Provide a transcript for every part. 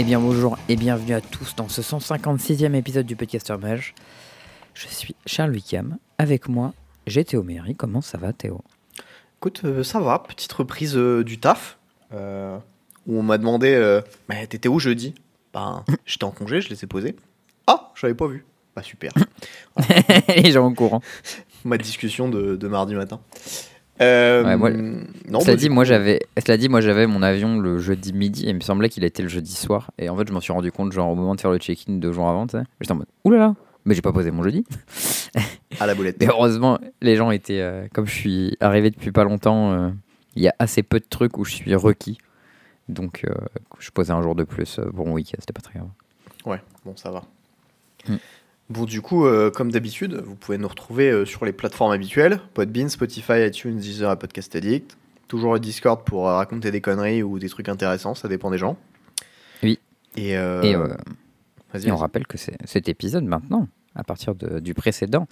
Eh bien bonjour et bienvenue à tous dans ce 156e épisode du Podcaster Mage. Je suis Charles Wickham. Avec moi, j'ai Théo Méry. Comment ça va Théo? Écoute, euh, ça va, petite reprise euh, du taf. euh, où on m'a demandé Mais t'étais où jeudi? Ben, j'étais en congé, je les ai posés. Ah, je l'avais pas vu. Bah super. Les gens au courant. Ma discussion de, de mardi matin. Euh, Ouais, moi- non, cela, bah, dit, moi, j'avais, cela dit, moi j'avais mon avion le jeudi midi et il me semblait qu'il était le jeudi soir. Et en fait, je m'en suis rendu compte genre au moment de faire le check-in deux jours avant. J'étais en mode Oulala mais j'ai pas posé mon jeudi. À la boulette. Mais heureusement, les gens étaient. euh, comme je suis arrivé depuis pas longtemps, euh, il y a assez peu de trucs où je suis requis. Donc, je posais un jour de plus pour mon week-end, c'était pas très grave. Ouais, bon, ça va. Mm. Bon, du coup, euh, comme d'habitude, vous pouvez nous retrouver euh, sur les plateformes habituelles Podbean, Spotify, iTunes, Deezer et Podcast Addict. Toujours le Discord pour euh, raconter des conneries ou des trucs intéressants, ça dépend des gens. Oui. Et, Et, vas-y, et on rappelle que c'est- cet épisode maintenant, à partir de- du précédent,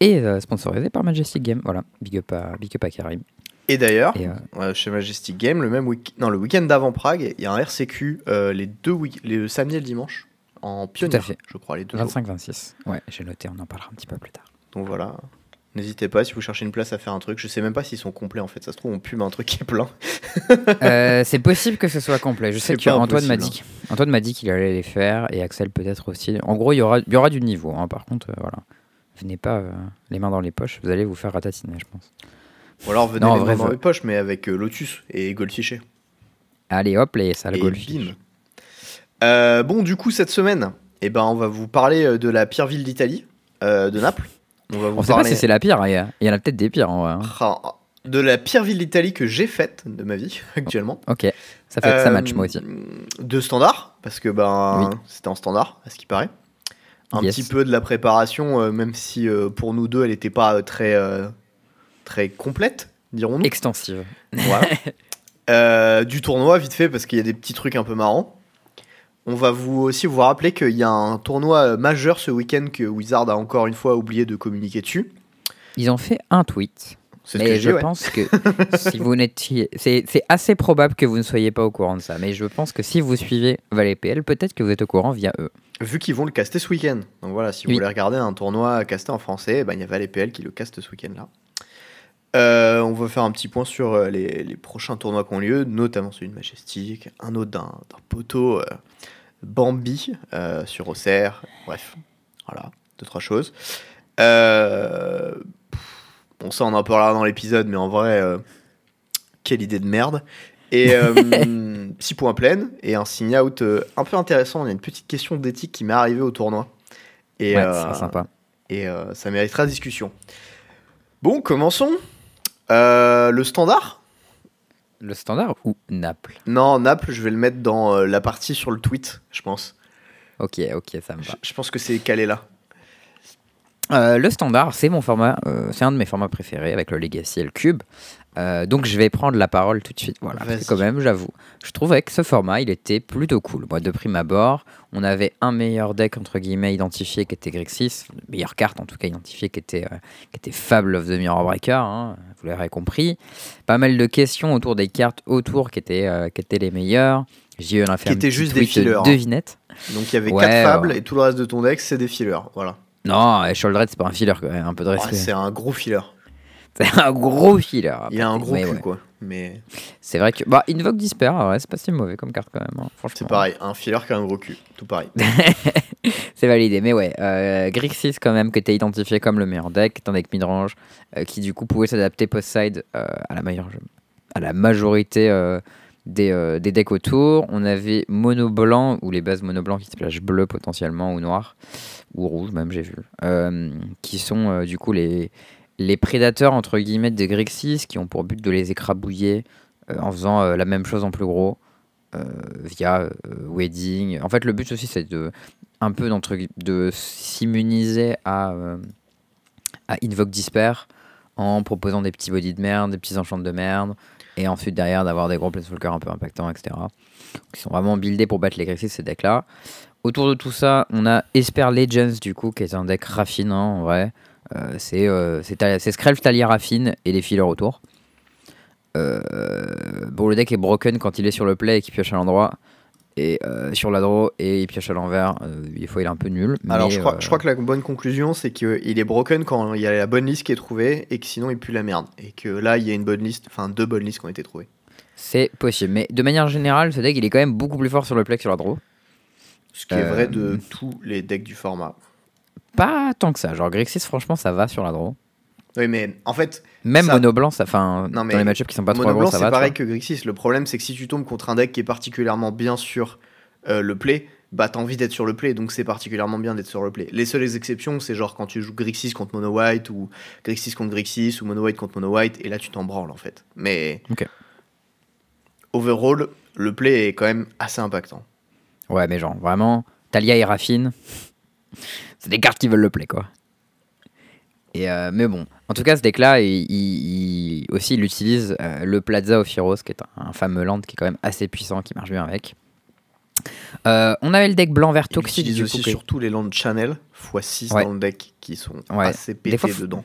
est sponsorisé par Majestic Game. Voilà, big up à, big up à Karim. Et d'ailleurs, euh, chez Majestic Game, le même week non, le week-end d'avant Prague, il y a un RCQ euh, les deux week les, le samedi et le dimanche en pionnier, fait. je crois, les deux jours. 25-26. Ouais, j'ai noté, on en parlera un petit peu plus tard. Donc voilà. N'hésitez pas si vous cherchez une place à faire un truc. Je sais même pas s'ils sont complets en fait. Ça se trouve, on pue un truc qui est plein. Euh, c'est possible que ce soit complet. Je sais que Antoine m'a dit, Antoine m'a dit qu'il allait les faire et Axel peut-être aussi. En gros, il y aura, il y aura du niveau. hein. Par contre, euh, voilà, venez pas euh, les mains dans les poches. Vous allez vous faire ratatiner, je pense. Ou alors venez Non, vrai, dans les poches, mais avec Lotus et Goldfish. Allez, hop, les bim. Euh, bon, du coup, cette semaine, eh ben, on va vous parler euh, de la pire ville d'Italie, euh, de Naples. On va vous On sait pas si c'est la pire. Il y, en a peut-être des pires en vrai. hein. Ah, de la pire ville d'Italie que j'ai faite de ma vie actuellement. Ok, ça fait ça match moi aussi. De standard, parce que ben, Oui. c'était en standard, à ce qui paraît. Un Yes. petit peu de la préparation, même si pour nous deux, elle n'était pas très, très complète, dirons-nous. Extensive. Voilà. Du tournoi, vite fait, parce qu'il y a des petits trucs un peu marrants. On va vous aussi vous rappeler qu'il y a un tournoi majeur ce week-end que Wizard a encore une fois oublié de communiquer dessus. Ils ont fait un tweet. Mais je je dis, ouais. pense que si vous n'étiez. C'est assez probable que vous ne soyez pas au courant de ça. Mais je pense que si vous suivez Valet PL, peut-être que vous êtes au courant via eux. Vu qu'ils vont le caster ce week-end. Donc voilà, si vous Oui. voulez regarder un tournoi casté en français, ben, il y a Valet PL qui le caste ce week-end-là. Euh, on va faire un petit point sur euh, les, les prochains tournois qui ont lieu, notamment celui de Majestic, un autre d'un d'un poteau euh, Bambi euh, sur Auxerre. Bref, voilà, deux, trois choses. Euh, pff, bon, ça, on en parlera dans l'épisode, mais en vrai, euh, quelle idée de merde. Et euh, six points pleins et un sign out euh, un peu intéressant. Il y a une petite question d'éthique qui m'est arrivée au tournoi. Et, ouais, euh, c'est sympa. et euh, ça méritera discussion. Bon, commençons. Euh, le standard Le standard ou Naples? Non, Naples, je vais le mettre dans euh, la partie sur le tweet, je pense. Ok, ok, ça me Je, va. je pense que c'est calé là. Euh, le standard, c'est mon format, euh, c'est un de mes formats préférés avec le Legacy et le Cube. Euh, donc je vais prendre la parole tout de suite. Voilà, parce que Vas-y. quand même, j'avoue, je trouvais que ce format, il était plutôt cool. Moi, de prime abord, on avait un meilleur deck entre guillemets identifié qui était Grixis, une meilleure carte en tout cas identifiée qui était, euh, qui était Fable of the Mirror Breaker. hein, vous l'aurez compris. Pas mal de questions autour des cartes autour qui étaient, euh, qui étaient les meilleures. J'ai eu un étaient petit juste des fillers, hein. devinette. Donc il y avait Ouais, 4 fables et tout le reste de ton deck, c'est des fillers. Voilà. Non, Sholdred, c'est pas un filler, quand même, un peu de respect. c'est un gros filler. C'est un gros filler. Il a un gros Mais cul, ouais. quoi. Mais C'est vrai que. Bah, Invoke Disper, ouais, c'est pas si mauvais comme carte quand même. hein, franchement. c'est pareil. Un filler qui a un gros cul. Tout pareil. C'est validé. Mais ouais, euh, Grixis, quand même, que t'as identifié comme le meilleur deck, un deck midrange, euh, qui du coup pouvait s'adapter post-side euh, à, la majeure- à la majorité euh, des, euh, des decks autour. On avait mono blanc, ou les bases mono blanc qui se splash bleu potentiellement, ou noir, ou rouge même, j'ai vu, euh, qui sont euh, du coup les, les prédateurs, entre guillemets, des Grixis, qui ont pour but de les écrabouiller euh, en faisant euh, la même chose en plus gros. euh, via Wedding. En fait, le but aussi, c'est de un peu de s'immuniser à, Invoke Disper en proposant des petits bodies de merde, des petits enchants de merde, et ensuite derrière d'avoir des gros planeswalkers un peu impactants, etc. Qui sont vraiment buildés pour battre les Grixis, ces decks-là. Autour de tout ça, on a Esper Legends, du coup, qui est un deck raffinant, en vrai. Euh, c'est euh, Skrelv, Talia, Raffine et les fillers autour. Euh, bon, le deck est broken quand il est sur le play et qu'il pioche à l'endroit. Et euh, sur la draw, et il pioche à l'envers, euh, des fois il est un peu nul. Alors je crois, euh, je crois que la bonne conclusion c'est qu'il est broken quand il y a la bonne liste qui est trouvée et que sinon il pue la merde. Et que là il y a une bonne liste, enfin deux bonnes listes qui ont été trouvées. c'est possible. Mais de manière générale, ce deck il est quand même beaucoup plus fort sur le play que sur la draw. Ce qui est vrai de tous les decks du format. Pas tant que ça. Genre Grixis, franchement, ça va sur la draw. Oui mais en fait, Même Ça- mono blanc, ça, enfin, Non, mais dans les matchups qui sont pas trop gros, ça c'est va. tu pareil que Grixis. Le problème c'est que si tu tombes contre un deck qui est particulièrement bien sur euh, le play, bah t'as envie d'être sur le play donc c'est particulièrement bien d'être sur le play. Les seules exceptions c'est genre quand tu joues Grixis contre Mono White ou Grixis contre Grixis ou Mono White contre Mono White et là tu t'en branles en fait. Mais Ok. overall le play est quand même assez impactant. Ouais, mais genre, vraiment, Talia et Raffine, c'est des cartes qui veulent le play, quoi. Et euh, mais bon, en tout cas, ce deck-là, il, il- il- aussi, il utilise euh, le Plaza Ophiros, qui est un, un fameux land qui est quand même assez puissant, qui marche bien avec. Euh, on avait le deck blanc-vert Il toxique, utilise du aussi coup, surtout les lands channel x6 Ouais. dans le deck qui sont Ouais. assez Des pétés fois, faut- dedans.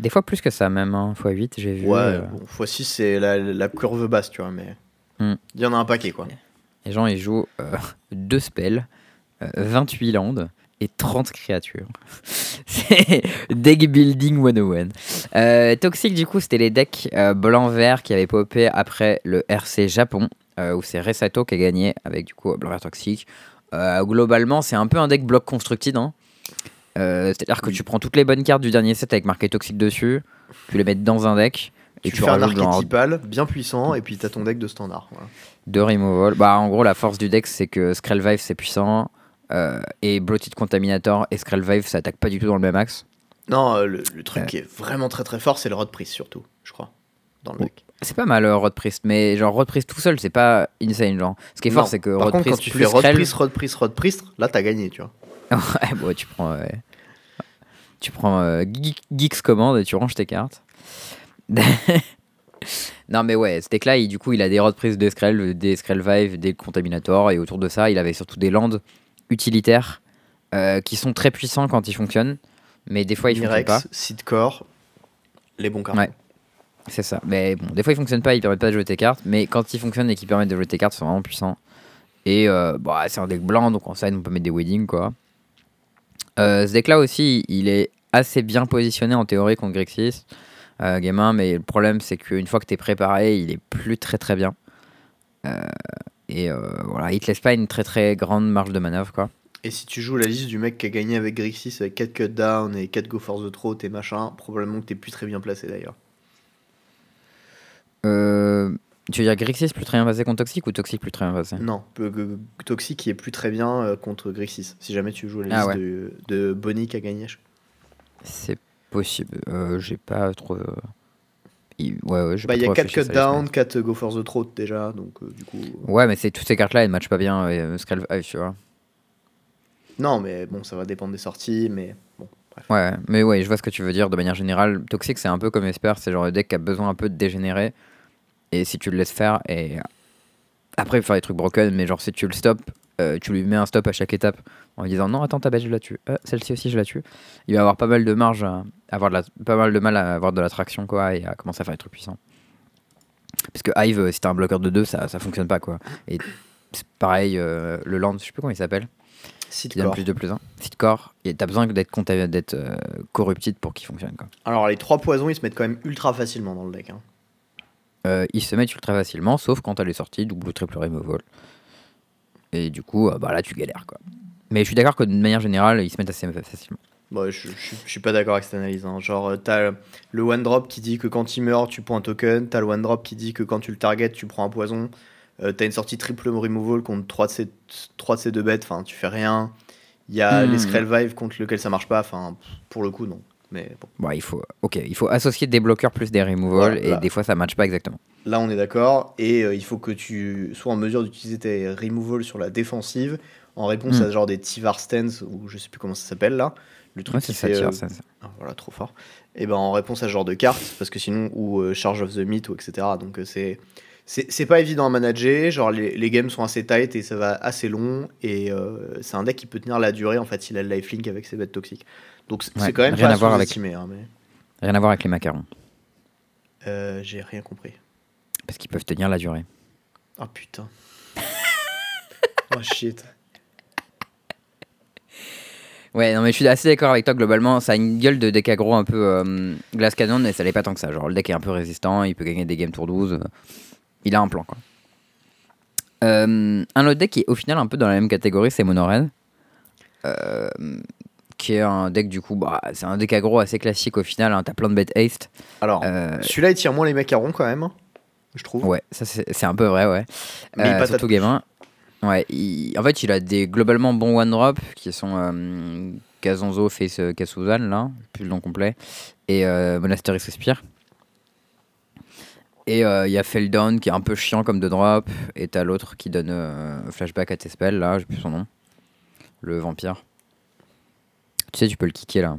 des fois plus que ça, même, hein, x8, j'ai vu. Ouais, euh, bon, x6 c'est la, la curve basse, tu vois, mais Hmm. il y en a un paquet quoi. Les gens, ils jouent euh, deux spells, euh, 28 landes et 30 créatures. C'est deck building 101. Euh, Toxic, du coup, c'était les decks euh, blanc-vert qui avaient popé après le RC Japon, euh, où c'est Resato qui a gagné avec du coup blanc-vert Toxic. Euh, globalement, c'est un peu un deck bloc constructed. hein. C'est-à-dire que tu prends toutes les bonnes cartes du dernier set avec marqué Toxic dessus, tu les mets dans un deck. Et tu, tu fais un rajoutes genre archétypal bien puissant et puis t'as ton deck de standard. voilà. de removal. Bah, en gros, la force du deck, c'est que Skrellvive, c'est puissant. Euh, et Bloated Contaminator et Skrellvive, ça attaque pas du tout dans le même axe. Non, euh, le, le truc Ouais. qui est vraiment très très fort, c'est le Rod Priest surtout, je crois, dans le deck. C'est pas mal, euh, Rod Priest, mais genre Rod Priest tout seul, c'est pas insane. Genre. Ce qui est fort, c'est que Par Rod contre, Priest quand tu plus fais Rod Priest, Rod Priest, Rod Priest, là t'as gagné, tu vois. ouais, bon, tu prends. ouais. Tu prends euh, Geek- Geeks Command et tu ranges tes cartes. non, mais ouais, ce deck-là, du coup, il a des Rod Priest, des des Skrellvive, des Contaminator, et autour de ça, il avait surtout des lands utilitaires euh, qui sont très puissants quand ils fonctionnent, mais des fois, ils fonctionnent pas. Sidcore, les bons cartes. Ouais. C'est ça. Mais bon, des fois, ils fonctionnent pas, ils permettent pas de jouer tes cartes, mais quand ils fonctionnent et qu'ils permettent de jouer tes cartes, ils sont vraiment puissants. Et euh, bah, c'est un deck blanc, donc en side, on peut mettre des weddings, quoi. Euh, ce deck-là aussi, il est assez bien positionné en théorie contre Grixis, euh, Game 1, mais le problème, c'est qu'une fois que tu es préparé, il est plus très très bien. Et euh, voilà, il te laisse pas une très très grande marge de manœuvre, quoi. Et si tu joues la liste du mec qui a gagné avec Grixis avec 4 cut down et 4 go for the throat et machin, probablement que t'es plus très bien placé d'ailleurs. Euh, tu veux dire Grixis plus très bien passé contre Toxic ou Toxic plus très bien passé Non, Toxic qui est plus très bien euh, contre Grixis. Si jamais tu joues la Ah liste ouais. de, de Bonnie qui a gagné. C'est possible. Euh, j'ai pas trop. Euh, il- Ouais, ouais, j'ai Bah, il y a trop 4 réfléchi à cut down, 4 go for the throat déjà, donc euh, du coup. semaines. Ouais, mais c'est toutes ces cartes-là, elles matchent pas bien. Euh, euh, tu vois. Non, mais bon, ça va dépendre des sorties, mais bon, bref. Ouais, mais ouais, je vois ce que tu veux dire de manière générale. Toxic, c'est un peu comme Esper, c'est genre le deck qui a besoin un peu de dégénérer. Et si tu le laisses faire, et après, il faut faire des trucs broken, mais genre si tu le stops, euh, tu lui mets un stop à chaque étape en lui disant non, attends, ta bête, je la tue. Euh, Celle-ci aussi, je la tue. Il va avoir pas mal de marge, à avoir de la, pas mal de mal à avoir de la traction, quoi, et à commencer à faire des trucs puissants. Parce que Hive, euh, si t'as un bloqueur de 2, ça, ça fonctionne pas, quoi. Et pareil, euh, le land, je sais plus comment il s'appelle. qui donne plus de plus 1. Sitcore, et t'as besoin d'être d'être euh, corrupted pour qu'il fonctionne. Quoi. Alors, les 3 poisons, ils se mettent quand même ultra facilement dans le deck. hein. Euh, ils se mettent ultra facilement, sauf quand elle est sortie, double ou triple removal. Et du coup, bah là, tu galères. Quoi. Mais je suis d'accord que de manière générale, ils se mettent assez facilement. Bon, je, je, je suis pas d'accord avec cette analyse. hein. Genre, euh, t'as le one drop qui dit que quand il meurt, tu prends un token. T'as le one drop qui dit que quand tu le target, tu prends un poison. Euh, t'as une sortie triple removal contre 3 de ces, 3 de ces deux bêtes. Enfin, tu fais rien. Il y a Hmm. les Skrellvive contre lequel ça marche pas. Enfin, pour le coup, non. Mais bon. Bon, il faut, ok, il faut associer des bloqueurs plus des removals, Voilà. et des fois, ça matche pas exactement. Là, on est d'accord. Et euh, il faut que tu sois en mesure d'utiliser tes removals sur la défensive en réponse Hmm. à genre des Tivar Stance ou je sais plus comment ça s'appelle là. Le truc Ouais, qui c'est ça, euh. Ah, voilà, trop fort. Et ben en réponse à ce genre de carte, parce que sinon, ou euh, Charge of the Myth, ou etc. Donc euh, c'est. C'est pas évident à manager, genre les, les games sont assez tight et ça va assez long, et euh, c'est un deck qui peut tenir la durée en fait, il a le lifelink avec ses bêtes toxiques. Donc c'est Ouais, quand même rien pas à voir avec- hein, mais Rien à voir avec les macarons, euh, j'ai rien compris. parce qu'ils peuvent tenir la durée. Ah putain. Oh shit. Ouais, non, mais je suis assez d'accord avec toi. Globalement, ça a une gueule de deck aggro un peu euh, glace canon, mais ça l'est pas tant que ça. Genre, le deck est un peu résistant, il peut gagner des games tour 12. euh, il a un plan, quoi. Euh, un autre deck qui est au final un peu dans la même catégorie, c'est Monored. Euh, qui est un deck, du coup, bah, c'est un deck aggro assez classique au final. hein. T'as plein de bet haste. Alors, Euh, celui-là, il tire moins les macarons quand même, hein, je trouve. Ouais, ça c'est c'est un peu vrai, ouais. Mais il patate surtout plus. game 1. Ouais, il- en fait, il a des globalement bons one drop qui sont euh, Kazonzo, Face euh, Kasuzan, là, plus le nom complet, et euh, Monastery Respire. Et euh, il y a Feldown qui est un peu chiant comme de drop, et t'as l'autre qui donne euh, flashback à tes spells, là, j'ai plus son nom. Le vampire. Tu sais, tu peux le kicker là.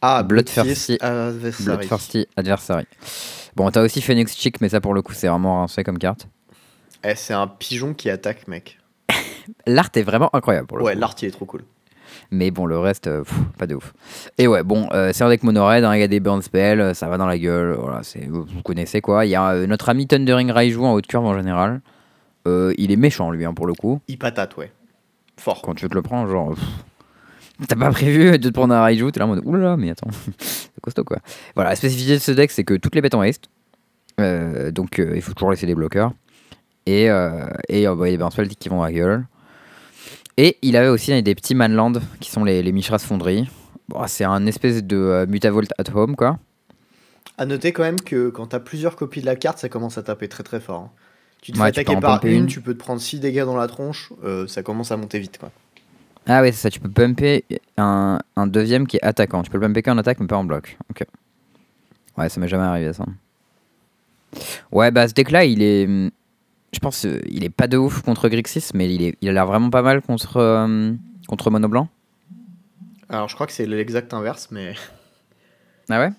Ah, Bloodthirsty- Adversary. Bloodthirsty Adversary. Bon, t'as aussi Phoenix Chick, mais ça pour le coup, c'est vraiment rincé comme carte. Eh, c'est un pigeon qui attaque, mec. L'art est vraiment incroyable pour le Ouais, coup. l'art, il est trop cool. Mais bon, le reste, euh, pff, pas de ouf. Et ouais, bon, euh, c'est un deck mono-red, hein, il y a des burn spells, euh, ça va dans la gueule, voilà, c'est, vous vous connaissez quoi. Il y a euh, notre ami Thundering Raiju en haute curve en général. Il est méchant lui, hein, pour le coup. Il patate, ouais. Fort. Quand tu te le prends, genre. pff, T'as pas prévu de te prendre un Raiju, t'es là en mode oulala, mais attends, c'est costaud quoi. Voilà, la spécificité de ce deck, c'est que toutes les bêtes en haste. Donc il faut toujours laisser des bloqueurs. Et, euh, et euh, bah, il y a des qui vont à la gueule. Et il avait aussi des petits manlands qui sont les, les Mishra's Fonderie. Bon, c'est un espèce de euh, Mutavolt at home quoi. À noter quand même que quand t'as plusieurs copies de la carte, ça commence à taper très très fort. hein. Tu te Ouais, fais attaquer par une, une. tu peux te prendre 6 dégâts dans la tronche, euh, ça commence à monter vite, quoi. Ah ouais, c'est ça, tu peux pumper un, un deuxième qui est attaquant. Tu peux le pumper qu'en attaque, mais pas en bloc. Ok. Ouais, ça m'est jamais arrivé ça. Ouais, bah ce deck-là, il est. Je pense euh, il est pas de ouf contre Grixis, mais il, est, il a l'air vraiment pas mal contre, euh, contre Mono Blanc. Alors je crois que c'est l'exact inverse, mais Ah ouais?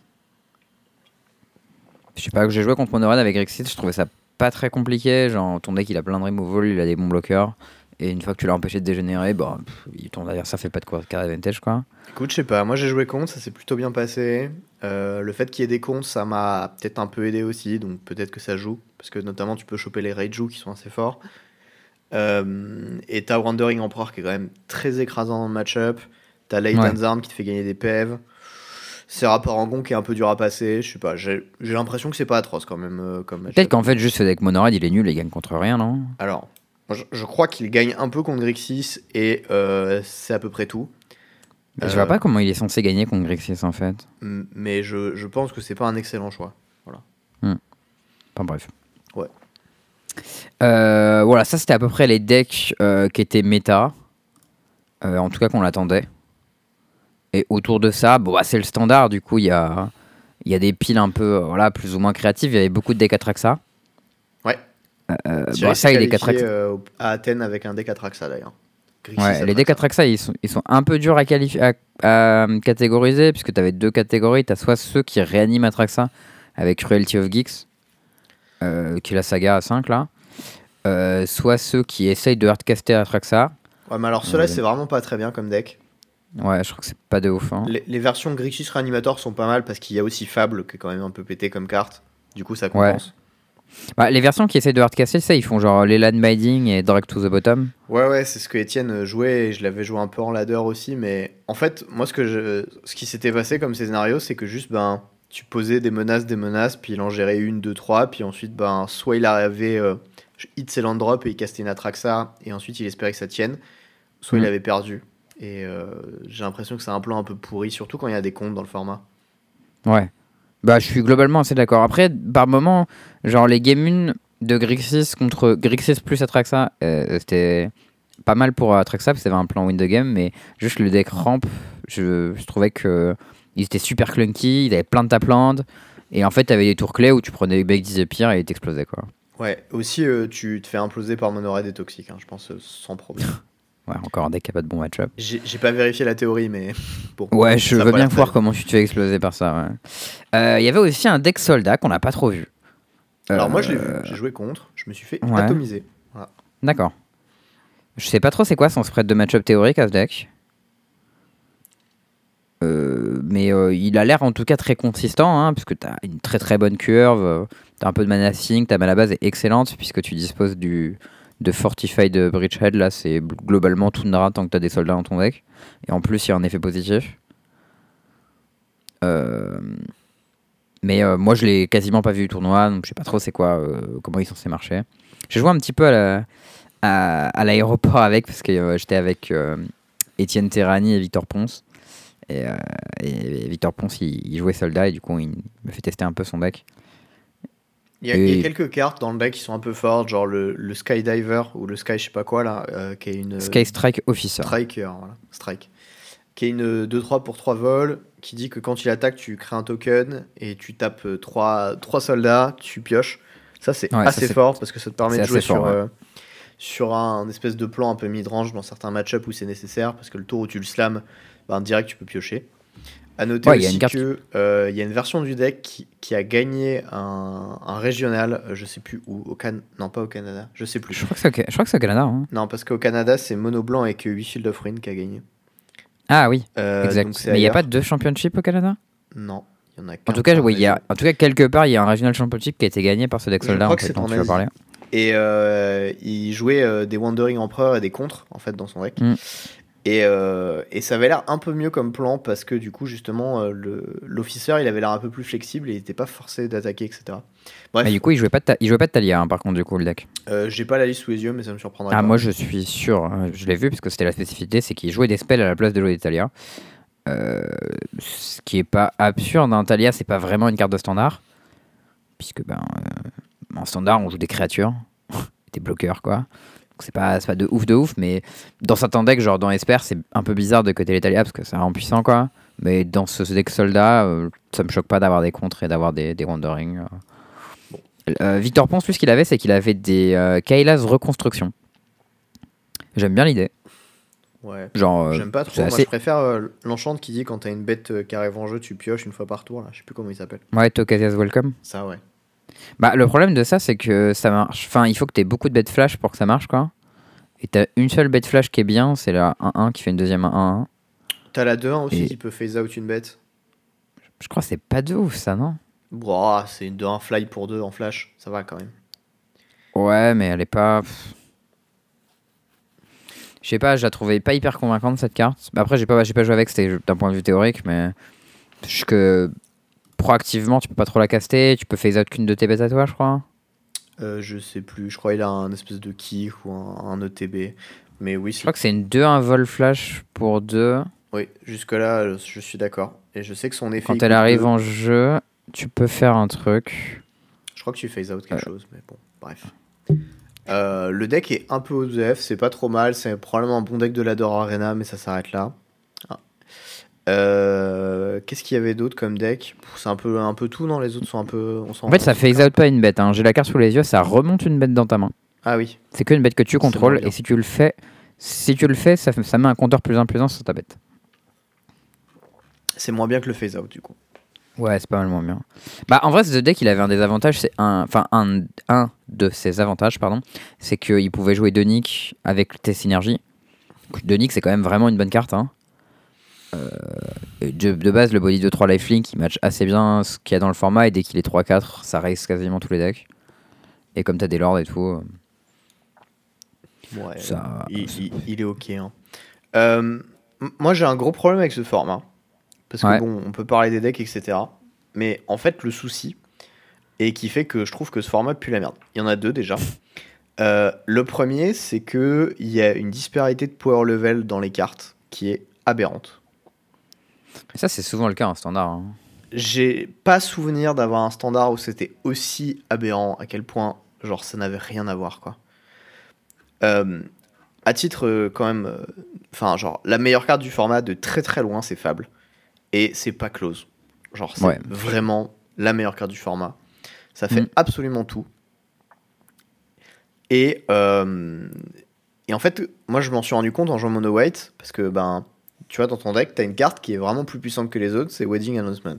Je sais pas, que j'ai joué contre Mono Red avec Grixis, je trouvais ça pas très compliqué. Genre, ton deck il a plein de removal, il a des bons bloqueurs. Et une fois que tu l'as empêché de dégénérer, bah, pff, ton adversaire fait pas de quoi card advantage quoi. écoute, je sais pas, moi j'ai joué contre, ça s'est plutôt bien passé. Euh, le fait qu'il y ait des comptes, ça m'a peut-être un peu aidé aussi, donc peut-être que ça joue, parce que notamment tu peux choper les Raiju qui sont assez forts. Euh, et t'as Wandering Emperor qui est quand même très écrasant dans le match-up. T'as Leighton's Arm qui te fait gagner des PEV. C'est Parangon qui est un peu dur à passer. Je sais pas, j'ai l'impression que c'est pas atroce quand même euh, comme. Peut-être qu'en fait, juste ce deck Mono Red il est nul et il gagne contre rien, non? Alors, je, je crois qu'il gagne un peu contre Grixis et euh, c'est à peu près tout. Bah, Je Euh, vois pas comment il est censé gagner contre Grixis en fait. Mais je, je pense que c'est pas un excellent choix. Enfin bref. Ouais. Euh, voilà, ça c'était à peu près les decks euh, qui étaient méta. Euh, en tout cas qu'on l'attendait. Et autour de ça, bon, bah, c'est le standard. Du coup, il y a, il y a des piles un peu euh, voilà, plus ou moins créatives. Il y avait beaucoup de decks Atraxa. Ouais. Euh, bon, ça, il est euh, à Athènes avec un deck Atraxa d'ailleurs. Grixis Ouais, les decks Atraxa, ils sont, ils sont un peu durs à, à, à, euh, catégoriser, puisque tu avais deux catégories. Tu as soit ceux qui réaniment Atraxa avec Cruelty of Geeks, euh, qui est la saga à 5 là, euh, soit ceux qui essayent de hardcaster Atraxa. Ouais, mais alors ceux-là, Ouais. c'est vraiment pas très bien comme deck. Ouais, je crois que c'est pas de ouf. hein. Les, les versions Grixis Reanimator sont pas mal parce qu'il y a aussi Fable qui est quand même un peu pété comme carte. Du coup, ça Ouais. Bah, les versions qui essayent de hardcaster, ça, ils font genre les land binding et drag to the bottom. Ouais, ouais, c'est ce que Étienne jouait et je l'avais joué un peu en ladder aussi. Mais en fait, moi, ce, que je... ce qui s'était passé comme scénario, c'est que juste, ben, tu posais des menaces, des menaces, puis il en gérait une, deux, trois, puis ensuite, ben, soit il avait euh, hit ses land drop et il castait une Atraxa, et ensuite il espérait que ça tienne, soit il Mhm. avait perdu. Et euh, j'ai l'impression que c'est un plan un peu pourri, surtout quand il y a des comptes dans le format. Ouais. Bah, je suis globalement assez d'accord. Après, par moment, genre les game 1 de Grixis contre Grixis plus Atraxa, euh, c'était pas mal pour Atraxa parce que c'était un plan win the game, mais juste le deck ramp, je, je trouvais que ils étaient super clunky, ils avaient plein de taplands, et en fait, t'avais des tours clés où tu prenais Big 10 et ils t'explosaient quoi. Ouais, aussi, euh, tu te fais imploser par Monored et Toxic, hein, je pense, euh, sans problème. Ouais, encore un deck qui a pas de bon match-up. J'ai pas vérifié la théorie, mais bon. Ouais, je veux bien voir comment tu te fais exploser par ça. ouais. Euh, Il y avait aussi un deck soldat qu'on n'a pas trop vu. Alors moi, je l'ai Euh, vu, j'ai joué contre, je me suis fait ouais. atomiser. D'accord. Je sais pas trop c'est quoi son spread de match-up théorique à ce deck. Euh, mais euh, il a l'air en tout cas très consistant, hein, puisque tu as une très très bonne curve, tu as un peu de mana sync, ta mana base est excellente, puisque tu disposes du, de Fortified Bridgehead, là, c'est globalement tout tant que t'as des soldats dans ton deck. Et en plus, il y a un effet positif. Euh, Mais euh, moi, je l'ai quasiment pas vu au tournoi, donc je sais pas trop c'est quoi, euh, comment il est censé marcher. J'ai joué un petit peu à la- à, à l'aéroport avec, parce que j'étais avec Étienne Terrani et Victor Ponce. Et, Victor Ponce, il jouait soldat, et du coup, il me fait tester un peu son deck. Il y, a, il y a Et- quelques cartes dans le deck qui sont un peu fortes, genre le, le Skydiver ou le Sky je sais pas quoi là, euh, qui est une Sky Strike Officer. Striker, voilà, Strike, qui est une 2-3 pour 3 vols, qui dit que quand il attaque, tu crées un token et tu tapes 3, soldats, tu pioches. Ça, c'est Ouais, assez fort parce que ça te permet de jouer fort, sur, ouais. euh, sur un, un espèce de plan un peu mid-range dans certains match-ups où c'est nécessaire parce que le tour où tu le slams, ben, direct tu peux piocher. À noter Ouais, il y a aussi une que euh, y a une version du deck qui, qui a gagné un, un régional, euh, je sais plus où, au Can... non pas au Canada, je sais plus. Je crois que c'est au, que Canada. hein. Non, parce qu'au Canada, c'est Mono Blanc avec 8 Field of Ruin qui a gagné. Ah oui, Euh, exact. Mais il n'y a pas de championship au Canada? Non, il y en a En qu'un tout cas, oui, y a, en tout cas, quelque part, il y a un Regional Championship qui a été gagné par ce deck soldat en que fait, dont tu vas parler. Et euh, il jouait des Wandering Emperor et des contres en fait dans son deck. Mm. Et, euh, et ça avait l'air un peu mieux comme plan parce que du coup justement euh, le- l'officer il avait l'air un peu plus flexible et il n'était pas forcé d'attaquer etc. Bref, Mais du coup, il jouait pas de, ta- il jouait pas de Talia, hein, par contre, du coup, le deck. euh, j'ai pas la liste sous les yeux mais ça me surprendrait Ah, pas. moi, je suis sûr, hein, je l'ai vu, parce que c'était la spécificité, c'est qu'il jouait des spells à la place de jouer des Talia. Euh, ce qui est pas absurde, un Talia, c'est pas vraiment une carte de standard. Puisque, ben, euh, en standard, on joue des créatures, des bloqueurs, quoi. C'est pas, c'est pas de ouf de ouf, mais dans certains decks, genre dans Esper, c'est un peu bizarre de côté les Talia, parce que ça rend puissant, quoi. Mais dans ce deck soldat, euh, ça me choque pas d'avoir des contres et d'avoir des, des Wandering. euh. Euh, Victor Ponce, lui, ce qu'il avait, c'est qu'il avait des euh, Kaila's Reconstruction. J'aime bien l'idée. Ouais. Genre, J'aime pas trop. c'est Moi assez- je préfère euh, l'enchant qui dit quand t'as une bête qui arrive en jeu tu pioches une fois par tour là. Je sais plus comment il s'appelle. Ouais, Tokasia's Welcome. Ça ouais. Bah, le problème de ça, c'est que ça marche. Enfin, il faut que tu aies beaucoup de bêtes flash pour que ça marche, quoi. Et t'as une seule bête flash qui est bien, c'est la 1-1 qui fait une deuxième 1-1. T'as la 2-1 aussi Et- qui peut phase out une bête. Je crois que c'est pas de ouf, ça, non? Bon, c'est une 2-1 fly pour 2 en flash. Ça va quand même. Ouais, mais elle est pas. pff. Je sais pas, je la trouvais pas hyper convaincante cette carte. Bah, Après, j'ai pas, j'ai pas joué avec, c'était d'un point de vue théorique, mais. Je que proactivement, tu peux pas trop la caster, tu peux phase out qu'une de tes bêtes à toi, je crois. Euh, je sais plus. Je crois qu'il a un espèce de kick ou un, un ETB. Mais oui, Je crois que c'est une 2-1 vol flash pour 2. oui jusque-là, euh, je suis d'accord. Et je sais que son effet. Quand elle arrive en jeu, tu peux faire un truc. Je crois que tu phase out quelque Euh. chose, mais bon, bref. Euh, le deck est un peu OZF, c'est pas trop mal. C'est probablement un bon deck de ladder Arena, mais ça s'arrête là. Euh, Qu'est-ce qu'il y avait d'autre comme deck C'est un peu, un peu tout, non Les autres sont un peu. On En fait, ça fout. out pas une bête. hein. J'ai la carte sous les yeux, ça remonte une bête dans ta main. Ah oui. C'est que une bête que tu contrôles et si tu le fais, si tu le fais, ça, fait- ça met un compteur plus 1 plus 1 sur ta bête. C'est moins bien que le phase out, du coup. Ouais, c'est pas mal moins bien. Bah, en vrai, ce deck, il avait un des avantages, c'est un, enfin un, un de ses avantages, pardon, c'est qu'il pouvait jouer Donic avec tes synergies. Donic, c'est quand même vraiment une bonne carte. Hein. Euh, de, de base, le body de 3 lifelink, il match assez bien ce qu'il y a dans le format et dès qu'il est 3-4, ça raise quasiment tous les decks. Et comme t'as des lords et tout, Ouais, Ça- il, il- il est ok. hein. Euh, moi, j'ai un gros problème avec ce format. Parce que Ouais. bon, on peut parler des decks, etc. Mais en fait, le souci, et qui fait que je trouve que ce format pue la merde. Il y en a deux déjà. Euh, le premier, c'est que il y a une disparité de power level dans les cartes qui est aberrante. Ça, c'est souvent le cas en standard. hein. J'ai pas souvenir d'avoir un standard où c'était aussi aberrant à quel point genre ça n'avait rien à voir quoi. Euh, à titre euh, quand même, euh, enfin genre la meilleure carte du format de très très loin c'est Fable et c'est pas close. Genre c'est Ouais. vraiment la meilleure carte du format. Ça fait Mm. absolument tout. Et et en fait moi je m'en suis rendu compte en jouant mono white parce que ben tu vois dans ton deck t'as une carte qui est vraiment plus puissante que les autres c'est Wedding Announcement.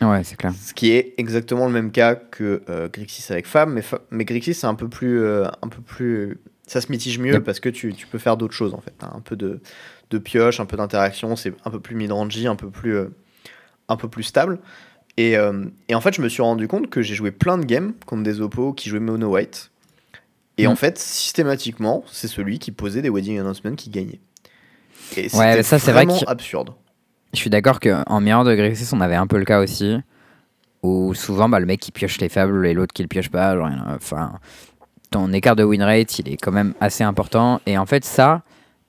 Ouais, c'est clair. Ce qui est exactement le même cas que euh, Grixis avec Fab, mais, Fa- mais Grixis c'est un peu plus, euh, un peu plus, ça se mitige mieux Yep. parce que tu, tu peux faire d'autres choses en fait, T'as un peu de, de pioche, un peu d'interaction, c'est un peu plus mid-rangey, un peu plus, euh, un peu plus stable. Et, et en fait, je me suis rendu compte que j'ai joué plein de games contre des oppos qui jouaient mono white Et Mm. en fait, systématiquement, c'est celui qui posait des wedding announcements qui gagnait. Et Ouais, ça, c'est vrai que- absurde. Je suis d'accord qu'en Mirror de Grixis, on avait un peu le cas aussi. Où souvent, bah, le mec qui pioche les faibles et l'autre qui le pioche pas. genre, Enfin, ton écart de win rate, il est quand même assez important. Et en fait, ça,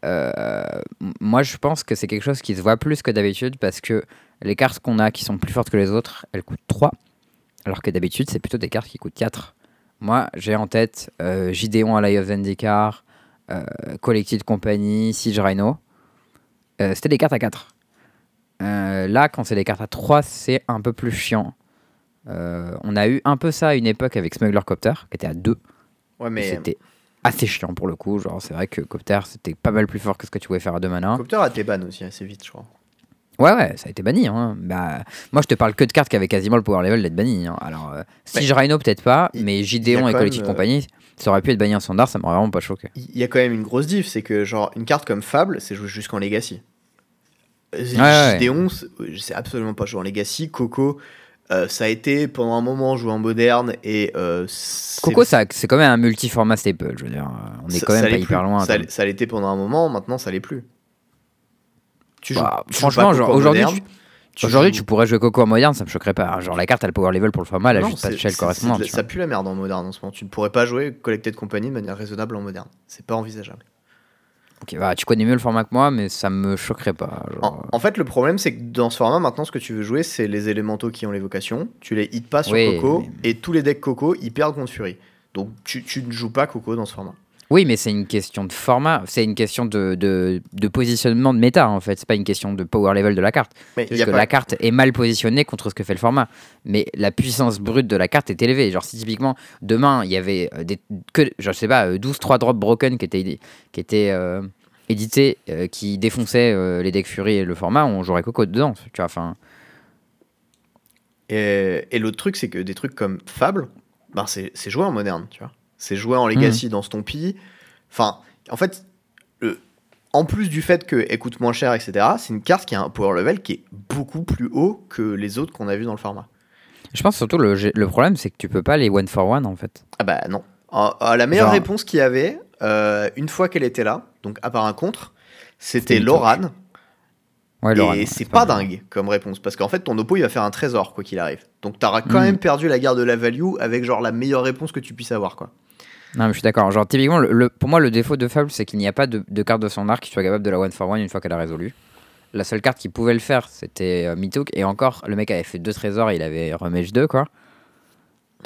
euh, moi, je pense que c'est quelque chose qui se voit plus que d'habitude parce que les cartes qu'on a qui sont plus fortes que les autres, elles coûtent 3. Alors que d'habitude, c'est plutôt des cartes qui coûtent 4. Moi, j'ai en tête euh, Gideon à of Zendikar, euh, Collected Company, Siege Rhino. Euh, C'était des cartes à 4. Euh, là, quand c'est des cartes à 3, c'est un peu plus chiant. Euh, on a eu un peu ça à une époque avec Smuggler Copter, qui était à 2. Ouais, Et mais C'était assez chiant pour le coup. Genre, c'est vrai que Copter, c'était pas mal plus fort que ce que tu pouvais faire à 2 mana. Copter a été ban aussi assez vite, je crois. Ouais, ouais, ça a été banni. Hein. Bah, moi, je te parle que de cartes qui avaient quasiment le power level d'être banni. hein. Alors, euh, Mais- Siege Rhino, peut-être pas, mais Gideon et même, euh, Company, ça aurait pu être banni en standard, ça m'aurait vraiment pas choqué. Il y a quand même une grosse diff, c'est que genre une carte comme Fable, c'est joué jusqu'en Legacy. Euh, ouais. Gideon, c'est- euh, c'est absolument pas joué en Legacy. Coco, euh, ça a été pendant un moment joué en moderne et euh, Coco, ça, c'est quand même un multi-format staple. Je veux dire, euh, on est ça- quand même pas hyper plus. loin. Ça, l'était pendant un moment, maintenant ça l'est plus. Tu Bah, tu franchement, aujourd'hui, tu- Aujourd'hui, tu pourrais jouer Coco en moderne, ça me choquerait pas. Genre, la carte a le power level pour le format, elle a juste pas de shell correspondante. Ça pue la merde en moderne en ce moment. Tu ne pourrais pas jouer Collected Company de manière raisonnable en moderne. C'est pas envisageable. Ok, bah, tu connais mieux le format que moi, mais ça me choquerait pas. genre, En, en fait, le problème, c'est que dans ce format, maintenant, ce que tu veux jouer, c'est les élémentaux qui ont l'évocation. Tu les hits pas sur Oui, Coco, mais- et tous les decks Coco, ils perdent contre Fury. Donc, tu, tu ne joues pas Coco dans ce format. Oui, mais c'est une question de format, c'est une question de, de, de positionnement de méta en fait. C'est pas une question de power level de la carte. Mais juste que pas- la carte est mal positionnée contre ce que fait le format. Mais la puissance brute de la carte est élevée. Genre, si typiquement demain il y avait euh, des, que, genre, je sais pas, euh, 12 3 drops broken qui étaient, qui étaient euh, édités, euh, qui défonçaient euh, les decks Fury et le format, on jouerait Coco dedans. Tu vois, enfin. Et, et l'autre truc, c'est que des trucs comme Fable, ben c'est c'est joué en moderne, tu vois. C'est joué en Legacy Mhm. dans Stompy. Enfin, en fait, le- en plus du fait qu'elle coûte moins cher, etc., c'est une carte qui a un power level qui est beaucoup plus haut que les autres qu'on a vu dans le format. Je pense surtout le, le problème, c'est que tu peux pas les one for one en fait. Ah bah non. Ah, ah, la meilleure Genre- réponse qu'il y avait, euh, une fois qu'elle était là, donc à part un contre, C'était Loran. Ouais, et c'est pas dingue comme réponse, parce qu'en fait ton oppo il va faire un trésor quoi qu'il arrive. Donc t'auras quand Mhm. même perdu la garde de la value avec genre la meilleure réponse que tu puisses avoir quoi. Non, mais je suis d'accord. Genre, typiquement, le, le- pour moi, le défaut de Fable, c'est qu'il n'y a pas de, de carte de son arc qui soit capable de la one for one une fois qu'elle a résolu. La seule carte qui pouvait le faire, c'était euh, Mythook. Et encore, le mec avait fait deux trésors et il avait remage 2, quoi.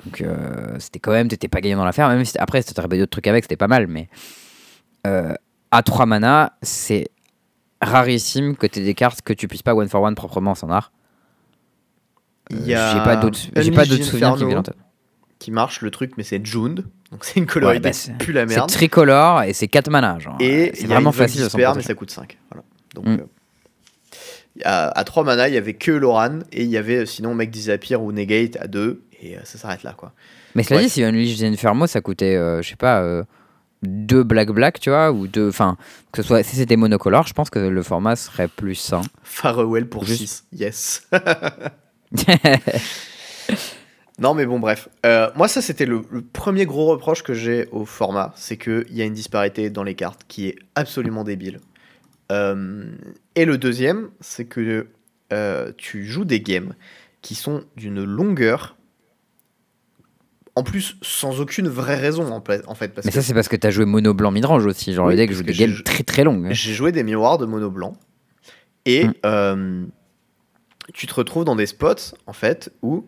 Donc, euh, c'était quand même, t'étais pas gagnant dans l'affaire. Même si après, si t'aurais d'autres trucs avec, c'était pas mal. Mais euh, à 3 mana, c'est rarissime que t'aies des cartes que tu puisses pas one for one proprement en son art. Euh, J'ai pas d'autres souvenirs qui viennent en tête. Qui marche le truc, mais c'est Jund, donc c'est une colorité bah, qui c'est- pue la C'est merde. tricolore et c'est 4 mana. Genre, Et c'est vraiment facile Disper, mais ça coûte 5. Voilà. Donc, Mm. euh, à, à 3 mana, il y avait que Loran, et il y avait euh, sinon Mec Disappear ou Negate à 2, et euh, ça s'arrête là quoi. Mais cela Ouais. dit, si Unleashed Inferno, ça coûtait, euh, je sais pas, euh, deux Black Black, tu vois, ou deux. Enfin, que ce soit. Si c'était monocolore, je pense que le format serait plus sain. Farewell pour Juste- 6, yes. Non, mais bon, bref. Euh, moi, ça, c'était le, le premier gros reproche que j'ai au format. C'est qu'il y a une disparité dans les cartes qui est absolument débile. Euh, et le deuxième, c'est que euh, tu joues des games qui sont d'une longueur. En plus, sans aucune vraie raison, en, fait. Parce Mais que ça, c'est parce que t'as joué mono blanc midrange aussi. Genre, Oui, le deck joue des games très très longues. j'ai joué des miroirs de mono blanc. Et Mm. tu te retrouves dans des spots, en fait, où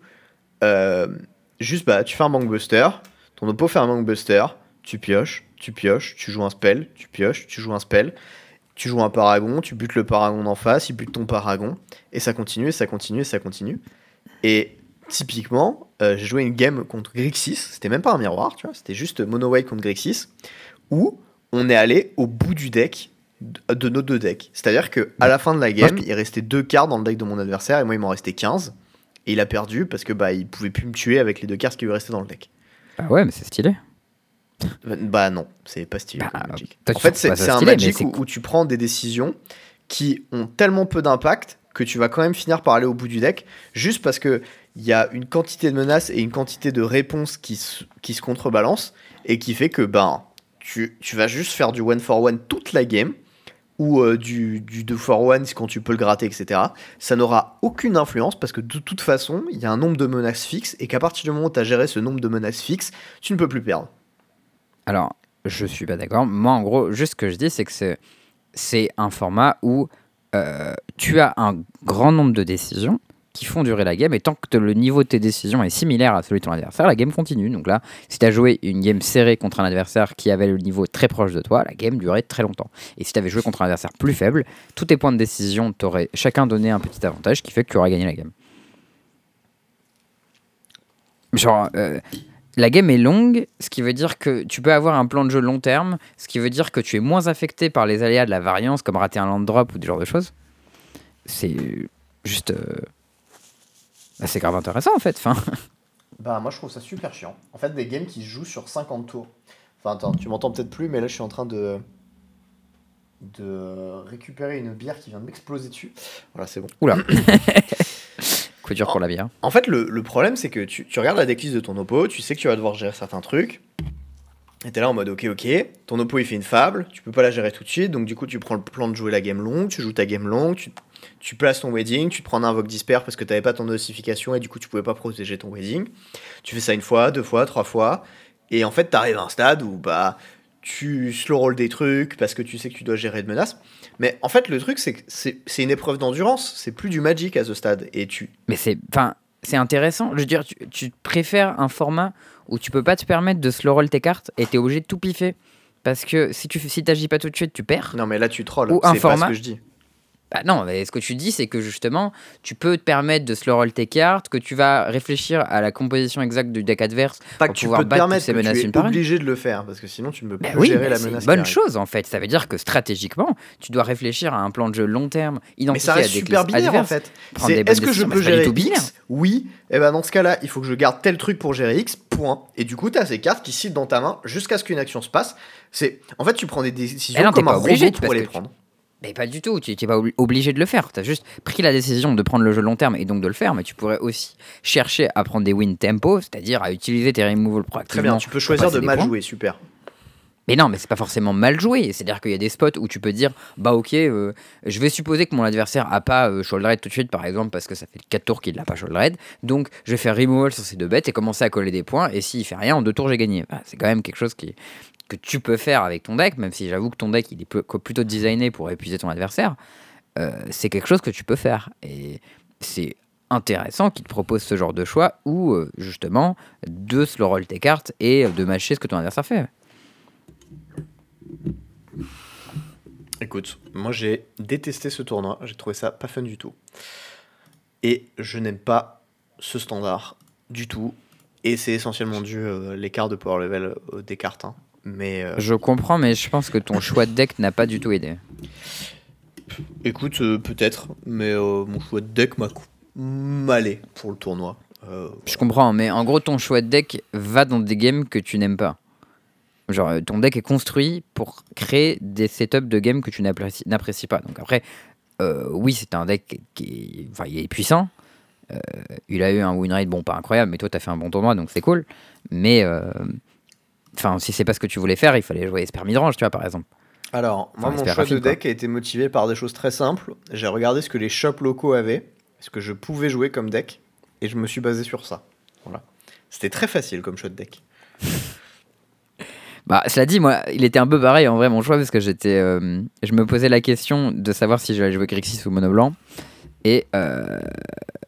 euh, juste, bah, tu fais un bankbuster, ton oppo fait un bankbuster, tu pioches, tu pioches, tu joues un spell, tu pioches, tu joues un spell, tu joues un paragon, tu butes le paragon d'en face, il bute ton paragon, et ça continue, et ça continue, et ça continue. Et typiquement, euh, j'ai joué une game contre Grixis, c'était même pas un miroir, tu vois, c'était juste Mono White contre Grixis, où on est allé au bout du deck de de nos deux decks. C'est-à-dire que à la fin de la game, il restait deux cartes dans le deck de mon adversaire, et moi il m'en restait 15, et il a perdu parce que bah il pouvait plus me tuer avec les deux cartes qui lui restaient dans le deck. Bah ouais, mais c'est stylé. Bah non, c'est pas stylé Bah, Magic. En fait, c'est un Magic où tu prends des décisions qui ont tellement peu d'impact que tu vas quand même finir par aller au bout du deck, juste parce que il y a une quantité de menaces et une quantité de réponses qui se, qui se contrebalancent et qui fait que ben, tu, tu vas juste faire du one for one toute la game ou euh, du, du 2 for 1 quand tu peux le gratter, etc. Ça n'aura aucune influence parce que de toute façon, il y a un nombre de menaces fixes et qu'à partir du moment où tu as géré ce nombre de menaces fixes, tu ne peux plus perdre. Alors, je suis pas d'accord. Moi, en gros, juste ce que je dis, c'est que c'est, un format où euh, tu as un grand nombre de décisions qui font durer la game et tant que le niveau de tes décisions est similaire à celui de ton adversaire, la game continue. Donc là, si tu as joué une game serrée contre un adversaire qui avait le niveau très proche de toi, la game durait très longtemps. Et si tu avais joué contre un adversaire plus faible, tous tes points de décision t'auraient chacun donné un petit avantage qui fait que tu aurais gagné la game. Genre, euh, la game est longue, ce qui veut dire que tu peux avoir un plan de jeu long terme, ce qui veut dire que tu es moins affecté par les aléas de la variance, comme rater un land drop ou des genres de choses. C'est juste. euh, bah, c'est grave intéressant en fait. Enfin, Bah moi je trouve ça super chiant. En fait des games qui se jouent sur 50 tours. Enfin attends, tu m'entends peut-être plus mais là je suis en train de de récupérer une bière qui vient de m'exploser dessus. Voilà, c'est bon. oula. Coup dur pour la bière. En fait, le, le problème, c'est que tu, tu regardes la decklist de ton oppo, tu sais que tu vas devoir gérer certains trucs. Et t'es là en mode ok, ok, ton oppo il fait une fable, tu peux pas la gérer tout de suite, donc du coup tu prends le plan de jouer la game longue, tu joues ta game longue, tu, tu places ton wedding, tu te prends un invoque disper parce que t'avais pas ton notification et du coup tu pouvais pas protéger ton wedding. Tu fais ça une fois, deux fois, trois fois, et en fait t'arrives à un stade où bah tu slow roll des trucs parce que tu sais que tu dois gérer de menaces. Mais en fait le truc c'est que c'est une épreuve d'endurance, c'est plus du magic à ce stade, et tu Mais c'est, c'est intéressant. Je veux dire, tu, tu préfères un format où tu peux pas te permettre de slow roll tes cartes et t'es obligé de tout piffer. Parce que si tu si t'agis pas tout de suite, tu perds. Non mais là tu trolls, Ou un pas format. ce que je dis. Bah non, mais ce que tu dis, c'est que justement, tu peux te permettre de slow roll tes cartes, que tu vas réfléchir à la composition exacte du deck adverse. Pas pour que tu pouvoir peux te battre permettre, ces que menaces tu es obligé de le faire, parce que sinon tu ne peux Bah oui, gérer la c'est menace. une bonne chose en fait. Ça veut dire que stratégiquement, tu dois réfléchir à un plan de jeu long terme, Mais identifier ça reste à des super binaire en fait. est-ce que je peux pas gérer. X? Oui. Et ben dans ce cas-là, il faut que je garde tel truc pour gérer X. Point. Et du coup, tu as ces cartes qui citent dans ta main jusqu'à ce qu'une action se passe. C'est en fait, tu prends des décisions Eh comme un pas obligé, robot pour les tu- prendre. Mais pas du tout, tu n'es pas obli- obligé de le faire. Tu as juste pris la décision de prendre le jeu long terme et donc de le faire, mais tu pourrais aussi chercher à prendre des win tempo, c'est-à-dire à utiliser tes removals Très proactivement. bien. Tu peux choisir de mal jouer. Super. Mais non, mais c'est pas forcément mal joué. C'est-à-dire qu'il y a des spots où tu peux dire, bah ok, euh, je vais supposer que mon adversaire a pas euh, tout de suite, par exemple, parce que ça fait 4 tours qu'il n'a pas shoulder raid. Donc je vais faire removal sur ces deux bêtes et commencer à coller des points. Et s'il fait rien, en deux tours, j'ai gagné. C'est quand même quelque chose qui, que tu peux faire avec ton deck, même si j'avoue que ton deck il est plutôt designé pour épuiser ton adversaire. Euh, c'est quelque chose que tu peux faire. Et c'est intéressant qu'il te propose ce genre de choix où, euh, justement, de slow roll tes cartes et de matcher ce que ton adversaire fait. Écoute, moi j'ai détesté ce tournoi. J'ai trouvé ça pas fun du tout. Et je n'aime pas ce standard du tout. Et c'est essentiellement dû euh, l'écart de power level euh, des cartes. hein. Mais euh, Je comprends, mais je pense que ton choix de deck n'a pas du tout aidé. Écoute, euh, peut-être, mais euh, mon choix de deck m'a cou- m'allait pour le tournoi. Euh, Je comprends, mais en gros, ton choix de deck va dans des games que tu n'aimes pas. Genre, euh, ton deck est construit pour créer des setups de games que tu n'apprécies pas. Donc après, euh, oui, c'est un deck qui est, enfin, il est puissant. Euh, il a eu un win rate, bon, pas incroyable, mais toi, tu as fait un bon tournoi, donc c'est cool. Mais, euh, enfin, si c'est pas ce que tu voulais faire, il fallait jouer Esper Midrange, tu vois, par exemple. Alors, moi, mon choix de deck a été motivé par des choses très simples. J'ai regardé ce que les shops locaux avaient, ce que je pouvais jouer comme deck, et je me suis basé sur ça. Voilà. C'était très facile comme choix de deck. Bah, cela dit, moi, il était un peu pareil en vrai mon choix parce que j'étais, euh, je me posais la question de savoir si j'allais jouer Grixis ou Mono Blanc et euh,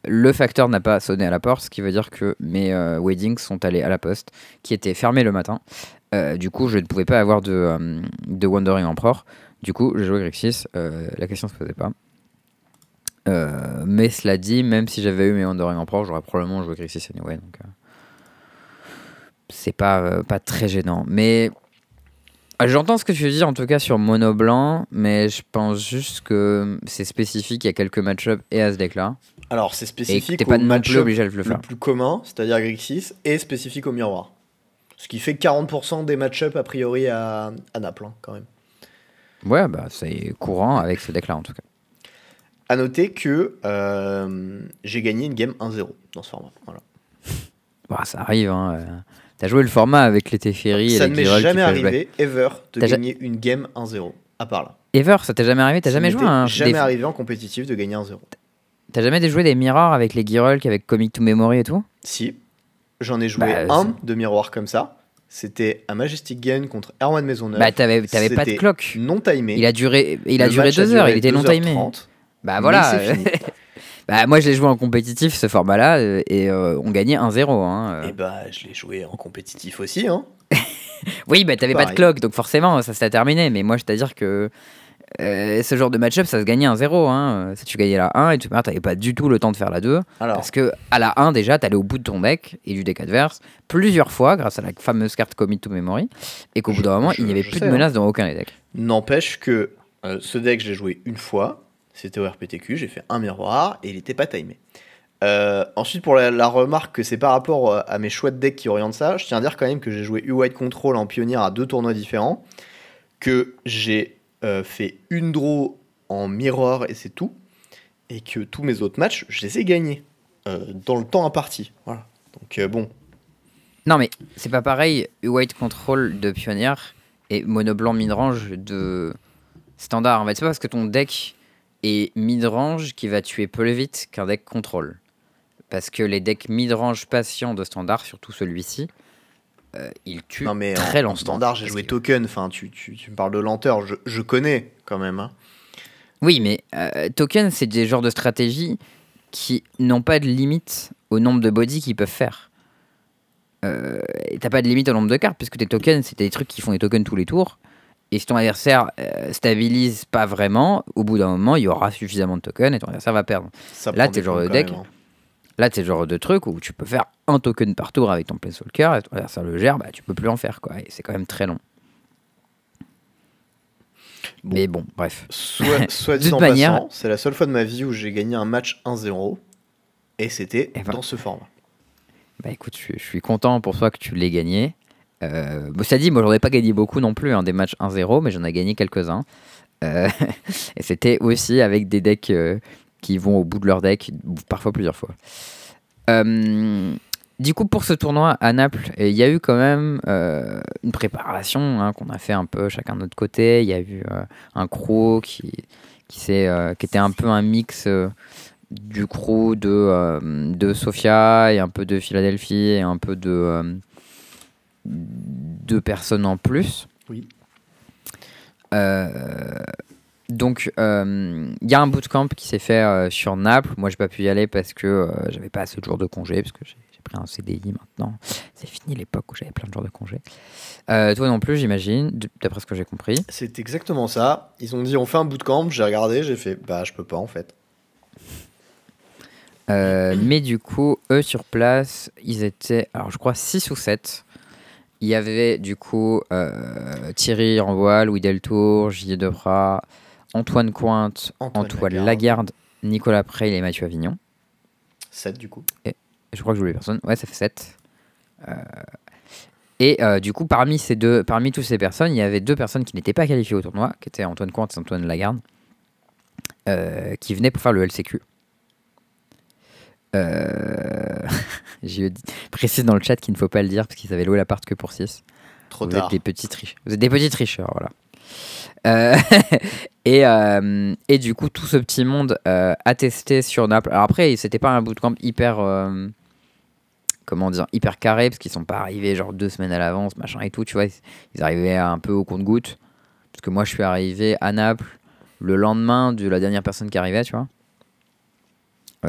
le facteur n'a pas sonné à la porte, ce qui veut dire que mes euh, weddings sont allés à la poste, qui était fermée le matin. Du coup, je ne pouvais pas avoir de, de Wandering Emperor. Du coup, j'ai joué Grixis. la question se posait pas. Mais cela dit, même si j'avais eu mes Wandering Emperor, j'aurais probablement joué Grixis anyway. Donc, c'est pas, euh, pas très gênant. Mais ah, j'entends ce que tu veux dire en tout cas sur Mono Blanc, mais je pense juste que c'est spécifique à quelques match-up et à ce deck-là. Alors, c'est spécifique au pas match-up obligé le plus commun, c'est-à-dire Grixis, et spécifique au miroir. Ce qui fait 40% des match-up a priori à, à Naples, hein, quand même. Ouais, bah c'est courant avec ce deck-là en tout cas. À noter que euh, j'ai gagné une game 1-0 dans ce format. Voilà. Bah, ça arrive. Hein. euh. T'as joué le format avec les Teferi et Ça ne m'est jamais arrivé, ever, de ja- gagner une game 1-0. À part là. Ever, ça t'est jamais arrivé? T'as jamais joué un jamais des- arrivé en compétitif de gagner 1-0. T'as jamais joué des mirrors avec les Girol avec Comic to Memory et tout? Si, j'en ai joué Bah, un de miroir comme ça. C'était un Majestic Gain contre Erwan Maisonneuve. Bah t'avais t'avais pas de clock. non timé. Il a duré, il a Le duré a deux heures, il était non 2h30, timé. Bah voilà. bah moi je l'ai joué en compétitif ce format-là euh, et euh, on gagnait 1-0. Hein. euh. Et bah, je l'ai joué en compétitif aussi. Hein. Oui, bah t'avais pas de clock donc forcément ça s'était terminé. Mais moi je t'ai dire que euh, ce genre de match-up ça se gagnait 1-0. Hein. Si tu gagnais la 1 et tu t'avais pas du tout le temps de faire la 2. Alors, Parce que à la 1 déjà t'allais au bout de ton deck et du deck adverse plusieurs fois grâce à la fameuse carte Commit to Memory et qu'au bout d'un moment je- il n'y avait plus sais, de hein. menace dans aucun des decks. n'empêche que euh, ce deck, je l'ai joué une fois. C'était au RPTQ. J'ai fait un miroir et il était pas timé. Euh, ensuite, pour la, remarque que c'est par rapport euh, à mes choix de deck qui orientent ça, je tiens à dire quand même que j'ai joué U-White Control en pionnière à deux tournois différents, que j'ai euh, fait une draw en mirror et c'est tout, et que tous mes autres matchs, je les ai gagnés dans le temps imparti. Voilà. Donc bon, Non mais c'est pas pareil White Control de pionnière et mono blanc midrange de standard. En fait, c'est pas parce que ton deck est midrange qui va tuer plus vite qu'un deck contrôle. Parce que les decks midrange patients de standard, surtout celui-ci, euh, ils tuent non mais très en, standard, j'ai joué token. Enfin, tu, tu, tu me parles de lenteur, je, je connais quand même. hein. Oui, mais euh, token, c'est des genres de stratégies qui n'ont pas de limite au nombre de bodies qu'ils peuvent faire. Euh, et t'as pas de limite au nombre de cartes, puisque tes tokens, c'est des trucs qui font des tokens tous les tours. Et si ton adversaire euh, stabilise pas vraiment, au bout d'un moment, il y aura suffisamment de tokens et ton adversaire va perdre. Ça Là, t'es le genre de deck. même, hein. Là, c'est le genre de truc où tu peux faire un token par tour avec ton Planeswalker, et ton adversaire le gère, bah, tu peux plus en faire, quoi. Et c'est quand même très long. Bon. Mais bon, bref. Soit, soit dit toute en manière- passant, c'est la seule fois de ma vie où j'ai gagné un match 1-0. Et c'était dans ce format. Bah écoute, je suis content pour toi que tu l'aies gagné. Euh, ça dit, moi j'en ai pas gagné beaucoup non plus, hein, des matchs 1-0, mais j'en ai gagné quelques-uns. Euh, et c'était aussi avec des decks euh, qui vont au bout de leur deck, parfois plusieurs fois. Euh, du coup, pour ce tournoi à Naples, il y a eu quand même une préparation hein, qu'on a fait un peu chacun de notre côté. Il y a eu un crew qui, qui, qui était un peu un mix du crew de, de Sofia et un peu de Philadelphie et un peu de, euh, de personnes en plus. Oui. Euh, donc, euh, il y a un bootcamp qui s'est fait euh, sur Naples. Moi, j'ai pas pu y aller parce que euh, j'avais pas assez de jours de congé, parce que j'ai pris un CDI maintenant. C'est fini l'époque où j'avais plein de jours de congé. Euh, toi non plus, j'imagine, d'après ce que j'ai compris. C'est exactement ça. Ils ont dit on fait un bootcamp, j'ai regardé, j'ai fait bah je peux pas en fait. Euh, mais du coup, eux sur place, ils étaient, alors je crois 6 ou 7. Il y avait du coup euh, Thierry Renvois, Louis Deltour, Gilles Debras, Antoine Cointe, Antoine Antoine, Lagarde. Lagarde, Nicolas Preil et Mathieu Avignon. 7 du coup. Je crois que je voulais personne. Ouais, ça fait 7. et euh, du coup, parmi, ces deux, parmi toutes ces personnes, il y avait deux personnes qui n'étaient pas qualifiées au tournoi, qui étaient Antoine Cointe et Antoine Lagarde, euh, qui venaient pour faire le LCQ. Euh... J'ai précise dans le chat qu'il ne faut pas le dire parce qu'ils avaient loué l'appart que pour 6. Trop Vous tard. êtes des petits tricheurs. Vous êtes des petits tricheurs, voilà. Euh, et, euh, et du coup, tout ce petit monde euh, a testé sur Naples. Alors après, c'était pas un bootcamp hyper. comment dire Hyper carré, parce qu'ils sont pas arrivés genre deux semaines à l'avance, machin et tout, tu vois. Ils, ils arrivaient un peu au compte-goutte. Parce que moi, je suis arrivé à Naples le lendemain de la dernière personne qui arrivait, tu vois.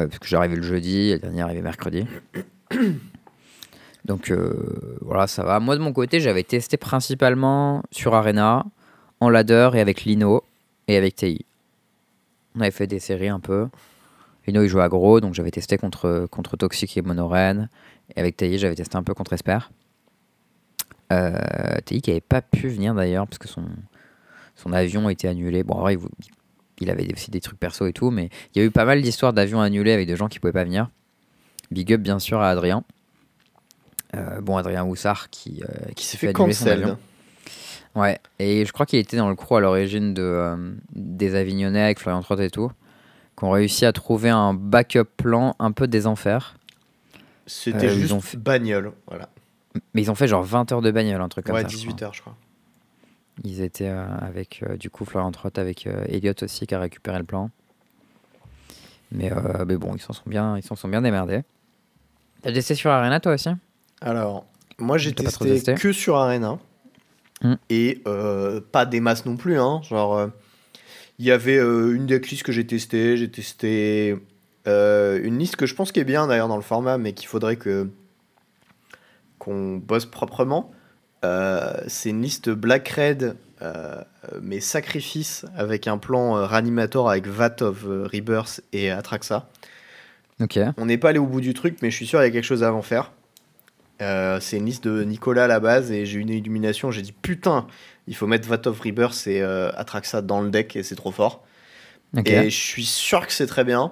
Parce que j'arrivais le jeudi, la dernière arrivait mercredi. Donc euh, voilà, ça va. Moi de mon côté, j'avais testé principalement sur Arena, en ladder et avec Lino et avec TI. On avait fait des séries un peu. Lino il joue aggro, donc j'avais testé contre, contre Toxic et Monoren. Et avec TI, j'avais testé un peu contre Esper. Euh, TI qui avait pas pu venir d'ailleurs, parce que son, son avion a été annulé. Bon, vrai, il, il avait aussi des trucs perso et tout, mais il y a eu pas mal d'histoires d'avions annulés avec des gens qui pouvaient pas venir. Big up bien sûr à Adrien. Euh, bon, Adrien Houssard qui, euh, Qui s'est fait annuler son avion. Ouais, et je crois qu'il était dans le crew à l'origine de, euh, des Avignonnais avec Florian Trott et tout. qui ont réussi à trouver un backup plan un peu des enfers. C'était juste ont fait- bagnole, voilà. Mais ils ont fait genre 20 heures de bagnole, un truc comme Ouais, ça. je 18 crois. heures, je crois. Ils étaient euh, avec, euh, du coup, Florian Trott avec euh, Elliot aussi qui a récupéré le plan. Mais, mais bon, ils s'en sont bien, ils s'en sont bien démerdés. T'as testé sur Arena toi aussi? Alors, moi j'ai testé testé? que sur Arena. Hmm. Et euh, pas des masses non plus. Hein. Genre, euh, il y avait euh, une decklist que j'ai testée. J'ai testé une liste que je pense qui est bien d'ailleurs dans le format, mais qu'il faudrait que qu'on bosse proprement. Euh, c'est une liste Black Red, euh, mais sacrifice avec un plan euh, Ranimator avec Vat of Rebirth et Atraxa. On n'est pas allé au bout du truc, mais je suis sûr qu'il y a quelque chose à en faire. Euh, c'est une liste de Nicolas à la base et j'ai eu une illumination. J'ai dit putain, il faut mettre Vat of Rebirth et euh, Atraxa dans le deck et c'est trop fort. Et je suis sûr que c'est très bien,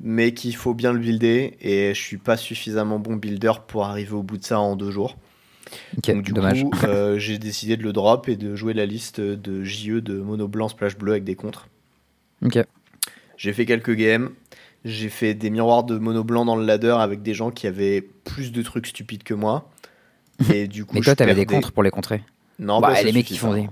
mais qu'il faut bien le builder et je suis pas suffisamment bon builder pour arriver au bout de ça en deux jours. Donc du dommage. coup, euh, j'ai décidé de le drop et de jouer la liste de JE de mono blanc splash bleu avec des contres. Ok. J'ai fait quelques games. J'ai fait des miroirs de mono blanc dans le ladder avec des gens qui avaient plus de trucs stupides que moi. Et du coup, Mais toi, t'avais des contres pour les contrer. Non, Bah, bah, les mecs qui font des-.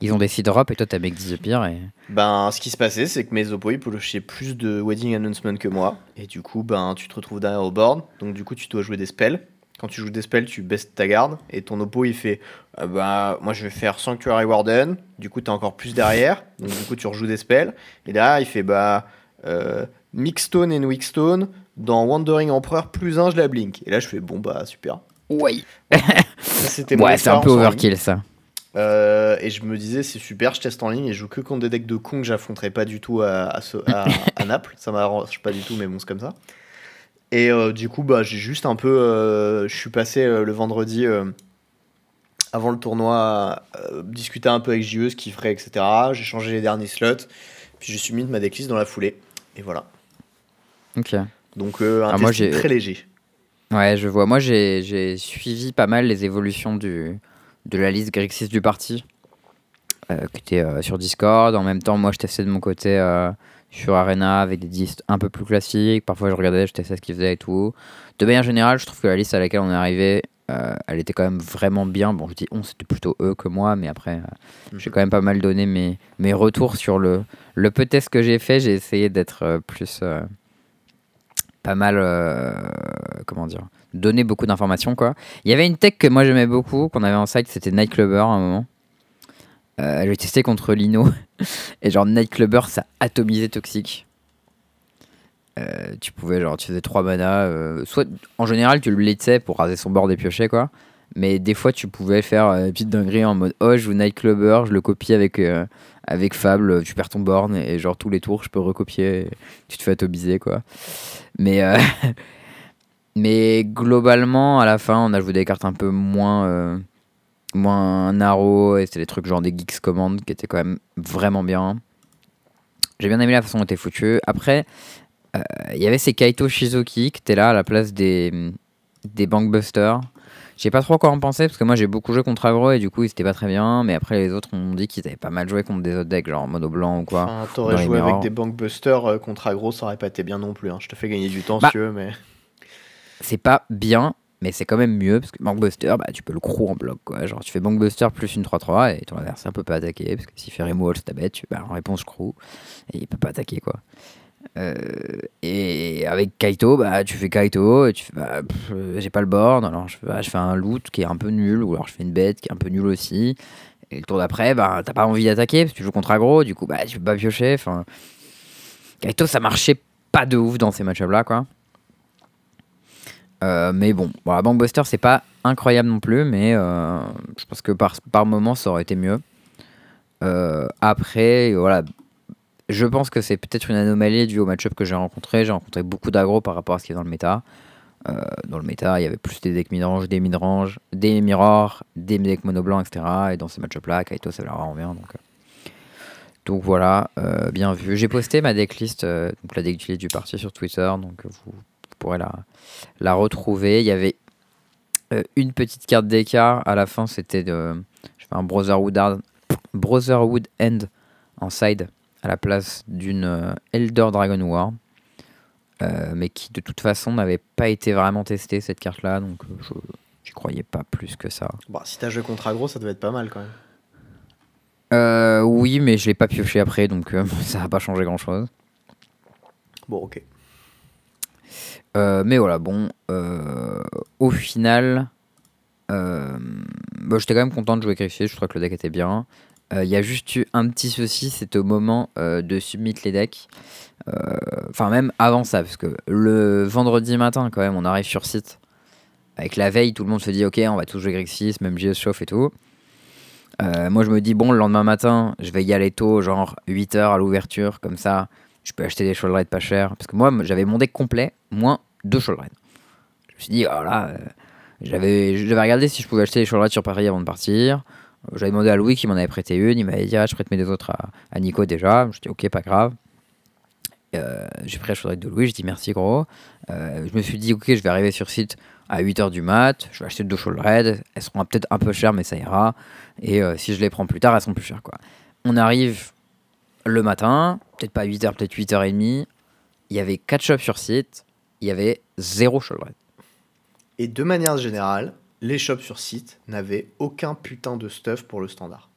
Ils ont des seed drop et toi, t'as Make Disappear et. Ben, ce qui se passait, c'est que mes oppos ils piochaient plus de wedding announcement que moi. Et du coup, ben, tu te retrouves derrière au board. Donc, du coup, tu dois jouer des spells. Quand tu joues des spells, tu baisses ta garde. Et ton oppo, il fait bah, Moi, je vais faire Sanctuary Warden. Du coup, t'es encore plus derrière. Donc, du coup, tu rejoues des spells. Et là, il fait Bah, euh, Mixstone et Wickstone. Dans Wandering Emperor, plus un, je la blink. Et là, je fais Bon, bah, super. Ouais. Ça, c'était mon Ouais, c'est un peu overkill ça. Euh, et je me disais, c'est super, je teste en ligne et je joue que contre des decks de con que j'affronterai pas du tout à, à, ce- à- à Naples. Ça m'arrange pas du tout, mais bon, c'est comme ça. Et euh, du coup, bah, j'ai juste un peu. euh, je suis passé euh, le vendredi avant le tournoi, euh, discuter un peu avec JE, ce qu'il ferait, etc. J'ai changé les derniers slots, puis je suis mis de ma decklist dans la foulée. Et voilà. Ok. Donc, euh, un Ah, moi, très léger. Ouais, je vois. Moi, j'ai j'ai suivi pas mal les évolutions du, de la liste Grixis du parti, euh, qui était sur Discord. En même temps, moi, je testais de mon côté sur Arena avec des listes un peu plus classiques. Parfois, je regardais, je testais ce qu'ils faisaient et tout. De manière générale, je trouve que la liste à laquelle on est arrivé, euh, elle était quand même vraiment bien. Bon, je dis on, c'était plutôt eux que moi, mais après, euh, j'ai quand même pas mal donné mes, mes retours sur le, le peu test que j'ai fait. J'ai essayé d'être euh, plus. pas mal. comment dire Donner beaucoup d'informations, quoi. Il y avait une tech que moi j'aimais beaucoup, qu'on avait en site, c'était Nightclubber à un moment. Euh, j'ai testé contre Lino. Et genre, Nightclubber, ça atomisait toxique. Euh, tu pouvais, genre, tu faisais 3 mana. euh, soit, en général, tu le blitzais pour raser son bord des piochets, quoi. Mais des fois, tu pouvais faire euh, une petite dinguerie en mode Oh, je joue Nightclubber, je le copie avec, euh, avec Fable, tu perds ton borne, et genre, tous les tours, je peux recopier. tu te fais atomiser, quoi. Mais, mais globalement, à la fin, on a joué des cartes un peu moins, moins narrow, et c'était des trucs genre des Geeks Command qui étaient quand même vraiment bien. J'ai bien aimé la façon dont c'était foutu. Après, euh, il y avait ces Kaito Shizuki qui étaient là à la place des, des Bankbusters. Je sais pas trop quoi en penser parce que moi j'ai beaucoup joué contre aggro et du coup ils étaient pas très bien. Mais après les autres ont dit qu'ils avaient pas mal joué contre des autres decks, genre mono blanc ou quoi. Enfin, T'aurais joué avec des bankbusters euh, contre aggro, ça aurait pas été bien non plus. hein. Je te fais gagner du temps Bah, si tu veux, mais. c'est pas bien, mais c'est quand même mieux parce que Bankbuster, bah, tu peux le crew en bloc quoi. Genre tu fais Bankbuster plus une 3-3 et ton adversaire peut pas attaquer parce que s'il fait Removal, c'est ta bête, tu, bah, en réponse crew et il peut pas attaquer quoi. Euh, et avec Kaito, bah, tu fais Kaito et tu fais bah, euh, j'ai pas le board, alors je bah, je fais un loot qui est un peu nul ou alors je fais une bête qui est un peu nulle aussi. Et le tour d'après, bah, t'as pas envie d'attaquer parce que tu joues contre aggro, du coup bah, tu peux pas piocher. Kaito ça marchait pas de ouf dans ces match là quoi. Euh, mais bon, voilà, Bankbuster, c'est pas incroyable non plus, mais euh, je pense que par, par moment, ça aurait été mieux. Euh, après, voilà, je pense que c'est peut-être une anomalie due au match-up que j'ai rencontré. J'ai rencontré beaucoup d'aggro par rapport à ce qui est dans le méta. Dans le méta, il y avait plus des decks midrange, des midrange, des mirrors, des decks mono blanc, etc. Et dans ces match-up-là, Kaito, ça leur vraiment bien. Donc, donc voilà, bien vu. J'ai posté ma decklist, donc la decklist du parti sur Twitter, donc vous pourrez la, la retrouver. Il y avait euh, une petite carte d'écart à la fin, c'était de. Je fais un Brotherhood, Hard- Brotherhood End en side à la place d'une euh, Elder Dragon War. euh, mais qui de toute façon n'avait pas été vraiment testée cette carte là, donc je j'y croyais pas plus que ça. Bon, si t'as joué contre aggro, ça devait être pas mal quand même. Euh, oui, mais je l'ai pas pioché après, donc euh, ça n'a pas changé grand chose. Bon, ok. Euh, mais voilà, bon, euh, au final, euh, bah, j'étais quand même content de jouer Griffith, je crois que le deck était bien. Il y a juste eu un petit souci, c'était au moment de submit les decks. Enfin, même avant ça, parce que le vendredi matin, quand même, on arrive sur site. Avec la veille, tout le monde se dit, ok, on va tous jouer Grixis, même JS chauffe et tout. Moi, je me dis, bon, le lendemain matin, je vais y aller tôt, genre 8h à l'ouverture, comme ça, je peux acheter des Shoulder pas chers. Parce que moi, j'avais mon deck complet, moins deux Shoulder Je me suis dit, oh là, euh, j'avais regardé si je pouvais acheter des Shoulder sur Paris avant de partir. Euh, J'avais demandé à Louis qui m'en avait prêté une. Il m'avait dit, ah, je prête mes deux autres à, Nico déjà. Je dit, ok, pas grave. Euh, j'ai pris la Shoulder de Louis, j'ai dit merci gros. Je me suis dit, ok, je vais arriver sur site à 8h du mat. Je vais acheter deux Shoulder Elles seront peut-être un peu chères, mais ça ira. Et si je les prends plus tard, elles seront plus chères. Quoi. On arrive le matin, peut-être pas 8h, peut-être 8h30. Il y avait 4 shops sur site. Il y avait zéro Shoulder Et de manière générale, les shops sur site n'avaient aucun putain de stuff pour le standard.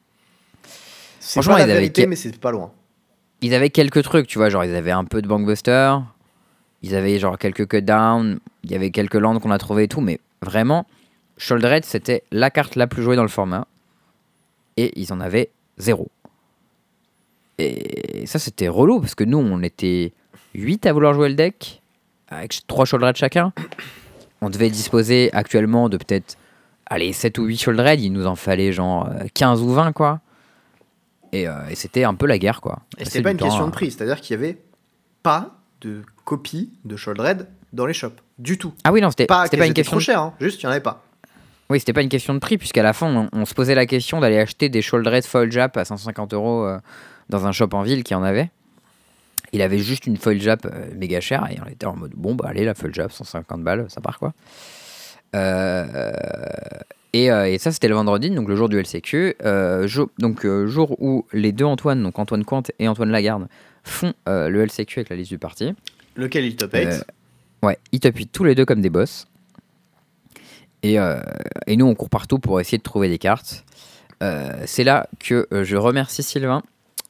C'est Franchement, pas la ils avaient vérité, que- mais c'est pas loin. ils avaient quelques trucs, tu vois, genre ils avaient un peu de Bankbuster, ils avaient genre quelques cutdowns, il y avait quelques landes qu'on a trouvé et tout, mais vraiment, Shouldered c'était la carte la plus jouée dans le format, et ils en avaient zéro. Et ça c'était relou, parce que nous on était 8 à vouloir jouer le deck, avec 3 Shouldered chacun. On devait disposer actuellement de peut-être, allez, 7 ou 8 Shouldered, il nous en fallait genre euh, 15 ou 20 quoi. Et, euh, et c'était un peu la guerre quoi. Et c'était pas une temps question de prix, c'est-à-dire qu'il y avait pas de copie de Sholdred dans les shops. Du tout. Ah oui, non, c'était Pas, pas une question. trop de- chères, hein. juste il y en avait pas. Oui, c'était pas une question de prix, puisqu'à la fin, on, on se posait la question d'aller acheter des Shouldered Foil Jap à 150 euros euh, dans un shop en ville qui en avait. Il avait juste une Foil Jap euh, méga chère et on était en mode bon, bah allez, la Foil Jap, 150 balles, ça part quoi. Euh, et, euh, et ça, c'était le vendredi, donc le jour du LCQ. Euh, donc, euh, jour où les deux Antoine, donc Antoine Cointe et Antoine Lagarde, font le LCQ avec la liste du parti. Lequel il top 8 Euh, Ouais, ils top 8 tous les deux comme des boss. Et, et nous, on court partout pour essayer de trouver des cartes. C'est là que je remercie Sylvain,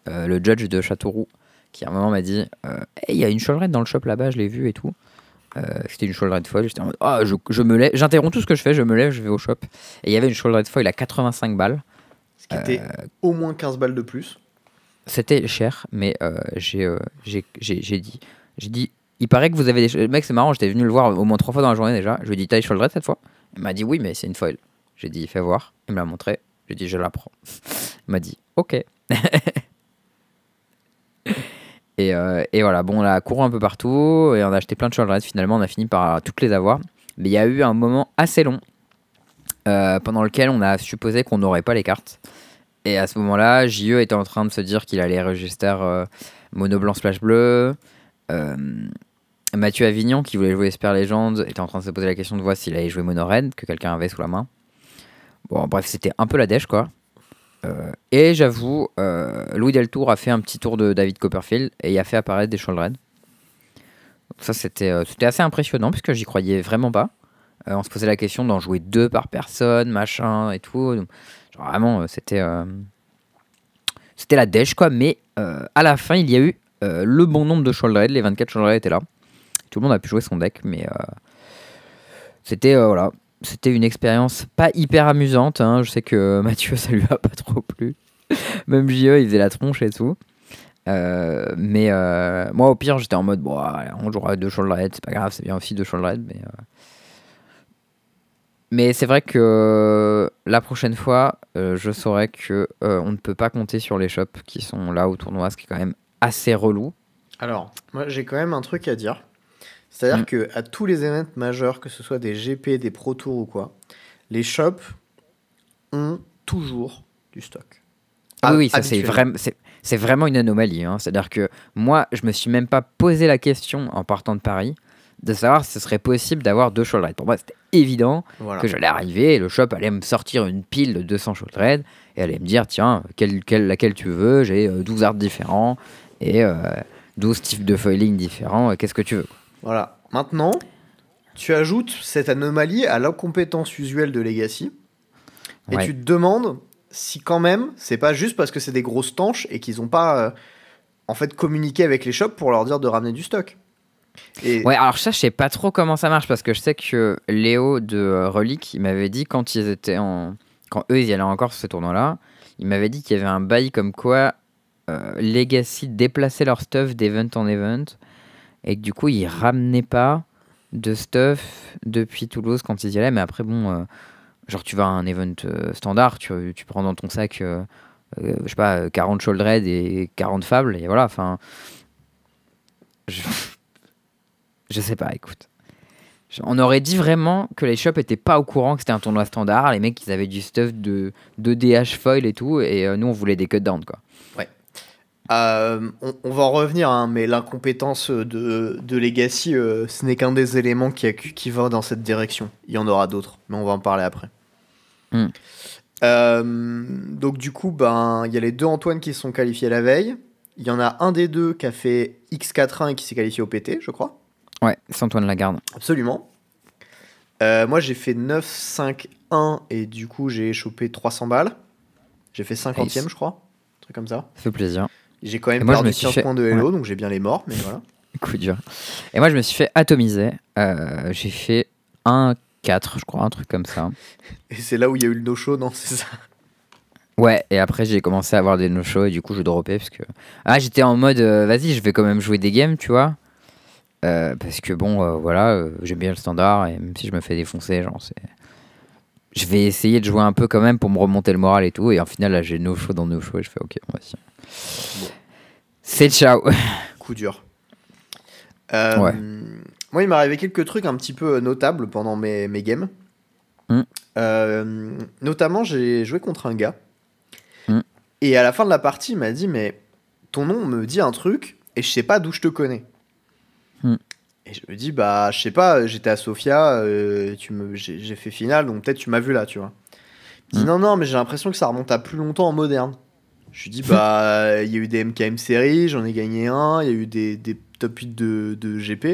euh, le judge de Châteauroux, qui à un moment m'a dit euh, Hey, il y a une Shoulder dans le shop là-bas, je l'ai vu et tout. Euh, C'était une Shoulder foil. J'étais en mode Ah, je, je me lève, j'interromps tout ce que je fais, je me lève, je vais au shop. Et il y avait une Shoulder foil à 85 balles. Ce qui était au moins 15 balles de plus. C'était cher, mais j'ai j'ai- j'ai- j'ai dit, j'ai dit, il paraît que vous avez des... Mec, c'est marrant, j'étais venu le voir au moins trois fois dans la journée déjà. Je lui ai dit, t'as les Shoulder cette fois? Il m'a dit, oui, mais c'est une foil. J'ai dit, fais voir. Il me l'a montré. J'ai dit, je la prends. Il m'a dit, ok. et, euh, et voilà, bon, on a couru un peu partout et on a acheté plein de Shoulder. Finalement, on a fini par toutes les avoir. Mais il y a eu un moment assez long euh, pendant lequel on a supposé qu'on n'aurait pas les cartes. Et à ce moment-là, JE était en train de se dire qu'il allait register euh, Mono Blanc Splash Bleu. Euh, Mathieu Avignon, qui voulait jouer Esper Legend, était en train de se poser la question de voir s'il allait jouer Mono Red, que quelqu'un avait sous la main. Bon, bref, c'était un peu la dèche, quoi. Euh, et j'avoue, euh, Louis Deltour a fait un petit tour de David Copperfield et il a fait apparaître des. Donc ça, c'était euh, c'était assez impressionnant, puisque j'y croyais vraiment pas. On se posait la question d'en jouer deux par personne, machin et tout. Vraiment, c'était la dèche, quoi. Mais à la fin, il y a eu le bon nombre de Shoulder Red. Les 24 Shoulder Red étaient là. Tout le monde a pu jouer son deck, mais c'était voilà, c'était une expérience pas hyper amusante. hein. Je sais que Mathieu, ça lui a pas trop plu. Même JE, il faisait la tronche et tout. Euh, mais euh, moi, au pire, j'étais en mode bon, on jouera deux Shoulder Red, c'est pas grave, c'est bien aussi deux Shoulder Red, mais. euh, mais c'est vrai que la prochaine fois, euh, je saurais que euh, on ne peut pas compter sur les shops qui sont là au tournoi, ce qui est quand même assez relou. Alors, moi j'ai quand même un truc à dire. C'est-à-dire Mm. que à tous les événements majeurs, que ce soit des GP, des Pro Tours ou quoi, les shops ont toujours du stock. Ah Ah, oui, ça c'est vraiment, c'est, vraiment une anomalie. hein. C'est-à-dire que moi, je me suis même pas posé la question en partant de Paris de savoir si ce serait possible d'avoir deux shoulder Pour moi, c'était évident Voilà. que j'allais arriver et le shop allait me sortir une pile de 200 shoulder et allait me dire tiens, quelle, quelle- laquelle tu veux? J'ai euh, 12 arts différents et euh, 12 types de foiling différents. euh, Qu'est-ce que tu veux Voilà. Maintenant, tu ajoutes cette anomalie à l'incompétence usuelle de Legacy. Et Ouais. tu te demandes si quand même, c'est pas juste parce que c'est des grosses tanches et qu'ils ont pas euh, en fait communiqué avec les shops pour leur dire de ramener du stock. Et Ouais, alors ça, je sais pas trop comment ça marche parce que je sais que Léo de euh, Relic, il m'avait dit quand ils étaient en. Quand eux, ils y allaient encore sur ce tournoi-là, il m'avait dit qu'il y avait un bail comme quoi euh, Legacy déplaçait leur stuff d'event en event et que du coup, ils ramenaient pas de stuff depuis Toulouse quand ils y allaient. Mais après, bon, euh, genre, tu vas à un event euh, standard, tu, prends dans ton sac, euh, euh, je sais pas, euh, 40 Shouldered et 40 Fables, et voilà, enfin. Je... Sais pas, écoute. On aurait dit vraiment que les shops étaient pas au courant que c'était un tournoi standard. Les mecs, ils avaient du stuff de, de DH foil et tout. Et nous, on voulait des cut down, quoi. Euh, on, on va en revenir, hein, mais l'incompétence de, de Legacy, euh, ce n'est qu'un des éléments qui, a- qui va dans cette direction. Il y en aura d'autres, mais on va en parler après. Hmm. Euh, donc du coup, ben, il y a les deux Antoine qui se sont qualifiés la veille. Il y en a un des deux qui a fait X4-1 et qui s'est qualifié au PT, je crois. Ouais, c'est Antoine Lagarde. Absolument. Moi, j'ai fait 9-5-1 et du coup, j'ai chopé 300 balles. J'ai fait 50ème, Nice. je crois. Un truc comme ça. Ça fait plaisir. J'ai quand même moi, je perdu me suis 15 fait- points de Hello, donc j'ai bien les morts, mais voilà. Coup dur. Et moi, je me suis fait atomiser. Euh, J'ai fait 1-4, je crois, un truc comme ça. Et c'est là où il y a eu le no-show, non C'est ça? Ouais, et après, j'ai commencé à avoir des no-shows et du coup, je dropais parce que. Ah, j'étais en mode, euh, vas-y, je vais quand même jouer des games, tu vois. Euh, parce que bon, voilà, j'aime bien le standard et même si je me fais défoncer, genre, c'est. Je vais essayer de jouer un peu quand même pour me remonter le moral et tout. Et en final, là, j'ai no show dans no show et je fais, ok, vas-y. Bon. C'est ciao. Coup dur. Euh, Ouais. Moi, il m'est arrivé quelques trucs un petit peu notables pendant mes, mes games. Hmm. Euh, notamment, j'ai joué contre un gars. Hmm. Et à la fin de la partie, il m'a dit Mais ton nom me dit un truc et je sais pas d'où je te connais. Hmm. Et je me dis Bah, je sais pas, j'étais à Sofia, euh, tu me, j'ai j'ai fait finale, donc peut-être tu m'as vu là, tu vois. Il dit Hmm. Non, non, mais j'ai l'impression que ça remonte à plus longtemps en moderne. Je lui dis Bah, il y a eu des MKM séries, j'en ai gagné un, il y a eu des, des top 8 de, de GP.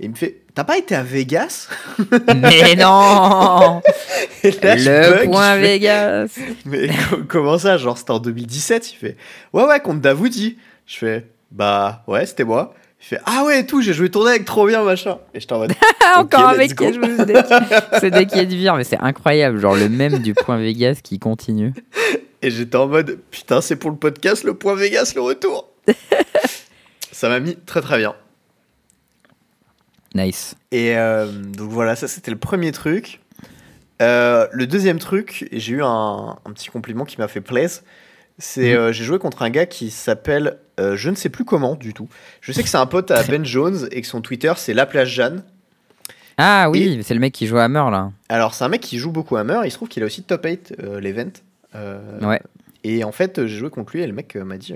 Et il me fait T'as pas été à Vegas? Mais non Et là, je Le bug, point fais, Vegas Mais co- comment ça? Genre, c'était en 2017 Il fait Ouais, ouais, contre Davoudi. Je fais Bah, ouais, c'était moi. Il fait Ah ouais, tout, j'ai joué ton deck, trop bien, machin. Et j'étais en mode encore Ok, un mec qui joué ce deck. Ce deck qui est de vire, mais c'est incroyable. Genre le même du point Vegas qui continue. Et j'étais en mode Putain, c'est pour le podcast, le point Vegas, le retour. ça m'a mis très très bien. Nice. Et euh, donc voilà, ça c'était le premier truc. Euh, le deuxième truc, j'ai eu un, un petit compliment qui m'a fait plaisir. C'est Mhm. euh, j'ai joué contre un gars qui s'appelle euh, je ne sais plus comment du tout. Je sais que c'est un pote à Ben Jones et que son Twitter c'est La Plage Jeanne. Ah oui, c'est le mec qui joue à Hammer là. Alors c'est un mec qui joue beaucoup à Hammer. Il se trouve qu'il a aussi top 8 euh, l'event. Euh, Ouais. Et en fait j'ai joué contre lui et le mec m'a dit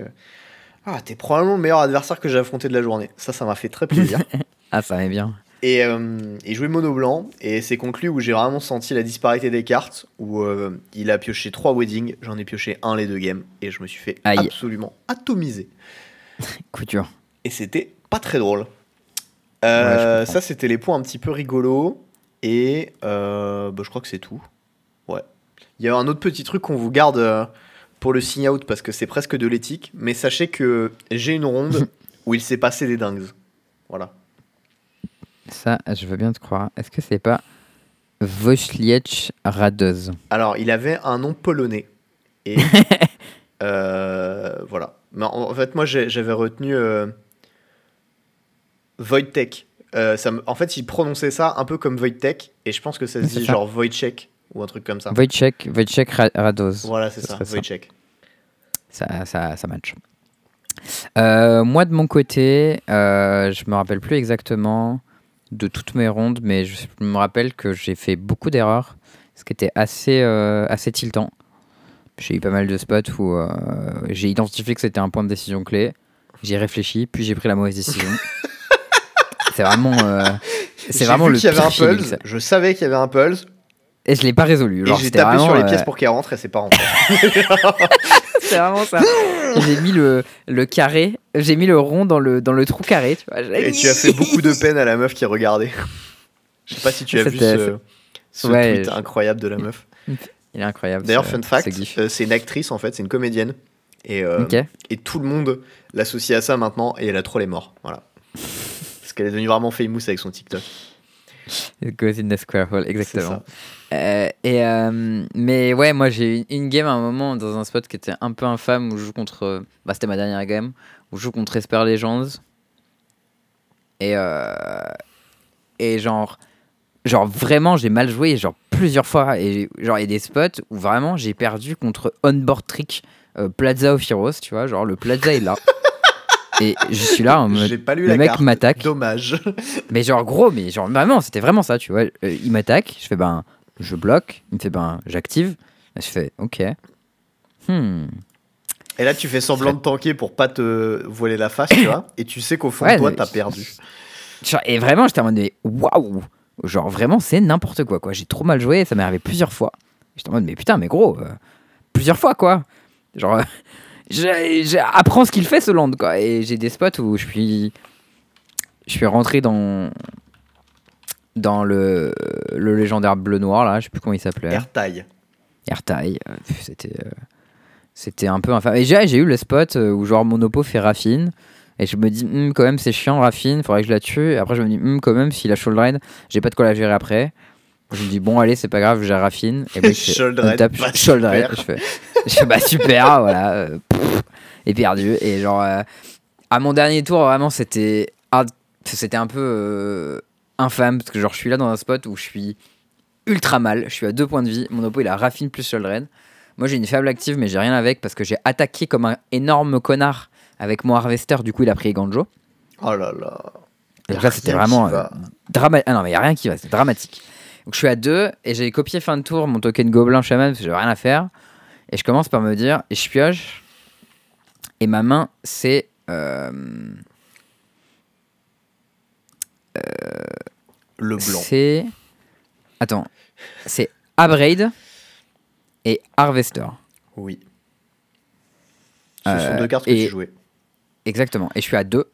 ah t'es probablement le meilleur adversaire que j'ai affronté de la journée. Ça ça m'a fait très plaisir. Ah, ça va bien. Et euh, il jouait mono blanc, et c'est contre lui où j'ai vraiment senti la disparité des cartes, où euh, il a pioché 3 weddings, j'en ai pioché un les deux games, et je me suis fait Aïe. absolument atomiser. Couture. Et c'était pas très drôle. Euh, Ouais, ça, c'était les points un petit peu rigolos, et euh, bah, je crois que c'est tout. Ouais. Il y a un autre petit truc qu'on vous garde pour le sign out, parce que c'est presque de l'éthique, mais sachez que j'ai une ronde où il s'est passé des dingues. Voilà. Ça, je veux bien te croire. Est-ce que c'est pas Wojciech Radoz Alors, il avait un nom polonais. Et euh, voilà. Mais en, fait, moi, j'avais retenu euh, Wojtek. Euh, ça me- en fait, il prononçait ça un peu comme Wojtek. Et je pense que ça se dit ça. genre Wojciech ou un truc comme ça. Wojciech, Wojciech Ra- Radoz. Voilà, c'est Ce ça, serait ça. Wojciech. Ça, ça, ça match. Euh, moi, de mon côté, euh, je me rappelle plus exactement de toutes mes rondes, mais je me rappelle que j'ai fait beaucoup d'erreurs, ce qui était assez, euh, assez tiltant. J'ai eu pas mal de spots où euh, j'ai identifié que c'était un point de décision clé. J'ai réfléchi, puis j'ai pris la mauvaise décision. c'est vraiment, euh, c'est J'ai vraiment vu le y avait un pulse. Je savais qu'il y avait un pulse. Et je l'ai pas résolu. Et Genre, j'ai c'était tapé sur les pièces pour qu'elle rentre et c'est pas rentré. C'est vraiment ça. j'ai mis le, le carré, j'ai mis le rond dans le, dans le trou carré. Tu vois. Et tu as fait beaucoup de peine à la meuf qui regardait. Je sais pas si tu as vu ce, ce Ouais, tweet je- incroyable de la meuf. Il est incroyable. D'ailleurs, fun fact, euh, c'est une actrice en fait, c'est une comédienne. Et, euh, et tout le monde l'associe à ça maintenant et elle a trop les morts. Voilà. Parce qu'elle est devenue vraiment famous avec son TikTok. It goes in the square hole, C'est exactement. Euh, et euh, mais ouais, moi j'ai eu une game à un moment dans un spot qui était un peu infâme où je joue contre. euh, Bah, c'était ma dernière game où je joue contre Esper Legends. Et euh, et genre genre vraiment j'ai mal joué genre plusieurs fois et genre il y a des spots où vraiment j'ai perdu contre Onboard Trick Plaza of Heroes, tu vois, genre le Plaza est là. et je suis là en mode pas lu le la mec m'attaque. Dommage. mais genre gros, mais genre vraiment, c'était vraiment ça, tu vois. Il m'attaque, je fais ben, je bloque, il me fait ben, j'active. Je fais ok. Hmm. Et là, tu fais semblant de tanker pour pas te voiler la face, tu vois. Et tu sais qu'au fond Ouais, de toi, t'as perdu. Et vraiment, j'étais en mode waouh, genre vraiment, c'est n'importe quoi, quoi. J'ai trop mal joué, ça m'est arrivé plusieurs fois. J'étais en mode mais putain, mais gros, euh, plusieurs fois quoi. Genre, euh, j'ai- j'ai- apprends ce qu'il fait ce land quoi. Et j'ai des spots où je suis, je suis rentré dans dans le le légendaire bleu noir là, je sais plus comment il s'appelait. Airtail. Airtail, euh, c'était euh, c'était un peu infâme. Et j'ai eu le spot euh, où genre mon oppo fait Raffine et je me dis Hum, quand même c'est chiant Raffine, faudrait que je la tue et après je me dis Hum, quand même s'il a shoulder raid, j'ai pas de quoi la gérer après. Je me dis bon allez c'est pas grave, j'ai Raffine et je fais, on raid, tape bah, shoulder raid. super. je fais je fais bah super voilà euh, pff, et perdu et genre euh, à mon dernier tour vraiment c'était c'était un peu euh, infâme parce que genre je suis là dans un spot où je suis ultra mal. Je suis à deux points de vie. Mon oppo il a Raffine plus Raid. Moi j'ai une faible active mais j'ai rien avec parce que j'ai attaqué comme un énorme connard avec mon Harvester. Du coup il a pris Ganjo. Oh là là. Et là c'était vraiment va. dramatique. Ah non mais y a rien qui va, c'est dramatique. Donc je suis à deux et j'ai copié fin de tour mon token Gobelin Shaman parce que j'ai rien à faire. Et je commence par me dire et je pioche. Et ma main c'est. euh, Le blanc. C'est. Attends. C'est Abraid et Harvester. Oui. Ce sont Euh, deux cartes que et- tu jouais. Exactement. Et je suis à 2.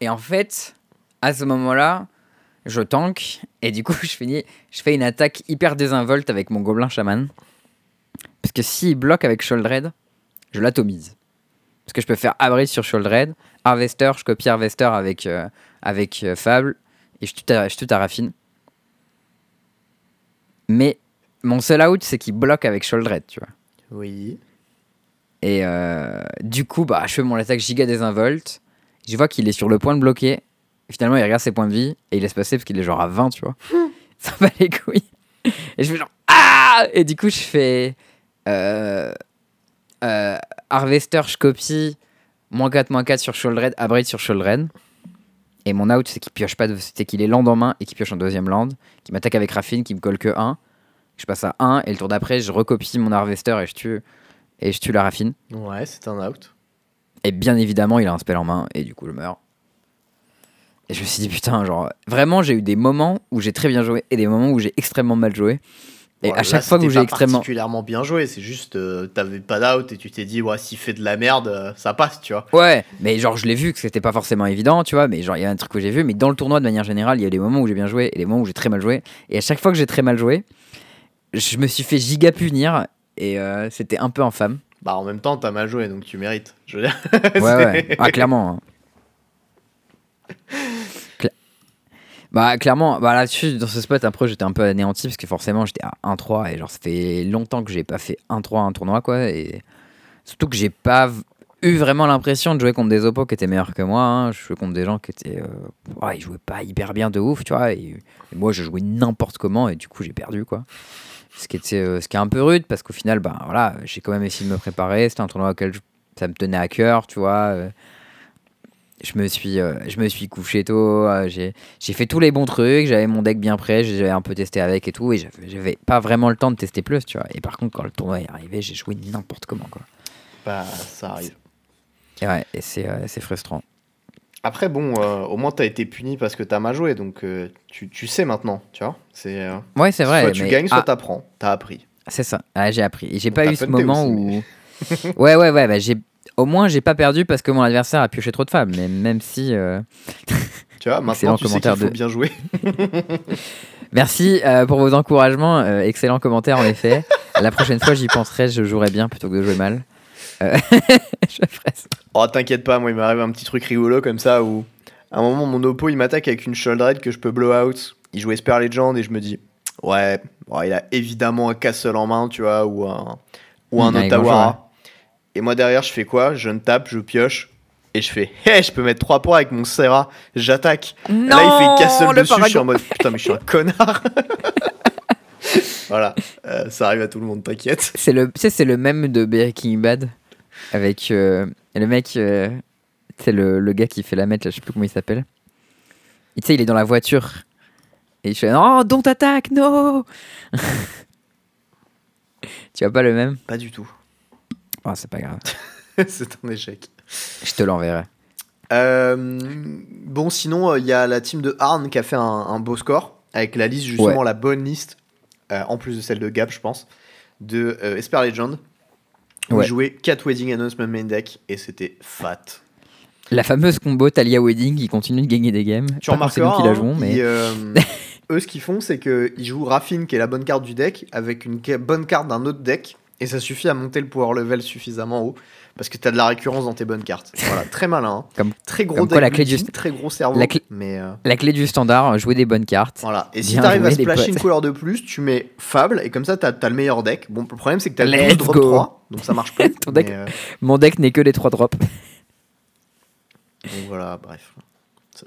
Et en fait, à ce moment-là, je tank. Et du coup, je, finis, je fais une attaque hyper désinvolte avec mon gobelin chaman. Parce que s'il bloque avec Sholdred, je l'atomise. Parce que je peux faire Abraid sur Sholdred, Harvester, je copie Harvester avec, euh, avec euh, Fable, et je tue ta, je tue ta Raffine. Mais mon seul out, c'est qu'il bloque avec Sholdred, tu vois. Oui. Et euh, du coup, bah, je fais mon attaque giga désinvolte. Je vois qu'il est sur le point de bloquer. Finalement, il regarde ses points de vie et il laisse passer parce qu'il est genre à 20, tu vois. Ça va les couilles. Et je fais genre Ah Et du coup, je fais euh, euh, Harvester, je copie moins 4, moins 4 sur Shouldered, Abraid sur Shouldered. Et mon out, c'est qu'il pioche pas, de- c'est qu'il est land en main et qu'il pioche en deuxième land. Qui m'attaque avec Raffine, qui me colle que 1. Je passe à 1 et le tour d'après, je recopie mon Harvester et je tue, et je tue la Raffine. Ouais, c'est un out. Et bien évidemment, il a un spell en main et du coup, je meurs. Et je me suis dit, putain, genre, vraiment, j'ai eu des moments où j'ai très bien joué et des moments où j'ai extrêmement mal joué. Et Bon, à là, chaque fois où j'ai extrêmement. particulièrement bien joué, c'est juste euh, t'avais pas d'out et tu t'es dit ouais s'il fait de la merde euh, ça passe tu vois. Ouais, mais genre, je l'ai vu que c'était pas forcément évident, tu vois, mais genre, il y a un truc que j'ai vu, mais dans le tournoi, de manière générale, il y a des moments où j'ai bien joué et des moments où j'ai très mal joué. Et à chaque fois que j'ai très mal joué, je me suis fait giga punir et euh, c'était un peu infâme. Bah en même temps t'as mal joué donc tu mérites. Je veux dire. Ouais, ouais. Ah, clairement. hein. Bah, clairement, bah, là-dessus, dans ce spot, après, j'étais un peu anéanti parce que forcément, j'étais à 1-3 et genre, ça fait longtemps que j'ai pas fait 1-3 à un tournoi, quoi. Et surtout que j'ai pas eu vraiment l'impression de jouer contre des oppos qui étaient meilleurs que moi. hein. Je jouais contre des gens qui étaient. euh, ouais, ils jouaient pas hyper bien de ouf, tu vois. Et, et moi, je jouais n'importe comment et du coup, j'ai perdu, quoi. Ce qui, était, euh, ce qui est un peu rude parce qu'au final, bah, voilà, j'ai quand même essayé de me préparer. C'était un tournoi auquel je- ça me tenait à cœur, tu vois. euh, je me suis, euh, je me suis couché tôt, euh, j'ai j'ai fait tous les bons trucs, j'avais mon deck bien prêt, j'avais un peu testé avec et tout, et j'avais- pas vraiment le temps de tester plus, tu vois. Et par contre, quand le tournoi est arrivé, j'ai joué n'importe comment, quoi. Bah ça arrive. Et ouais, et c'est euh, c'est frustrant. Après bon euh, au moins t'as été puni parce que t'as mal joué donc euh, tu, tu sais maintenant tu vois. C'est Ouais, c'est vrai. soit tu mais- gagnes soit ah, t'apprends. T'as appris. C'est ça, Ah, j'ai appris. Et j'ai pas eu ce moment où. ouais, ouais, ouais, bah, j'ai Au moins, j'ai pas perdu parce que mon adversaire a pioché trop de femmes. Mais même si. euh, Tu vois, maintenant tu sais qu'il commentaire faut de- bien jouer. Merci euh, pour vos encouragements. euh, excellent commentaire, en effet. La prochaine fois, j'y penserai. Je jouerai bien plutôt que de jouer mal. Je ferai ça. Oh, t'inquiète pas, moi il m'arrive un petit truc rigolo comme ça où à un moment mon oppo il m'attaque avec une Sholdred que je peux blow out. Il joue Esper Legend et je me dis, ouais, bon, il a évidemment un Castle en main, tu vois, ou un, ou un Mm, bonjour, Et moi derrière, je fais quoi? Je ne tape, je pioche. Et je fais, hé, je peux mettre 3 points avec mon Serra, j'attaque. Là, il fait Castle le dessus, je suis en mode, putain, mais je suis un connard. voilà, euh, ça arrive à tout le monde, t'inquiète. C'est le, tu sais, c'est le même de Breaking Bad avec euh, le mec, euh, c'est le, le gars qui fait la mètre, là, je sais plus comment il s'appelle. Tu sais, il est dans la voiture et il fait non, don't attack, no. tu vois pas le même? Pas du tout. Oh, c'est pas grave, C'est un échec. je te l'enverrai. Euh, bon, sinon, il y a la team de Arn qui a fait un, un beau score avec la liste, justement, la bonne liste, euh, en plus de celle de Gap, je pense, de euh, Esper Legend. Où Ouais. ils jouaient 4 Wedding Announcement Main Deck et c'était fat. La fameuse combo Talia Wedding qui continue de gagner des games. Tu nous remarqueras, qui la hein, jouons, mais ils, euh, eux, ce qu'ils font, c'est qu'ils jouent Raffine, qui est la bonne carte du deck, avec une bonne carte d'un autre deck, et ça suffit à monter le power level suffisamment haut, parce que tu as de la récurrence dans tes bonnes cartes. Voilà, très malin. hein. Comme- très gros comme quoi, la clé du très gros cerveau. la clé- Mais euh, la clé du standard, jouer des bonnes cartes. voilà. Et si Bien t'arrives à splasher une couleur de plus, tu mets Fable, et comme ça, t'as as le meilleur deck. Bon, le problème, c'est que t'as le Let's 12 drop go. 3, donc ça marche plus. Ton deck- mais, euh, Mon deck n'est que les 3 drops. donc voilà, bref.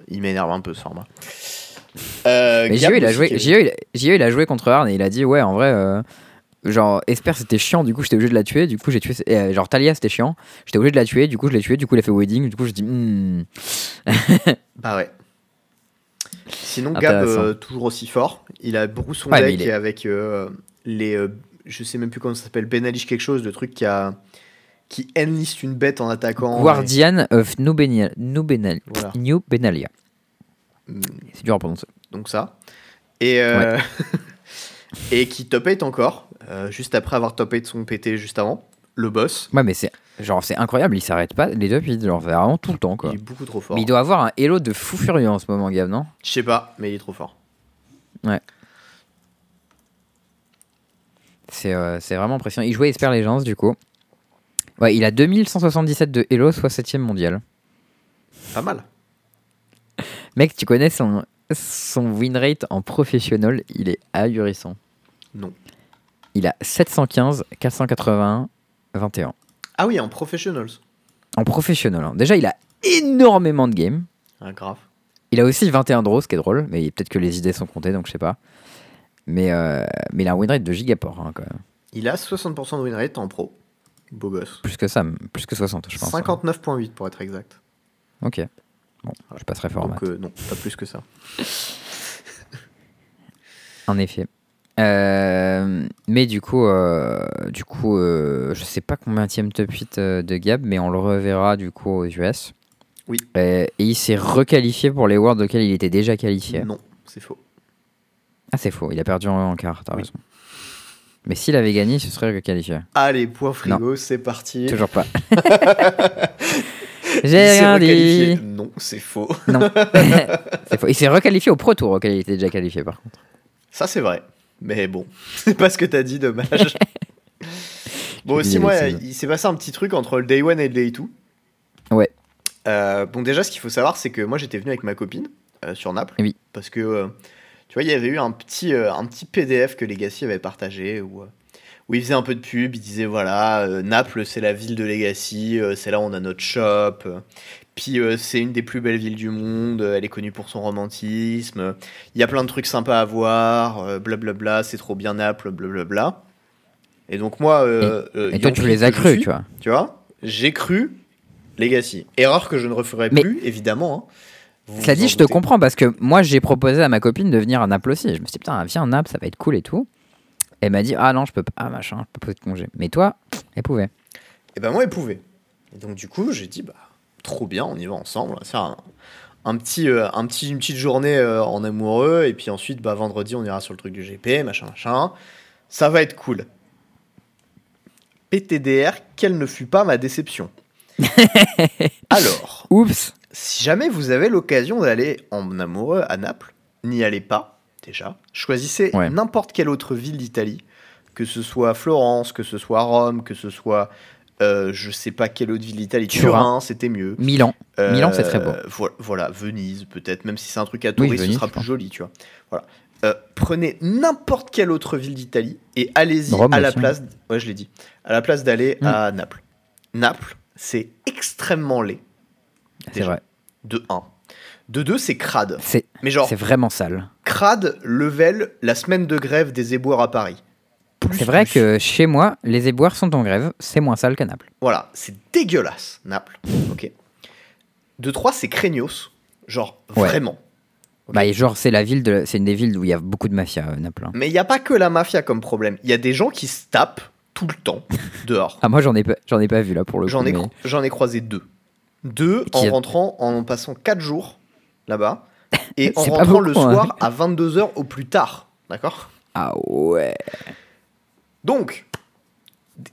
Il m'énerve un peu ce format. Euh, Mais JE il, a joué, JE, il, a- JE, il a joué contre Arn et il a dit ouais en vrai euh, genre Esper c'était chiant du coup j'étais obligé de la tuer du coup j'ai tué et, euh, genre Talia c'était chiant j'étais obligé de la tuer du coup je l'ai tué du coup il a fait wedding du coup je dis hmm. Bah ouais. Sinon, Gab, euh, toujours aussi fort. Il a beaucoup son Ouais, deck est- avec euh, les. je sais même plus comment ça s'appelle, Benalish quelque chose, le truc qui a. qui enlist une bête en attaquant. Guardian of New, Benal- New, Benal- Voilà. New Benalia et- Mm, c'est dur à prononcer Donc ça. Et. et qui top 8 encore, euh, juste après avoir top 8 son PT juste avant. Le boss. ouais mais c'est genre c'est incroyable il s'arrête pas les deux pits genre vraiment tout le temps quoi Il est beaucoup trop fort. mais il doit avoir un hello de fou furieux en ce moment Gab non? Je sais pas, mais il est trop fort. c'est euh, c'est vraiment impressionnant il jouait Esper Legends du coup ouais il a 2177 de hello soit 7ème mondial Pas mal. Mec, tu connais son, son win rate en professionnel? Il est ahurissant. Non. Il a 715, 481, 21. Ah oui, en professionals. En professionnel. hein. Déjà, il a énormément de games. Ah, grave. Il a aussi 21 draws, ce qui est drôle. Mais peut-être que les idées sont comptées, donc je sais pas. Mais, euh, mais il a un win rate de gigaport, hein, quand même. Il a 60% de win rate en pro. Beau gosse. Plus que ça, m- plus que 60, je pense. hein. 59.8 pour être exact. Ok. Bon, je passerai fort en Donc maths. euh, non, pas plus que ça. En effet. Euh, mais du coup, euh, du coup euh, je sais pas combien de top 8 euh, de Gab, mais on le reverra du coup aux US. Oui. Et il s'est requalifié pour les Worlds auxquels il était déjà qualifié. Non, c'est faux. Ah, c'est faux, il a perdu en, en quart, t'as Oui. raison. Mais s'il avait gagné, se serait requalifié. Allez, point frigo, c'est parti. Toujours pas. J'ai rien dit. Non, c'est faux. Non. c'est faux. Il s'est requalifié au Pro Tour auquel il était déjà qualifié par contre. Ça, c'est vrai. Mais bon, c'est pas ce que t'as dit, dommage. bon, aussi, moi, il s'est passé un petit truc entre le Day 1 et le Day 2. Ouais. Euh, bon, déjà, ce qu'il faut savoir, c'est que moi, j'étais venu avec ma copine euh, sur Naples. Oui. Parce que, euh, tu vois, il y avait eu un petit, euh, un petit PDF que Legacy avait partagé où, où il faisait un peu de pub. Il disait voilà, Naples, c'est la ville de Legacy, c'est là où on a notre shop. Euh, puis euh, c'est une des plus belles villes du monde, euh, elle est connue pour son romantisme. Il y a plein de trucs sympas à voir, euh, blablabla, c'est trop bien Naples, blablabla. Et donc moi, euh, euh, Et toi, tu les as suis, tu vois. tu vois, j'ai cru Legacy. Erreur que je ne referai Mais- plus, évidemment. hein. Vous Cela vous dit, je te comprends parce que moi j'ai proposé à ma copine de venir à Naples aussi. Je me suis dit, putain, viens à Naples, ça va être cool et tout. Elle m'a dit, ah non, je peux pas, ah, machin, je peux pas poser de congé. Mais toi, elle pouvait. Et ben moi, il pouvait. Et donc du coup, j'ai dit bah trop bien, on y va ensemble, on va faire un, un petit, euh, un petit, une petite journée euh, en amoureux, et puis ensuite, bah vendredi, on ira sur le truc du GP, machin, machin. Ça va être cool. PTDR, quelle ne fut pas ma déception Alors, Oups. si jamais vous avez l'occasion d'aller en amoureux à Naples, n'y allez pas, déjà. Choisissez Ouais. n'importe quelle autre ville d'Italie, que ce soit Florence, que ce soit Rome, que ce soit, euh, je sais pas quelle autre ville d'Italie, Turin. C'était mieux. Milan. Euh, Milan, c'est très beau. vo- Voilà, Venise, peut-être, même si c'est un truc à touristes, Venise, ce sera plus joli, tu vois. Voilà. Euh, prenez n'importe quelle autre ville d'Italie et allez-y à la aussi, place. Ouais, je l'ai dit. À la place d'aller à Naples. Naples, c'est extrêmement laid. C'est vrai. De 1. De 2, c'est crade. C'est Mais genre, c'est vraiment sale. crade, level, la semaine de grève des éboueurs à Paris. Plus, C'est vrai plus. que chez moi, les éboueurs sont en grève. C'est moins sale qu'à Naples. Voilà, c'est dégueulasse, Naples. Ok. De 3, c'est craignos. Genre, Ouais. vraiment. Bah, et genre, c'est la ville de, c'est une des villes où il y a beaucoup de mafia, euh, Naples. hein. Mais il n'y a pas que la mafia comme problème. Il y a des gens qui se tapent tout le temps dehors. Ah, moi, j'en ai pas, j'en ai pas vu là pour le J'en coup. ai, mais- cro- j'en ai croisé deux. Deux Qui en a- rentrant, en passant 4 jours là-bas. Et en C'est pas rentrant le beaucoup, hein. soir à 22h au plus tard. D'accord? Ah ouais. Donc,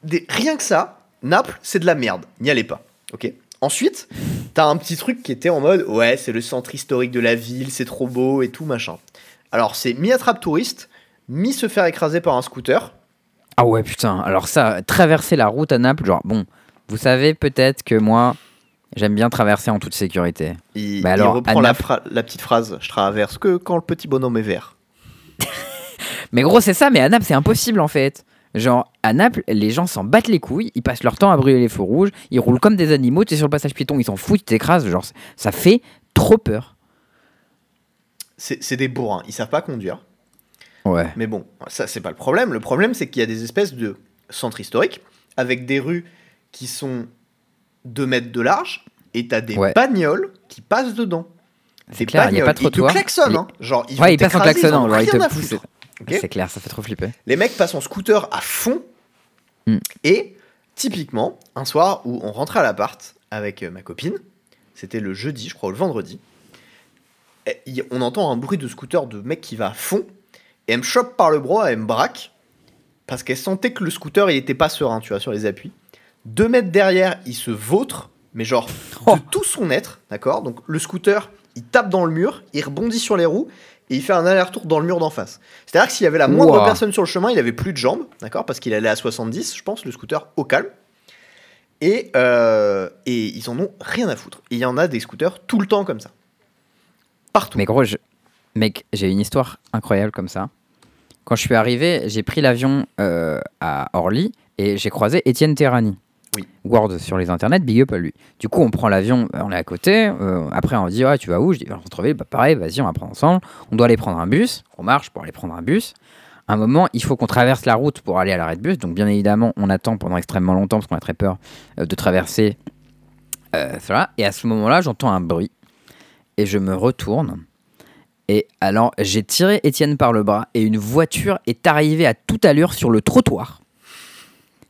des- rien que ça, Naples, c'est de la merde. N'y allez pas. Ok? Ensuite, t'as un petit truc qui était en mode ouais, c'est le centre historique de la ville, c'est trop beau et tout machin. Alors, c'est mi-attrape touriste, mi-se faire écraser par un scooter. Ah ouais, putain. Alors ça, traverser la route à Naples, genre, bon, vous savez peut-être que moi, j'aime bien traverser en toute sécurité. Il, Bah il alors, reprend la, Naples- la petite phrase Je traverse que quand le petit bonhomme est vert. Mais gros, c'est ça, mais à Naples, c'est impossible en fait. Genre, à Naples, les gens s'en battent les couilles, ils passent leur temps à brûler les feux rouges, ils roulent comme des animaux, tu es sur le passage piéton, ils s'en foutent, ils t'écrasent, genre, ça fait trop peur. C'est des bourrins, ils savent pas conduire. Ouais. Mais bon, ça c'est pas le problème. Le problème c'est qu'il y a des espèces de centres historiques avec des rues qui sont 2 mètres de large et t'as des Ouais. bagnoles qui passent dedans. C'est clair, il n'y a pas bagnoles. de Ils te klaxonnent, hein. Genre, ils Ouais, ils passent en klaxonnant, genre, ils te poussent. C'est clair, ça fait trop flipper. Les mecs passent en scooter à fond. Hmm. Et typiquement, un soir où on rentrait à l'appart avec euh, ma copine, c'était le jeudi, je crois, ou le vendredi, et il- on entend un bruit de scooter de mec qui va à fond, et elle me chope par le bras, elle me braque, parce qu'elle sentait que le scooter, il était pas serein, tu vois, sur les appuis. Deux mètres derrière, il se vautre, mais genre Oh. de tout son être, d'accord? Donc le scooter, il tape dans le mur, il rebondit sur les roues, et il fait un aller-retour dans le mur d'en face. C'est-à-dire que s'il y avait la moindre personne sur le chemin, il avait plus de jambes, d'accord Parce qu'il allait à 70, je pense, le scooter au calme. Et, euh, et ils en ont rien à foutre. Il y en a des scooters tout le temps comme ça. Partout. Mais gros, je- mec, j'ai une histoire incroyable comme ça. Quand je suis arrivé, j'ai pris l'avion euh, à Orly et j'ai croisé Étienne Terrani. Oui. Word sur les internets, big up à lui. Du coup, on prend l'avion, on est à côté. euh, après, on dit, ouais, tu vas où? Je dis, on retrouver, bah pareil, vas-y, on va prendre ensemble. On doit aller prendre un bus. On marche pour aller prendre un bus. À un moment, il faut qu'on traverse la route pour aller à l'arrêt de bus. Donc, bien évidemment, on attend pendant extrêmement longtemps parce qu'on a très peur euh, de traverser euh, cela. Et à ce moment-là, j'entends un bruit et je me retourne. Et alors, j'ai tiré Étienne par le bras et une voiture est arrivée à toute allure sur le trottoir.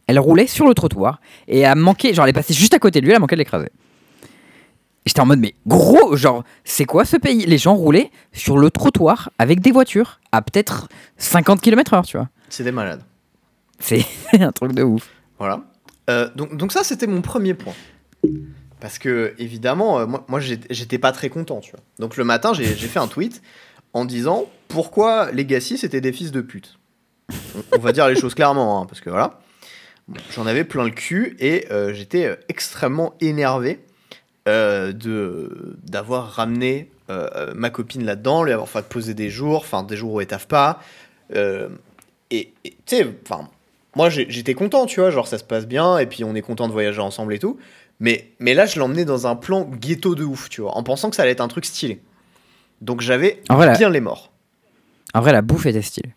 Elle roulait sur le trottoir et a manqué, genre elle est passée juste à côté de lui, elle a manqué de l'écraser. J'étais en mode, mais gros, genre, c'est quoi ce pays? Les gens roulaient sur le trottoir avec des voitures à peut-être 50 km/h, tu vois. C'est des malades. C'est un truc de ouf. Voilà. Euh, donc, donc ça, c'était mon premier point. Parce que, évidemment, euh, moi, moi j'étais pas très content, tu vois. Donc le matin, j'ai j'ai fait un tweet en disant pourquoi Legacy, c'était des fils de pute? On, on va dire les choses clairement, hein, parce que voilà. Bon, J'en avais plein le cul et euh, j'étais euh, extrêmement énervé euh, de d'avoir ramené euh, ma copine là-dedans, lui avoir fait poser des jours, enfin des jours où elle taffe pas. Et tu sais, enfin, moi j'étais content, tu vois, genre ça se passe bien et puis on est content de voyager ensemble et tout. Mais, mais là, je l'emmenais dans un plan ghetto de ouf, tu vois, en pensant que ça allait être un truc stylé. Donc j'avais la- bien les morts. En vrai, la bouffe était stylée.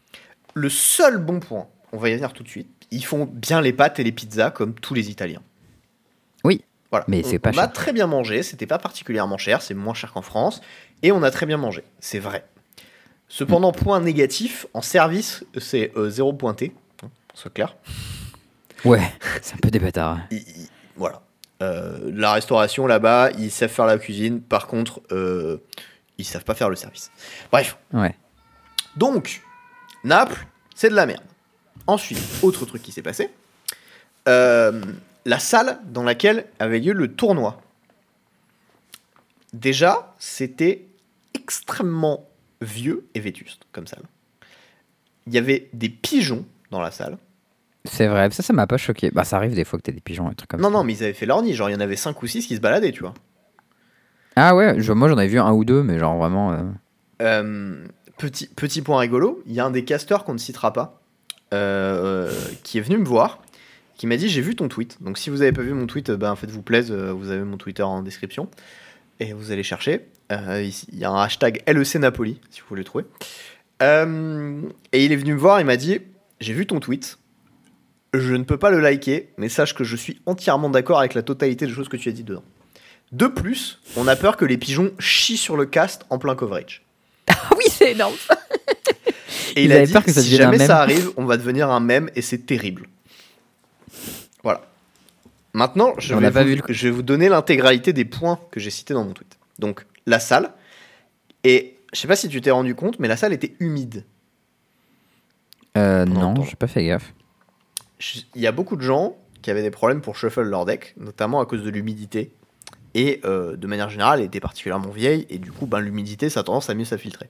Le seul bon point, on va y venir tout de suite, ils font bien les pâtes et les pizzas comme tous les Italiens. Oui, Voilà. mais c'est pas On a très bien mangé, c'était pas particulièrement cher, c'est moins cher qu'en France, et on a très bien mangé, c'est vrai. Cependant, point négatif, en service, c'est euh, zéro pointé, hein, soit clair. Ouais, c'est un peu des bâtards. Il- voilà. Euh, la restauration là-bas, ils savent faire la cuisine, par contre, euh, ils savent pas faire le service. Bref, Ouais. donc, Naples, c'est de la merde. Ensuite, autre truc qui s'est passé. Euh, la salle dans laquelle avait lieu le tournoi. Déjà, c'était extrêmement vieux et vétuste comme salle. Il y avait des pigeons dans la salle. C'est vrai, ça, ça m'a pas choqué. Bah, ça arrive des fois que t'as des pigeons et trucs comme non, ça. non, mais ils avaient fait leur nid. Genre, il y en avait 5 ou 6 qui se baladaient, tu vois. Ah ouais, je- moi j'en avais vu un ou deux, mais genre vraiment. euh, Euh, petit, petit point rigolo, il y a un des casteurs qu'on ne citera pas, euh, qui est venu me voir, qui m'a dit j'ai vu ton tweet. Donc si vous n'avez pas vu mon tweet, ben faites-vous plaisir, euh, vous avez mon Twitter en description et vous allez chercher. Euh, il y a un hashtag LEC Napoli si vous voulez le trouver. Euh, et il est venu me voir, il m'a dit j'ai vu ton tweet. Je ne peux pas le liker, mais sache que je suis entièrement d'accord avec la totalité des choses que tu as dit dedans. De plus, on a peur que les pigeons chient sur le cast en plein coverage. Ah oui, c'est énorme. Et il a dit peur que ça si jamais ça arrive, on va devenir un mème et c'est terrible. Voilà. Maintenant, je vais, vous, vu le- je vais vous donner l'intégralité des points que j'ai cités dans mon tweet. Donc, la salle. Et je sais pas si tu t'es rendu compte, mais la salle était humide. Euh, non, longtemps. j'ai pas fait gaffe. Je- Il y a beaucoup de gens qui avaient des problèmes pour shuffle leur deck, notamment à cause de l'humidité. Et euh, de manière générale, elle était particulièrement vieille, et du coup, ben, l'humidité, ça a tendance à mieux s'infiltrer.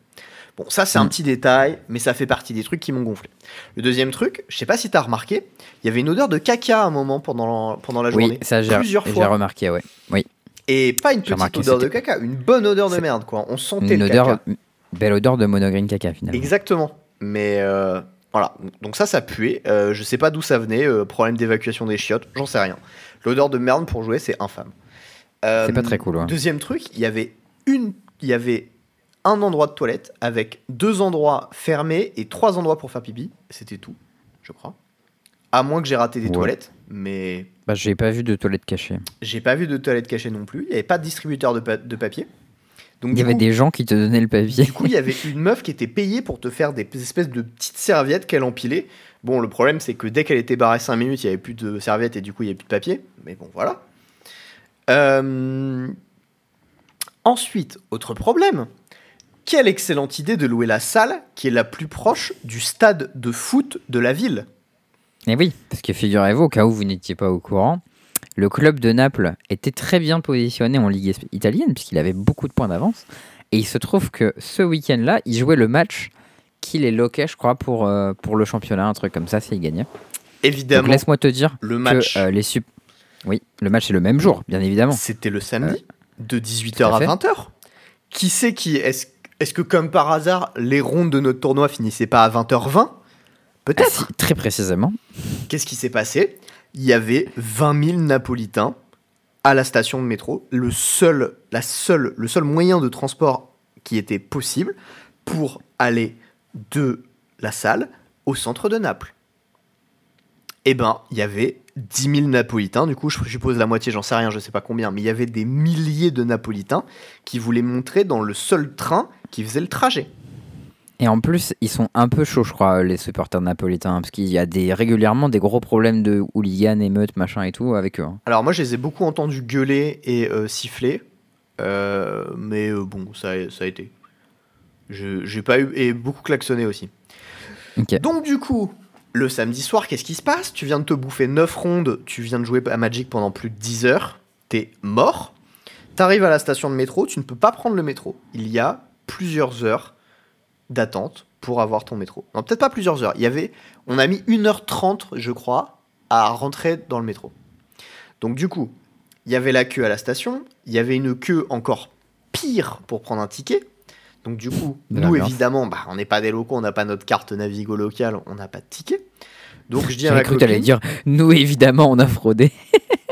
Bon, ça, c'est un Mm. petit détail, mais ça fait partie des trucs qui m'ont gonflé. Le deuxième truc, je sais pas si t'as remarqué, il y avait une odeur de caca à un moment pendant la, pendant la Oui, journée. ça j'ai plusieurs j'ai fois. remarqué, ouais. Oui, Et pas une petite odeur de caca, une bonne odeur de merde, quoi. On sentait une le odeur, caca. belle odeur de monogreen caca finalement. Exactement. Mais euh, voilà, donc ça, ça puait. Euh, je sais pas d'où ça venait, euh, problème d'évacuation des chiottes, j'en sais rien. L'odeur de merde pour jouer, c'est infâme. Euh, C'est pas très cool, ouais. Deuxième truc, il y avait une, il y avait un endroit de toilette avec deux endroits fermés et trois endroits pour faire pipi. C'était tout, je crois. À moins que j'ai raté des Ouais. toilettes, mais Bah, j'ai pas vu de toilette cachée. j'ai pas vu de toilettes cachées non plus. Il n'y avait pas de distributeur de, pa- de papier. Donc Il y avait coup- des gens qui te donnaient le papier. du coup, il y avait une meuf qui était payée pour te faire des espèces de petites serviettes qu'elle empilait. Bon, le problème, c'est que dès qu'elle était barrée 5 minutes, il n'y avait plus de serviettes et du coup, il n'y avait plus de papier. Mais bon, voilà. Euh, Ensuite, autre problème. Quelle excellente idée de louer la salle qui est la plus proche du stade de foot de la ville. Et oui, parce que figurez-vous, au cas où vous n'étiez pas au courant, le club de Naples était très bien positionné en Ligue italienne, puisqu'il avait beaucoup de points d'avance. Et il se trouve que ce week-end-là, il jouait le match qui les loquait, je crois, pour, euh, pour le championnat, un truc comme ça, s'il gagnait. Évidemment, laisse-moi te dire le match, que euh, les sup... Oui, le match est le même jour, bien évidemment. c'était le samedi, de 18h tout à à fait. 20h. Qui sait qui Est-ce est-ce que, comme par hasard, les rondes de notre tournoi finissaient pas à 20h20 Ah, Peut-être. si, très précisément. Qu'est-ce qui s'est passé? Il y avait 20 000 Napolitains à la station de métro, le seul, la seule, le seul moyen de transport qui était possible pour aller de la salle au centre de Naples. Eh ben, il y avait 10 000 Napolitains, du coup, je suppose la moitié, j'en sais rien, je sais pas combien, mais il y avait des milliers de Napolitains qui voulaient montrer dans le seul train qui faisait le trajet. Et en plus, ils sont un peu chauds, je crois, les supporters napolitains, parce qu'il y a des, régulièrement des gros problèmes de hooligans, émeutes, machin et tout avec eux. hein. Alors moi, je les ai beaucoup entendus gueuler et euh, siffler, euh, mais euh, bon, ça, a- ça a été. Je- J'ai pas eu et beaucoup klaxonné aussi. Ok. Donc du coup, le samedi soir, qu'est-ce qui se passe? Tu viens de te bouffer 9 rondes, tu viens de jouer à Magic pendant plus de 10 heures, t'es mort. T'arrives à la station de métro, tu ne peux pas prendre le métro. Il y a plusieurs heures d'attente pour avoir ton métro. Non, peut-être pas plusieurs heures. Il y avait, on a mis 1h30, je crois, à rentrer dans le métro. Donc du coup, il y avait la queue à la station, il y avait une queue encore pire pour prendre un ticket. Donc du coup, nous évidemment, bah, on n'est pas des locaux, on n'a pas notre carte Navigo locale, on n'a pas de ticket. Donc je dis à ma cru que copine, t'allais dire, nous évidemment, on a fraudé.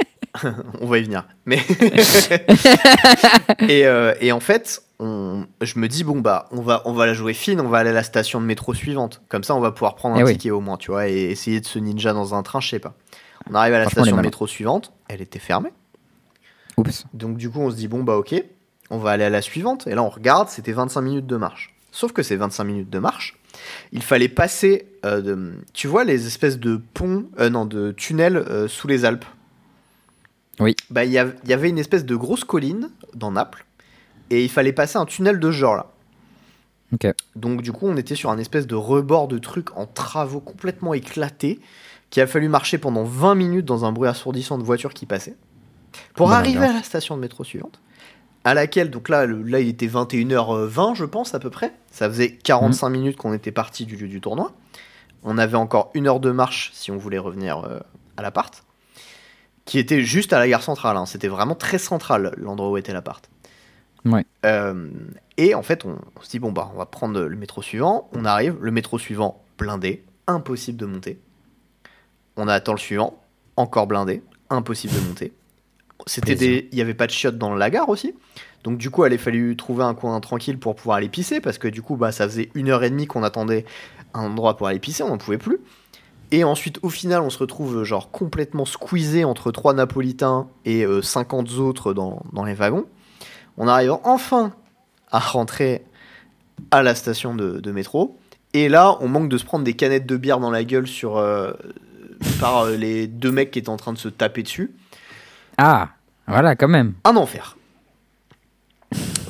on va y venir. Mais et, euh, et en fait, on, je me dis bon bah on va on va la jouer fine, on va aller à la station de métro suivante. Comme ça, on va pouvoir prendre un Eh oui. ticket au moins, tu vois, et essayer de se ninja dans un train, je sais pas. On arrive à la station de métro suivante, elle était fermée. Oups. Donc du coup, on se dit bon bah ok, on va aller à la suivante. Et là, on regarde, c'était 25 minutes de marche. Sauf que ces 25 minutes de marche, il fallait passer, euh, de- tu vois les espèces de ponts, euh, non, de tunnels euh, sous les Alpes? Oui. Bah il y, avait une espèce de grosse colline dans Naples, et il fallait passer un tunnel de ce genre là. Ok. Donc du coup, on était sur un espèce de rebord de truc en travaux complètement éclatés. qu'il a fallu marcher pendant 20 minutes dans un bruit assourdissant de voitures qui passaient, pour Bah, arriver à la station de métro suivante, à laquelle, donc là, le- là il était 21h20, je pense, à peu près. Ça faisait 45 minutes qu'on était parti du lieu du tournoi. On avait encore une heure de marche si on voulait revenir euh, à l'appart, qui était juste à la gare centrale. hein. C'était vraiment très central l'endroit où était l'appart. Ouais. Euh, et en fait, on, on se dit, bon, bah, on va prendre le métro suivant. On arrive, le métro suivant, blindé, impossible de monter. On attend le suivant, encore blindé, impossible de monter. C'était des, il y avait pas de chiottes dans la gare aussi. Donc du coup, il a fallu trouver un coin tranquille pour pouvoir aller pisser parce que du coup, bah, ça faisait une heure et demie qu'on attendait un endroit pour aller pisser, on n'en pouvait plus. Et ensuite, au final, on se retrouve genre complètement squeezé entre trois Napolitains et euh, 50 autres dans, dans les wagons. On arrive enfin à rentrer à la station de, de métro. Et là, on manque de se prendre des canettes de bière dans la gueule sur, euh, par euh, les deux mecs qui étaient en train de se taper dessus. Ah, voilà, quand même. Un enfer.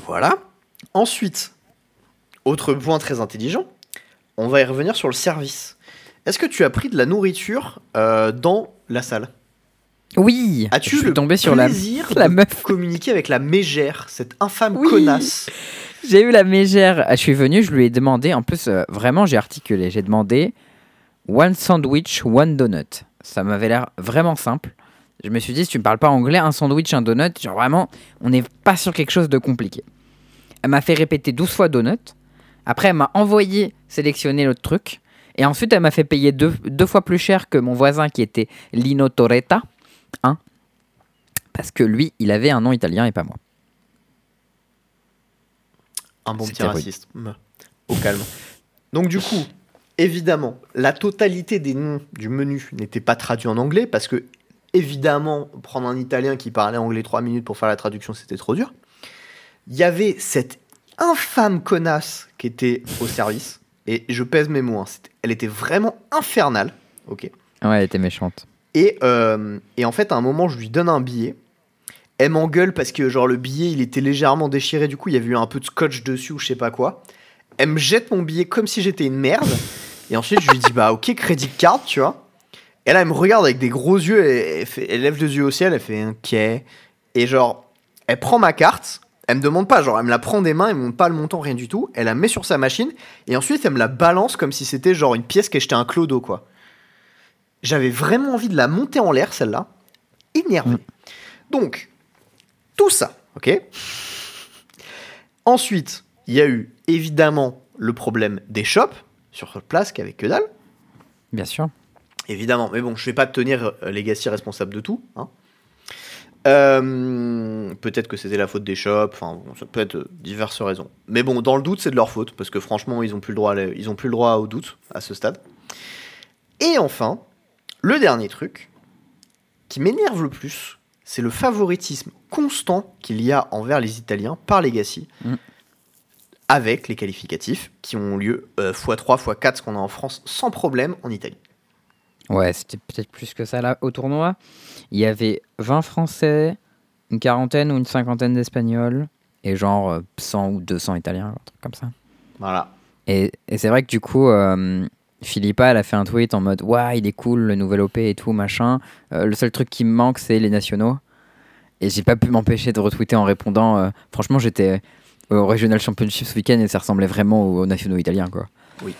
Voilà. Ensuite, autre point très intelligent, on va y revenir sur le service. Est-ce que tu as pris de la nourriture euh, dans la salle? Oui As-tu le tombé sur la, plaisir la de meuf. communiquer avec la mégère, cette infâme Oui. connasse? J'ai eu la mégère. Je suis venu, je lui ai demandé. En plus, euh, vraiment, j'ai articulé. J'ai demandé one sandwich, one donut. Ça m'avait l'air vraiment simple. Je me suis dit, si tu me parles pas anglais, un sandwich, un donut, genre vraiment, on n'est pas sur quelque chose de compliqué. Elle m'a fait répéter 12 fois donut. Après, elle m'a envoyé sélectionner l'autre truc. Et ensuite, elle m'a fait payer deux, deux fois plus cher que mon voisin qui était Lino Toretta. Hein Parce que lui, il avait un nom italien et pas moi. Un bon petit raciste. Au calme. Donc du coup, évidemment, la totalité des noms du menu n'était pas traduit en anglais parce que, évidemment, prendre un italien qui parlait anglais 3 minutes pour faire la traduction, c'était trop dur. Il y avait cette infâme connasse qui était au service. Et je pèse mes mots, hein, elle était vraiment infernale. Ok. Ouais, elle était méchante. Et, euh, et en fait, à un moment, je lui donne un billet. Elle m'engueule parce que genre le billet, il était légèrement déchiré. Du coup, il y avait eu un peu de scotch dessus ou je sais pas quoi. Elle me jette mon billet comme si j'étais une merde. Et ensuite, je lui dis bah ok, crédit card, tu vois. Et là, elle me regarde avec des gros yeux. Elle, elle fait- elle lève les yeux au ciel. Elle fait ok. Et genre, elle prend ma carte. Elle me demande pas, genre, elle me la prend des mains, elle me montre pas le montant, rien du tout. Elle la met sur sa machine. Et ensuite, elle me la balance comme si c'était genre une pièce qu'elle jetait un clodo, quoi. J'avais vraiment envie de la monter en l'air, celle-là. Énervé. Donc, tout ça, ok? Ensuite, il y a eu évidemment le problème des shops sur place qui avait que dalle. Bien sûr. Évidemment, mais bon, je vais pas te tenir euh, Legacy responsable de tout. hein. Euh, Peut-être que c'était la faute des shops, enfin, bon, ça peut être euh, diverses raisons. Mais bon, dans le doute, c'est de leur faute, parce que franchement, ils ont plus le droit, à la- ils ont plus le droit au doute à ce stade. Et enfin, le dernier truc qui m'énerve le plus, c'est le favoritisme constant qu'il y a envers les Italiens par Legacy, Mm. avec les qualificatifs qui ont lieu euh, x3, x4, ce qu'on a en France, sans problème en Italie. Ouais, c'était peut-être plus que ça là au tournoi. Il y avait 20 Français, une quarantaine ou une cinquantaine d'Espagnols et genre euh, 100 ou 200 Italiens, un truc comme ça. Voilà. Et, et c'est vrai que du coup, euh, Philippa, elle a fait un tweet en mode Ouais, il est cool, le nouvel OP et tout, machin. Euh, le seul truc qui me manque, c'est les nationaux. Et j'ai pas pu m'empêcher de retweeter en répondant euh, Franchement, j'étais au Regional Championship ce week-end et ça ressemblait vraiment aux nationaux italiens, quoi. Oui.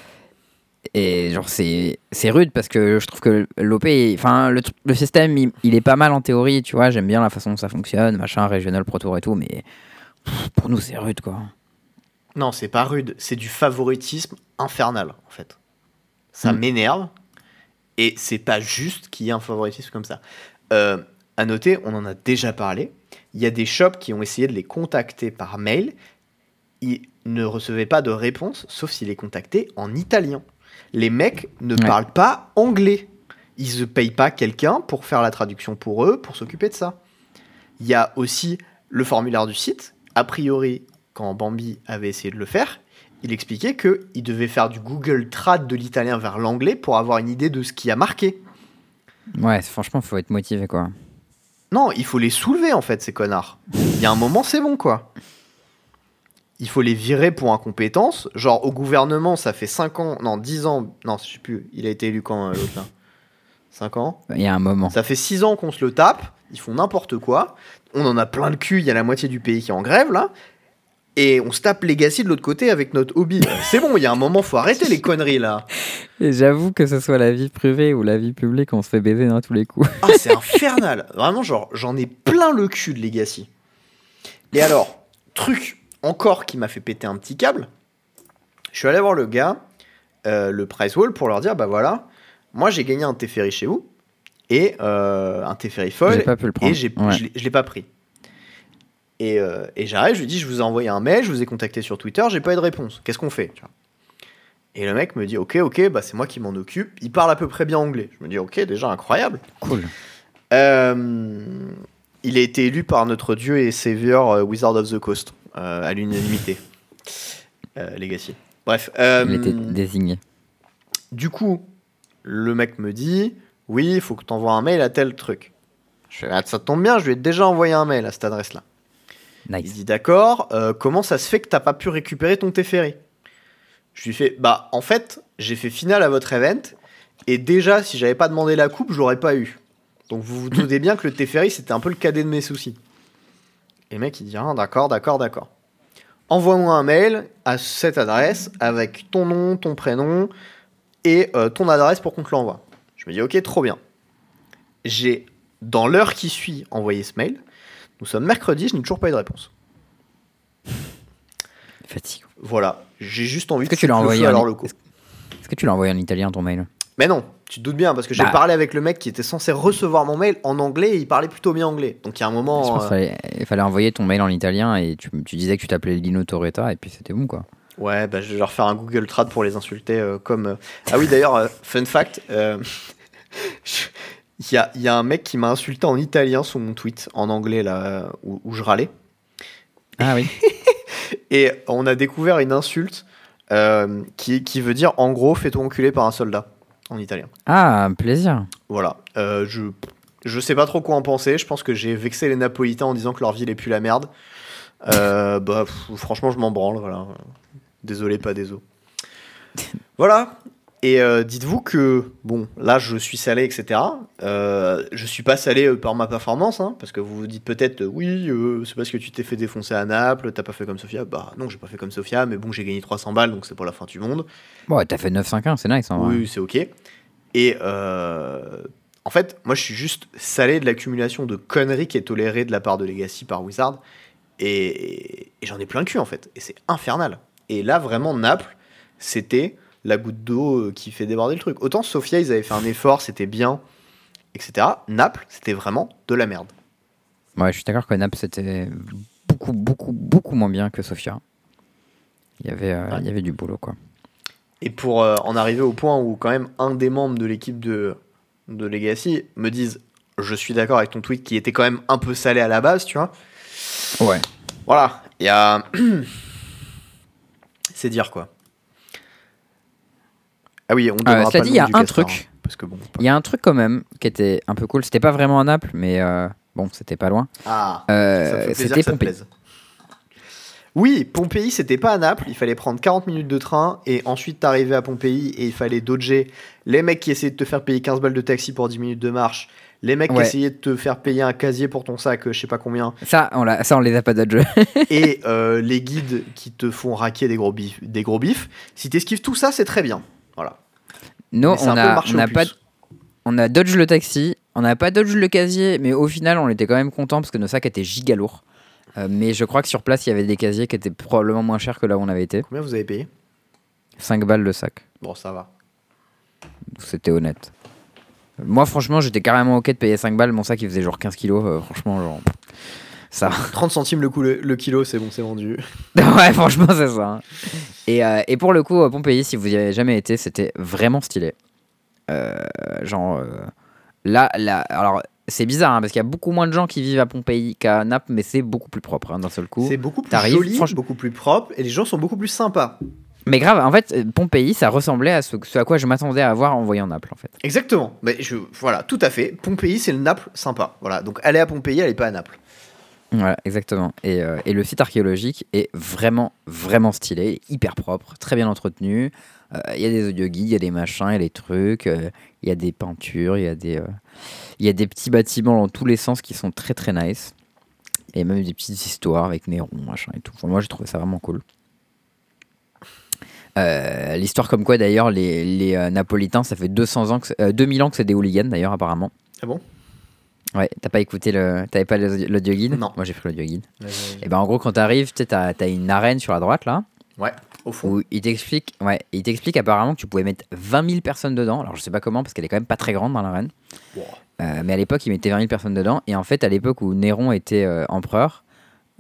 Et genre, c'est c'est rude parce que je trouve que l'OP, enfin, le, le système, il, il est pas mal en théorie, tu vois. J'aime bien la façon dont ça fonctionne, machin, Regional Pro Tour et tout, mais pff, pour nous, c'est rude, quoi. Non, c'est pas rude, c'est du favoritisme infernal, en fait. Ça Mm. m'énerve, et c'est pas juste qu'il y ait un favoritisme comme ça. Euh, à noter, on en a déjà parlé, il y a des shops qui ont essayé de les contacter par mail, ils ne recevaient pas de réponse, sauf s'ils les contactaient en italien. Les mecs ne Ouais. parlent pas anglais. Ils ne payent pas quelqu'un pour faire la traduction pour eux, pour s'occuper de ça. Il y a aussi le formulaire du site. A priori, quand Bambi avait essayé de le faire, il expliquait qu'il devait faire du Google Trad de l'italien vers l'anglais pour avoir une idée de ce qui a marqué. Ouais, franchement, faut être motivé, quoi. Non, il faut les soulever en fait, ces connards. Il y a un moment, c'est bon quoi. Il faut les virer pour incompétence. Genre, au gouvernement, ça fait 5 ans, non, 10 ans, non, je sais plus, il a été élu quand euh, l'autre là? 5 ans? Il y a un moment. Ça fait 6 ans qu'on se le tape, ils font n'importe quoi. On en a plein le cul, il y a la moitié du pays qui est en grève là. Et on se tape Legacy de l'autre côté avec notre hobby. C'est bon, il y a un moment, faut arrêter les conneries là. Et j'avoue que ce soit la vie privée ou la vie publique, on se fait baiser dans tous les coups. Ah, c'est infernal. Vraiment, genre, j'en ai plein le cul de Legacy. Et alors, truc encore qui m'a fait péter un petit câble. Je suis allé voir le gars, euh, le price wall, pour leur dire bah voilà, moi j'ai gagné un Teferi chez vous et euh, un foil pas pu le prendre. et Ouais. je l'ai- je l'ai pas pris. Et, euh, et j'arrive, je lui dis je vous ai envoyé un mail, je vous ai contacté sur Twitter, j'ai pas eu de réponse. Qu'est-ce qu'on fait tu vois? Et le mec me dit ok ok bah c'est moi qui m'en occupe. Il parle à peu près bien anglais. Je me dis ok déjà incroyable. Cool. Euh, il a été élu par notre dieu et savior Wizard of the Coast à l'unanimité. Euh, Legacy. Bref. euh, Il était désigné. du coup, le mec me dit Oui, il faut que tu envoies un mail à tel truc. Je fais Ah, Ça tombe bien, je lui ai déjà envoyé un mail à cette adresse-là. Il Nice. dit D'accord, euh, comment ça se fait que t'as pas pu récupérer ton Teferi Je lui fais Bah, en fait, j'ai fait finale à votre event, et déjà, si j'avais pas demandé la coupe, je l'aurais pas eu. Donc vous vous doutez bien que le Teferi, c'était un peu le cadet de mes soucis. Et le mec, il dit Ah, d'accord, d'accord, d'accord. Envoie-moi un mail à cette adresse avec ton nom, ton prénom et euh, ton adresse pour qu'on te l'envoie. Je me dis Ok, trop bien. J'ai, dans l'heure qui suit, envoyé ce mail. Nous sommes mercredi, je n'ai toujours pas eu de réponse. Fatigant. Voilà, j'ai juste envie Est-ce que tu l'as le envoyé en i- locaux. Est-ce que tu l'as envoyé en italien ton mail? Mais non, tu te doutes bien, parce que j'ai Bah. parlé avec le mec qui était censé recevoir mon mail en anglais et il parlait plutôt bien anglais. Donc il y a un moment. euh, fallait, il fallait envoyer ton mail en italien et tu, tu disais que tu t'appelais Lino Torretta et puis c'était bon quoi. Ouais, bah, je vais leur faire un Google Trad pour les insulter euh, comme. euh, Ah oui, d'ailleurs, fun fact. Il y, a, il y a un mec qui m'a insulté en italien sous mon tweet en anglais là où, où je râlais. Ah oui. Et on a découvert une insulte euh, qui, qui veut dire en gros fais-toi enculer par un soldat en italien. Ah, plaisir. Voilà. Euh, je, je sais pas trop quoi en penser. Je pense que j'ai vexé les Napolitains en disant que leur ville est plus la merde. Euh, bah, pff, franchement, je m'en branle. Voilà. Désolé, pas désolé. Voilà. Et euh, dites-vous que, bon, là, je suis salé, etc. Euh, je suis pas salé euh, par ma performance, hein, parce que vous vous dites peut-être, euh, oui, c'est parce que tu t'es fait défoncer à Naples, t'as pas fait comme Sofia. Bah non, j'ai pas fait comme Sofia, mais bon, j'ai gagné 300 balles, donc c'est pas la fin du monde. Bon, ouais, t'as fait 9-5-1, c'est nice vrai. Oui, c'est ok. Et en fait, moi, je suis juste salé de l'accumulation de conneries qui est tolérée de la part de Legacy par Wizard. Et, et j'en ai plein le cul, en fait. Et c'est infernal. Et là, vraiment, Naples, c'était la goutte d'eau euh, qui fait déborder le truc. Autant Sofia, ils avaient fait un effort, c'était bien, etc. Naples, c'était vraiment de la merde. Ouais, je suis d'accord que Naples c'était beaucoup, beaucoup, beaucoup moins bien que Sofia. Il y avait, euh, Ouais. il y avait du boulot quoi. Et pour euh, en arriver au point où quand même un des membres de l'équipe de, de Legacy me dise je suis d'accord avec ton tweet qui était quand même un peu salé à la base, tu vois. Ouais. Voilà, il y a... C'est dire quoi. Ah oui, on donnera Euh, cela pas dit, il y a un castor, truc. hein, parce que bon... Il y a un truc quand même qui était un peu cool. C'était pas vraiment à Naples, mais euh, bon, c'était pas loin. Ah, Euh, c'était Pompéi. Oui, Pompéi, c'était pas à Naples. Il fallait prendre 40 minutes de train et ensuite t'arrivais à Pompéi et il fallait dodger les mecs qui essayaient de te faire payer 15 balles de taxi pour 10 minutes de marche, les mecs Ouais. qui essayaient de te faire payer un casier pour ton sac, je sais pas combien, Ça, on, l'a- ça, on les a pas dodge. et euh, les guides qui te font raquer des gros bifs. Des gros bifs. Si t'esquives tout ça, c'est très bien. Voilà. Un on a, pas, on a dodge le taxi, on n'a pas dodge le casier, mais au final, on était quand même content parce que nos sacs étaient giga lourds. Euh, mais je crois que sur place, il y avait des casiers qui étaient probablement moins chers que là où on avait été. Combien vous avez payé? 5 balles le sac. Bon, ça va. C'était honnête. Moi, franchement, j'étais carrément ok de payer 5 balles. Mon sac, il faisait genre 15 kilos. euh, franchement, genre. Ça. 30 centimes le, coup- le, le kilo, c'est bon, c'est vendu. ouais, franchement, c'est ça. hein. Et, euh, et pour le coup, à Pompéi, si vous y avez jamais été, c'était vraiment stylé. Euh, genre, euh, là, là, alors, c'est bizarre hein, parce qu'il y a beaucoup moins de gens qui vivent à Pompéi qu'à Naples, mais c'est beaucoup plus propre hein, d'un seul coup. C'est beaucoup plus t'arrives, joli, beaucoup plus propre, et les gens sont beaucoup plus sympas. Mais grave, en fait, euh, Pompéi, ça ressemblait à ce, ce à quoi je m'attendais à voir en voyant Naples, en fait. Exactement. Mais je, voilà, tout à fait. Pompéi, c'est le Naples sympa. Voilà. Donc allez à Pompéi, allez pas à Naples. Voilà, exactement. Et, euh, et le site archéologique est vraiment, vraiment stylé, hyper propre, très bien entretenu. Euh, Il y a des audio guides, il y a des machins, il y a des trucs, euh, il y a des peintures, il y, a des, y a des petits bâtiments dans tous les sens qui sont très très nice. Et même des petites histoires avec Néron, machin et tout. Moi j'ai trouvé ça vraiment cool. L'histoire comme quoi d'ailleurs les, les Napolitains, ça fait 200 ans que c'est- euh, 2000 ans que c'est des hooligans d'ailleurs apparemment. Ah bon? Ouais, t'as pas écouté le, t'avais pas l'audio guide Non. Moi j'ai pris l'audio guide. Et ben en gros quand t'arrives, t'as as une arène sur la droite là, Ouais, au fond. où il t'explique, ouais, il t'explique apparemment que tu pouvais mettre 20 000 personnes dedans. Alors je sais pas comment parce qu'elle est quand même pas très grande dans l'arène. Wow. Euh, mais à l'époque il mettait 20 000 personnes dedans. Et en fait à l'époque où Néron était euh, empereur,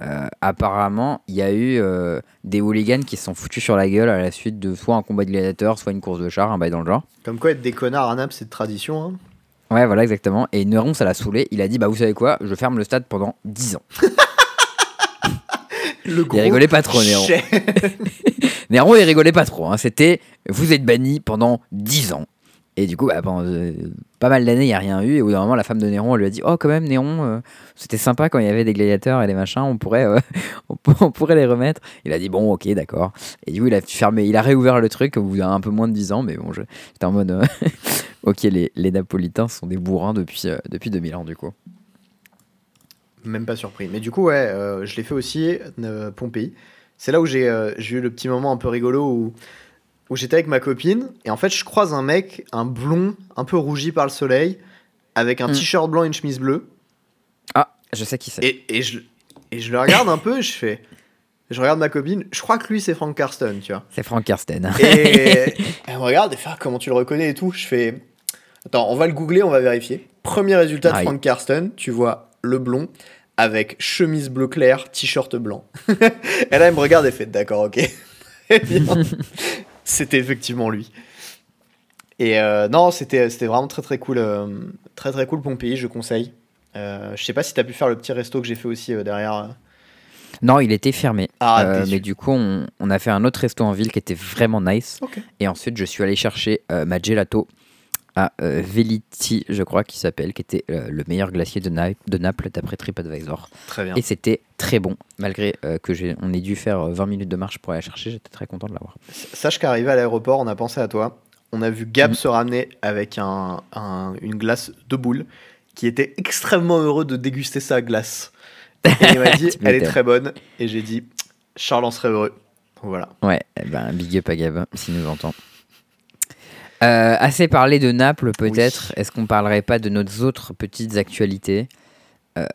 euh, apparemment il y a eu euh, des hooligans qui se sont foutus sur la gueule à la suite de soit un combat de gladiateurs, soit une course de chars, un bail dans le genre. Comme quoi, être des connards à Naples, c'est de tradition. Hein. Ouais, voilà, exactement. Et Néron, ça l'a saoulé. Il a dit, bah, vous savez quoi, je ferme le stade pendant 10 ans. Le Il rigolait pas trop, Néron. Néron, il rigolait pas trop. hein. C'était, vous êtes banni pendant 10 ans. Et du coup, bah, pendant euh, pas mal d'années, il n'y a rien eu. Et au bout d'un moment, la femme de Néron, elle lui a dit, oh, quand même, Néron, euh, c'était sympa quand il y avait des gladiateurs et des machins, on pourrait, euh, on, pour- on pourrait les remettre. Il a dit, bon, ok, d'accord. Et du coup, il a fermé, il a réouvert le truc au bout d'un peu moins de 10 ans. Mais bon, j'étais en mode, ok, les, les Napolitains sont des bourrins depuis, depuis 2000 ans, du coup. Même pas surpris. Mais du coup, ouais, je l'ai fait aussi, Pompéi. C'est là où j'ai eu le petit moment un peu rigolo où, où j'étais avec ma copine. Et en fait, je croise un mec, un blond, un peu rougi par le soleil, avec un Mm. t-shirt blanc et une chemise bleue. Ah, je sais qui c'est. Et, et, je, et je le regarde un peu et je fais. Je regarde ma copine. Je crois que lui, c'est Frank Karsten, tu vois. C'est Frank Karsten. Et elle me regarde et fait Ah, comment tu le reconnais et tout. Je fais Attends, on va le googler, on va vérifier. Premier résultat de. Frank Karsten, tu vois le blond avec chemise bleu clair, t-shirt blanc. et là, elle me regarde et fait D'accord, ok. C'était effectivement lui. Et euh, non, c'était vraiment très très cool. euh, très très cool Pompéi, je conseille. Euh, je sais pas si t'as pu faire le petit resto que j'ai fait aussi derrière. Non, il était fermé. Ah, mais du coup, on, on a fait un autre resto en ville qui était vraiment nice. Et ensuite, je suis allé chercher ma gelato à euh, Veliti, je crois, qui s'appelle, qui était euh, le meilleur glacier de, Na- de Naples d'après TripAdvisor. Très bien. Et c'était très bon, malgré euh, que j'ai, on ait dû faire euh, 20 minutes de marche pour aller chercher. J'étais très content de l'avoir. Sache qu'arrivé à l'aéroport, on a pensé à toi. On a vu Gab Mhm. se ramener avec un, un- une glace de boule qui était extrêmement heureux de déguster sa glace. Et il m'a dit, elle est très bonne. Et j'ai dit, Charles en serait heureux. Donc Voilà. Ouais, eh ben, big up à Gab, s'il nous entend. Euh, assez parlé de Naples, peut-être. Est-ce qu'on parlerait pas de nos autres petites actualités Euh,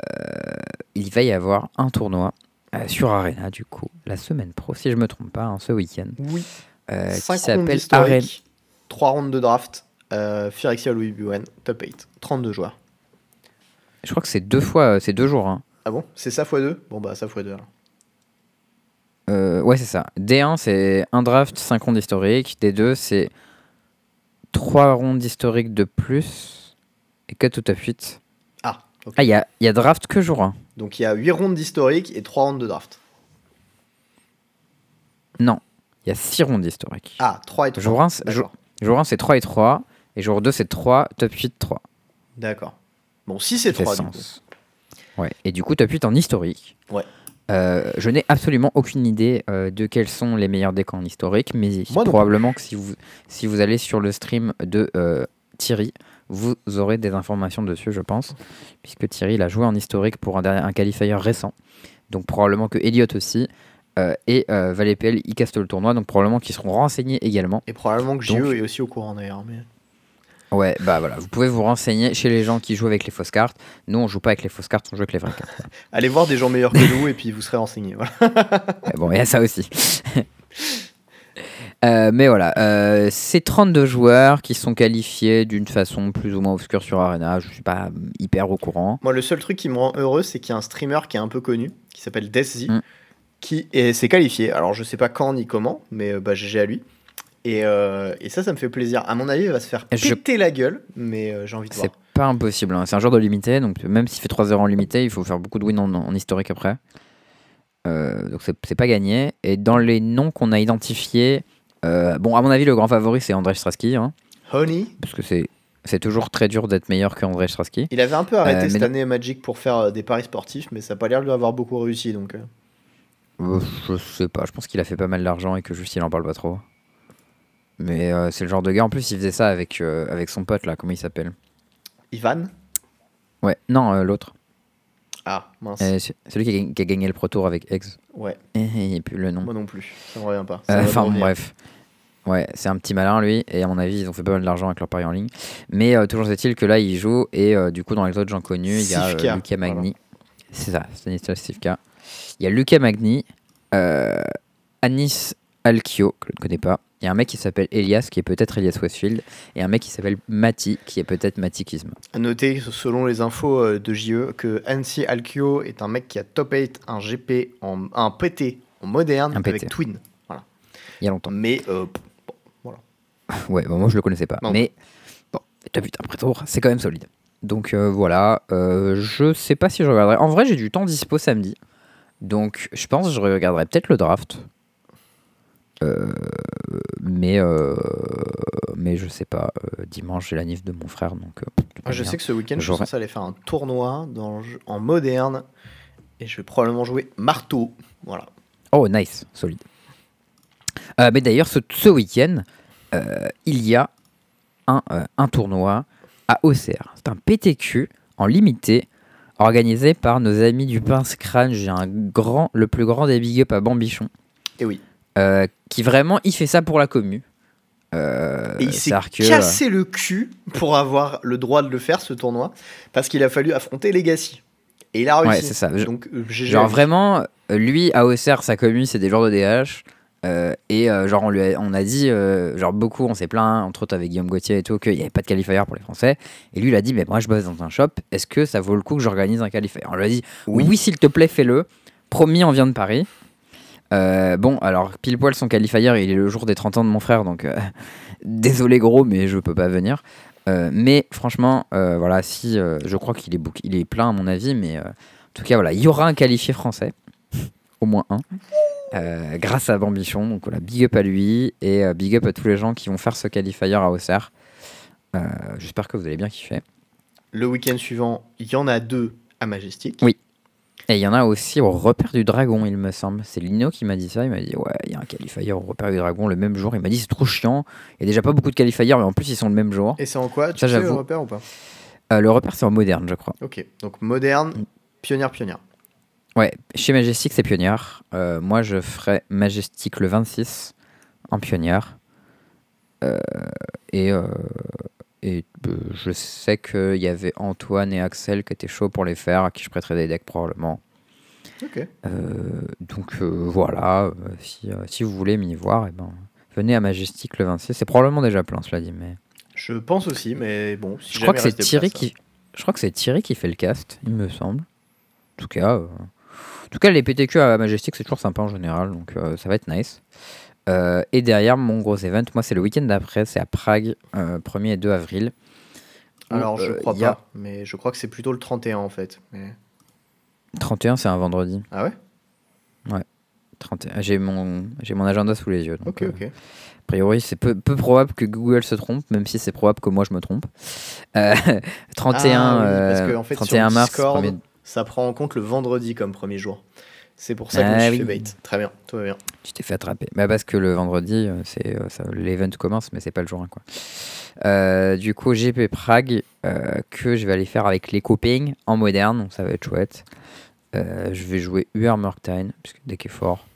Il va y avoir un tournoi euh, sur Arena, du coup, la semaine pro, si je me trompe pas, hein, ce week-end, Oui. euh, qui 5 rondes s'appelle Arena. historiques, 3 rondes de draft. Euh, Phyrexia Louis Buren, top 8. 32 joueurs. Je crois que c'est deux fois, c'est deux jours. hein. Ah bon? C'est ça x2 Bon bah ça x2 alors. Euh, ouais, c'est ça. D1, c'est un draft, 5 rondes historiques. D2, c'est 3 rondes historiques de plus. Et 4 tout à 8. Ah, ok. Ah, il y a, il y a draft que jour 1. Donc il y a 8 rondes d'historique et 3 rondes de draft. Non, il y a 6 rondes historiques. Ah, 3 et 3. Jour 1, c'est- D'accord. Jour 1, c'est 3 et 3. Et jour 2, c'est 3, top 8, 3. D'accord. Bon, si c'est Ça fait 3 du coup. Ouais. Et du coup, top 8 en historique. Ouais. Euh, je n'ai absolument aucune idée euh, de quels sont les meilleurs decks en historique, mais Moi probablement que si vous, si vous allez sur le stream de euh, Thierry, vous aurez des informations dessus, je pense, puisque Thierry il a joué en historique pour un, dernier- un qualifier récent. Donc probablement que Elliot aussi. et Valépel, il caste le tournoi, donc probablement qu'ils seront renseignés également. Et probablement que JE est aussi au courant d'ailleurs. Mais... Ouais, bah voilà, vous pouvez vous renseigner chez les gens qui jouent avec les fausses cartes. Nous, on joue pas avec les fausses cartes, on joue avec les vraies cartes. Allez voir des gens meilleurs que nous et puis vous serez. Voilà. Ouais, bon, il y a ça aussi. Euh, mais voilà, euh, c'est 32 joueurs qui sont qualifiés d'une façon plus ou moins obscure sur Arena. Je suis pas hyper au courant. Moi, le seul truc qui me rend heureux, c'est qu'il y a un streamer qui est un peu connu, qui s'appelle DeathZ, Mm. qui est- s'est qualifié. Alors, je sais pas quand ni comment, mais euh, bah, GG à lui. Et, euh, et ça, ça me fait plaisir. À mon avis, il va se faire Je- péter la gueule, mais euh, j'ai envie de voir. C'est pas impossible. hein. C'est un joueur de limité, donc même s'il fait 3 heures en limité, il faut faire beaucoup de wins en, en historique après. Euh, donc c'est pas gagné. Et dans les noms qu'on a identifiés, bon, à mon avis, le grand favori c'est Andrzej Straski, hein, Honey parce que c'est C'est toujours très dur d'être meilleur qu'André Strasky. Il avait un peu arrêté cette année Magic pour faire des paris sportifs, mais ça n'a pas l'air de lui avoir beaucoup réussi. Donc, je sais pas, je pense qu'il a fait pas mal d'argent et que juste il en parle pas trop. Mais euh, c'est le genre de gars, en plus il faisait ça avec, euh, avec son pote là, comment il s'appelle? Ivan? Ouais, non, euh, l'autre. Ah, mince. C'est- celui qui a, gagné- qui a gagné le Pro Tour avec Eggs. Ouais, Eh, Il n'y plus le nom. moi non plus. Ça me revient pas. Enfin bref. Ouais, c'est un petit malin lui, et à mon avis, ils ont fait pas mal d'argent avec leur pari en ligne. Mais toujours est-il que là, il joue, et du coup, dans les autres gens connus, il y a Lucas Magni. C'est ça, Stanislas Sivka. Il y a Lucas Magni, Anis Alkio, que je ne connais pas. Il y a un mec qui s'appelle Elias, qui est peut-être Elias Westfield, et un mec qui s'appelle Mati, qui est peut-être Mati Kism. À noter, selon les infos euh, de JE, que Ansi Alkio est un mec qui a top 8 un GP, en, un PT en moderne Un PT. avec Twin. Voilà. Il y a longtemps. Mais euh, Ouais, bon, moi je le connaissais pas. Non. Mais bon, t'as putain, après tour, c'est quand même solide. Donc euh, voilà, euh, je sais pas si je regarderai. En vrai, j'ai du temps dispo samedi. Donc je pense que je regarderai peut-être le draft. Euh, mais, euh, mais je sais pas. euh, dimanche, j'ai la nif de mon frère. Donc, ah, je sais que ce week-end, je suis censé aller faire un tournoi dans, en moderne. Et je vais probablement jouer marteau. Voilà. Oh, nice, solide. Mais d'ailleurs, ce, ce week-end, il y a un, un tournoi à OCR. C'est un PTQ en limité organisé par nos amis du Pince Crâne. J'ai un grand, le plus grand des big up à Bambichon, Et oui. Euh, qui vraiment, il fait ça pour la commu. Euh, Et il s'est que, cassé le cul pour avoir le droit de le faire, ce tournoi. Parce qu'il a fallu affronter Legacy. Et il a euh, réussi. Ouais, c'est ça. Donc, euh, Genre vraiment, euh, lui à OCR, sa commu, c'est des joueurs de DH. euh, et euh, genre on lui a, on a dit, euh, genre beaucoup, on s'est plaint, entre autres avec Guillaume Gauthier et tout, qu'il n'y avait pas de qualifier pour les Français. Et lui, il a dit, mais moi je bosse dans un shop, est-ce que ça vaut le coup que j'organise un qualifier? On lui a dit, oui, Oui. s'il te plaît, fais-le. Promis, on vient de Paris. Euh, bon, alors pile poil son qualifier, il est le jour des 30 ans de mon frère, donc euh, désolé gros, mais je peux pas venir. Euh, mais franchement, voilà, si je crois qu'il est, book- il est plein à mon avis, mais en tout cas, voilà, il y aura un qualifié français, au moins un, grâce à Bambichon. Donc voilà, big up à lui et big up à tous les gens qui vont faire ce qualifier à Auxerre. J'espère que vous allez bien kiffer. Le week-end suivant, il y en a deux à Majestic. Oui. Et il y en a aussi au repère du dragon, il me semble. C'est Lino qui m'a dit ça. Il m'a dit Ouais, il y a un qualifier au repère du dragon le même jour. Il m'a dit C'est trop chiant. Il y a déjà pas beaucoup de qualifiers, mais en plus, ils sont le même jour. Et c'est en quoi? Tu Ça, sais le repère ou pas? Euh, le repère, c'est en moderne, je crois. Ok. Donc moderne, Mm. pionnière, pionnière. Ouais, chez Majestic, c'est pionnière. Euh, moi, je ferai Majestic le 26 en pionnière. Euh, et euh, et euh, je sais qu'il y avait Antoine et Axel qui étaient chauds pour les faire, à qui je prêterai des decks probablement. Euh, donc euh, voilà, si, si vous voulez m'y voir, eh ben, venez à Majestic le 26. C'est probablement déjà plein, cela dit, mais Je pense aussi, mais bon. Si je crois que c'est Thierry qui, je crois que c'est Thierry qui fait le cast, il me semble. En tout cas, en tout cas les PTQ à Majestic c'est toujours sympa en général, donc ça va être nice. Euh, et derrière mon gros event, moi c'est le week-end d'après, c'est à Prague, euh, 1er et 2 avril. Alors je euh, crois a- pas, mais je crois que c'est plutôt le 31 en fait. Mais... 31 c'est un vendredi. Ah ouais? 31, j'ai mon, j'ai mon agenda sous les yeux. donc, Ok, euh, ok. A priori, c'est peu, peu probable que Google se trompe, même si c'est probable que moi je me trompe. Euh, 31, Ah oui, parce que, en fait, sur 31 mars, Discord, premier- Ça prend en compte le vendredi comme premier jour. C'est pour ça que je me suis oui. fait bait. Très bien, tout va bien. tu t'es fait attraper. Bah parce que le vendredi, euh, c'est euh, l'event commence, mais c'est pas le jour 1. Quoi. Euh, du coup, GP Prague, euh, que je vais aller faire avec les copains en moderne, donc ça va être chouette. Euh, je vais jouer UR Murktide, puisque le deck est fort.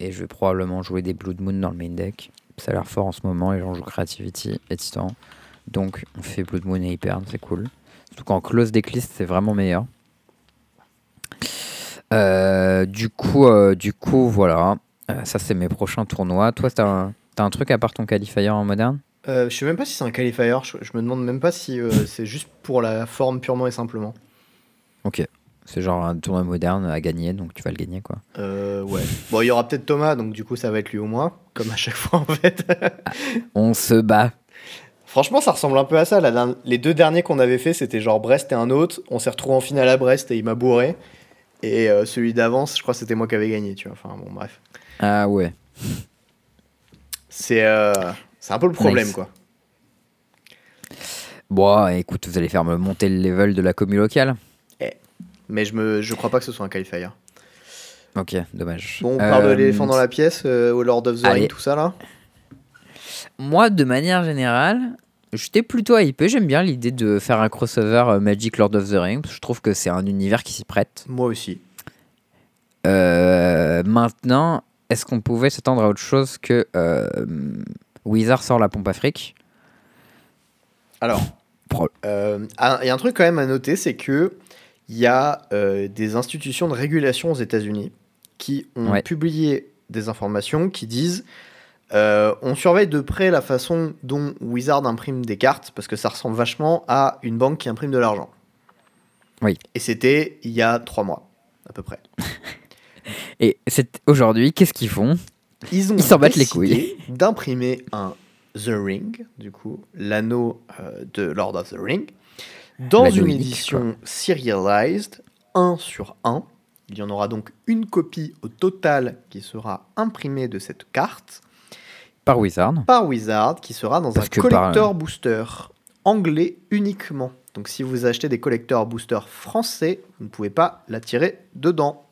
Et je vais probablement jouer des Blood Moon dans le main deck. Ça a l'air fort en ce moment, et j'en joue Creativity et Titan. Donc on fait Blood Moon et Hyper, c'est cool. Surtout qu'en close decklist, c'est vraiment meilleur. Euh, du coup, euh, du coup, voilà. Euh, ça, c'est mes prochains tournois. Toi, t'as un, t'as un truc à part ton qualifier en moderne? Je sais même pas si c'est un qualifier. Je, je me demande même pas si c'est juste pour la forme purement et simplement. Ok. C'est genre un tournoi moderne à gagner, donc tu vas le gagner, quoi. Ouais. Bon, il y aura peut-être Thomas, donc du coup ça va être lui ou moi, comme à chaque fois en fait. On se bat. Franchement, ça ressemble un peu à ça. Les deux derniers qu'on avait fait, c'était genre Brest et un autre. On s'est retrouvé en finale à Brest et il m'a bourré. Et euh, celui d'avance, je crois que c'était moi qui avais gagné, tu vois. Enfin bon, bref. Ah ouais. C'est euh, un peu le problème, Nice. quoi. Bon, écoute, vous allez faire me monter le level de la commu locale. Mais je me, je crois pas que ce soit un qualifier. Ok, dommage. Bon, on parle de Euh, l'éléphant dans la pièce, euh, au Lord of the. Ring, tout ça là. Moi, de manière générale, j'étais plutôt hypé. J'aime bien l'idée de faire un crossover euh, Magic Lord of the Rings. Je trouve que c'est un univers qui s'y prête. Moi aussi. Euh, maintenant, est-ce qu'on pouvait s'attendre à autre chose que euh, Wizard sort la pompe à fric Alors, euh, il y a un truc quand même à noter, c'est que il y a des institutions de régulation aux États-Unis qui ont Ouais. publié des informations qui disent euh, on surveille de près la façon dont Wizard imprime des cartes parce que ça ressemble vachement à une banque qui imprime de l'argent. Oui. Et c'était il y a trois mois à peu près. Et c'est aujourd'hui, qu'est-ce qu'ils font? Ils ont Ils s'en battent les décidé d'imprimer un The Ring, du coup, l'anneau euh, de Lord of the Ring, dans une édition serialized, 1 sur 1. Il y en aura donc une copie au total qui sera imprimée de cette carte Par Wizard. par Wizard, qui sera dans Parce un par- collector booster anglais uniquement. Donc si vous achetez des collecteurs boosters français, vous ne pouvez pas la tirer dedans.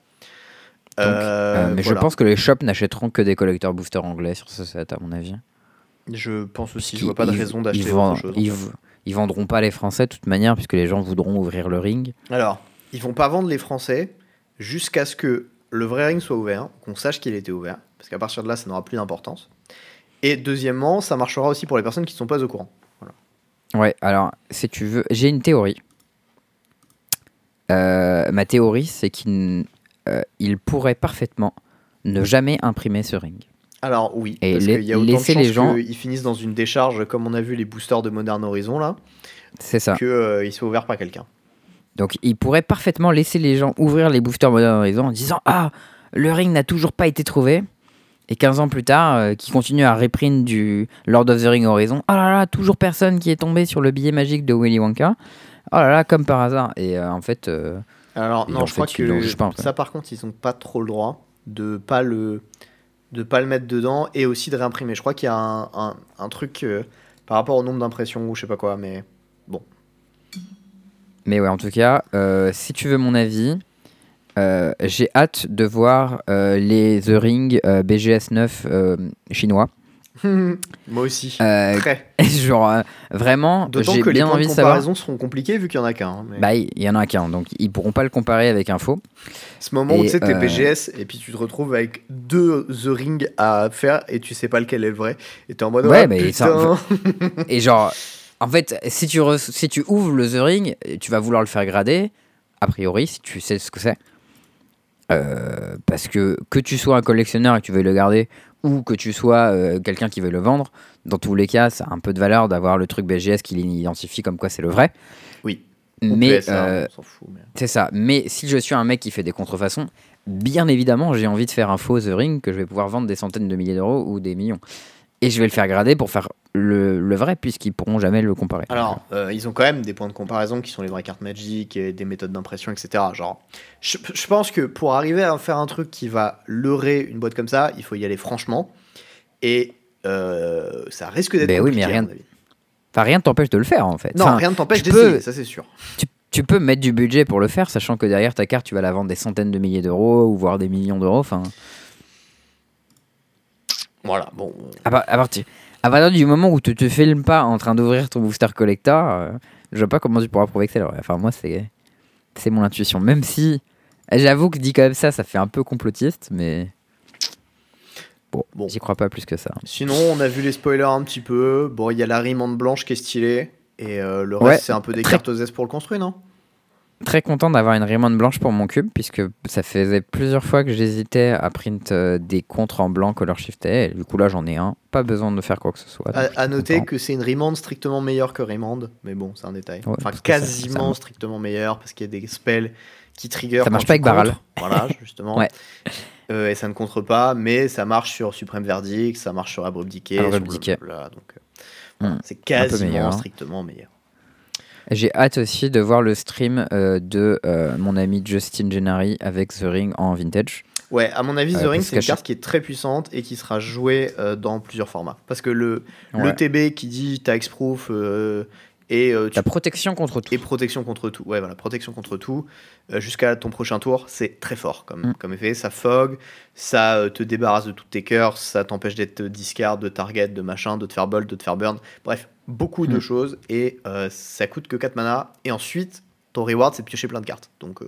Donc, Euh, Euh, mais voilà. je pense que les shops n'achèteront que des collecteurs boosters anglais sur ce set, à mon avis. Je pense aussi, je vois pas de raison d'acheter autre chose. Ils, ils vendront pas les Français de toute manière, puisque les gens voudront ouvrir le ring. Alors, ils vont pas vendre les Français jusqu'à ce que le vrai ring soit ouvert, qu'on sache qu'il était ouvert, parce qu'à partir de là, ça n'aura plus d'importance. Et deuxièmement, ça marchera aussi pour les personnes qui ne sont pas au courant. Ouais, alors, si tu veux, j'ai une théorie. Euh, ma théorie, c'est qu'il euh, il pourrait parfaitement ne jamais imprimer ce ring. Alors oui, Et parce qu'il y a autant de laisser chances les gens- qu'ils finissent dans une décharge, comme on a vu les boosters de Modern Horizon là, C'est ça. qu'ils soient ouverts par quelqu'un. Donc, il pourrait parfaitement laisser les gens ouvrir les boosters Modern Horizon en disant Ah, le ring n'a toujours pas été trouvé. Et 15 ans plus tard, euh, qui continue à reprint du Lord of the Ring Horizon. Ah là là, toujours personne qui est tombé sur le billet magique de Willy Wonka. Oh là là, comme par hasard. Et euh, en fait, euh, Alors non, je crois que pas ça par contre, ils n'ont pas trop le droit de pas le de pas le mettre dedans et aussi de réimprimer. Je crois qu'il y a un, un- un truc par rapport au nombre d'impressions ou je sais pas quoi, mais Mais ouais, en tout cas, si tu veux mon avis, euh, j'ai hâte de voir euh, les The Ring euh, BGS 9 euh, chinois. moi aussi. Très. genre, vraiment, j'ai les bien envie de savoir. comparaison seront compliqués vu qu'il y en a qu'un. hein, mais Bah, il y en a qu'un, donc ils pourront pas le comparer avec Info. Ce moment où tu sais, t'es BGS et puis tu te retrouves avec deux The Ring à faire et tu sais pas lequel est le vrai. Et t'es en mode Ouais, ah, mais putain. Et genre, en fait, si tu, re- si tu ouvres le The Ring, tu vas vouloir le faire grader, a priori, si tu sais ce que c'est. Euh, parce que que tu sois un collectionneur et que tu veuilles le garder, ou que tu sois euh, quelqu'un qui veut le vendre, dans tous les cas, ça a un peu de valeur d'avoir le truc BGS qui l'identifie comme quoi c'est le vrai. Oui. Ou Mais euh, mais- c'est ça. Mais si je suis un mec qui fait des contrefaçons, bien évidemment, j'ai envie de faire un faux The Ring que je vais pouvoir vendre des centaines de milliers d'euros ou des millions. Et je vais le faire grader pour faire le, le vrai, puisqu'ils pourront jamais le comparer. Alors, euh, ils ont quand même des points de comparaison qui sont les vraies cartes Magic et des méthodes d'impression, etc. Genre, je, je pense que pour arriver à faire un truc qui va leurrer une boîte comme ça, il faut y aller franchement. Et euh, ça risque d'être Ben oui, mais rien-. Enfin, rien ne t'empêche de le faire, en fait. Non, Enfin, rien ne t'empêche d'essayer, ça c'est sûr. tu, tu peux mettre du budget pour le faire, sachant que derrière ta carte, tu vas la vendre des centaines de milliers d'euros, ou voire des millions d'euros. Enfin, Voilà, bon. à, à partir, à partir du moment où tu te filmes pas en train d'ouvrir ton booster collector, euh, je vois pas comment tu pourras prouver que c'est vrai. Enfin, moi, c'est c'est mon intuition. Même si, j'avoue que dit comme ça, ça fait un peu complotiste, mais bon, Bon. j'y crois pas plus que ça. Sinon, on a vu les spoilers un petit peu. Bon, il y a la rimande blanche qui est stylée. Et euh, le reste, Ouais, c'est un peu des très- cartes aux S pour le construire, non? Très content d'avoir une Raymond blanche pour mon cube, puisque ça faisait plusieurs fois que j'hésitais à print euh, des contres en blanc color shifté. Et du coup, là, j'en ai un. Pas besoin de faire quoi que ce soit. À, noter content. que c'est une rimande strictement meilleure que Raymond, mais bon, c'est un détail. Ouais, enfin, ça- quasiment ça- strictement meilleure, parce qu'il y a des spells qui trigger. Ça marche pas avec Baral. contres. Voilà, justement. Ouais. Euh, et ça ne contre pas, mais ça marche sur Supreme Verdict, ça marche sur Abrupt Decay, Abrupt donc euh, Hmm, c'est quasiment meilleur. strictement meilleur. J'ai hâte aussi de voir le stream euh, de euh, mon ami Justin Gennari avec The Ring en vintage. Ouais, à mon avis, Ouais, The Ring, c'est une carte qui est très puissante et qui sera jouée euh, dans plusieurs formats. Parce que le, Ouais. le TB qui dit tax euh, Et, euh, tu- Ta protection contre tout. et protection contre tout. Ouais, voilà, protection contre tout. euh, Jusqu'à ton prochain tour, c'est très fort comme, Mm. comme effet. Ça fog, ça euh, te débarrasse de toutes tes cœurs, ça t'empêche d'être discard, de target, de machin, de te faire bolt, de te faire burn. Bref, beaucoup de Mm. choses. Et euh, ça coûte que 4 mana. Et ensuite, ton reward, c'est de piocher plein de cartes. Donc,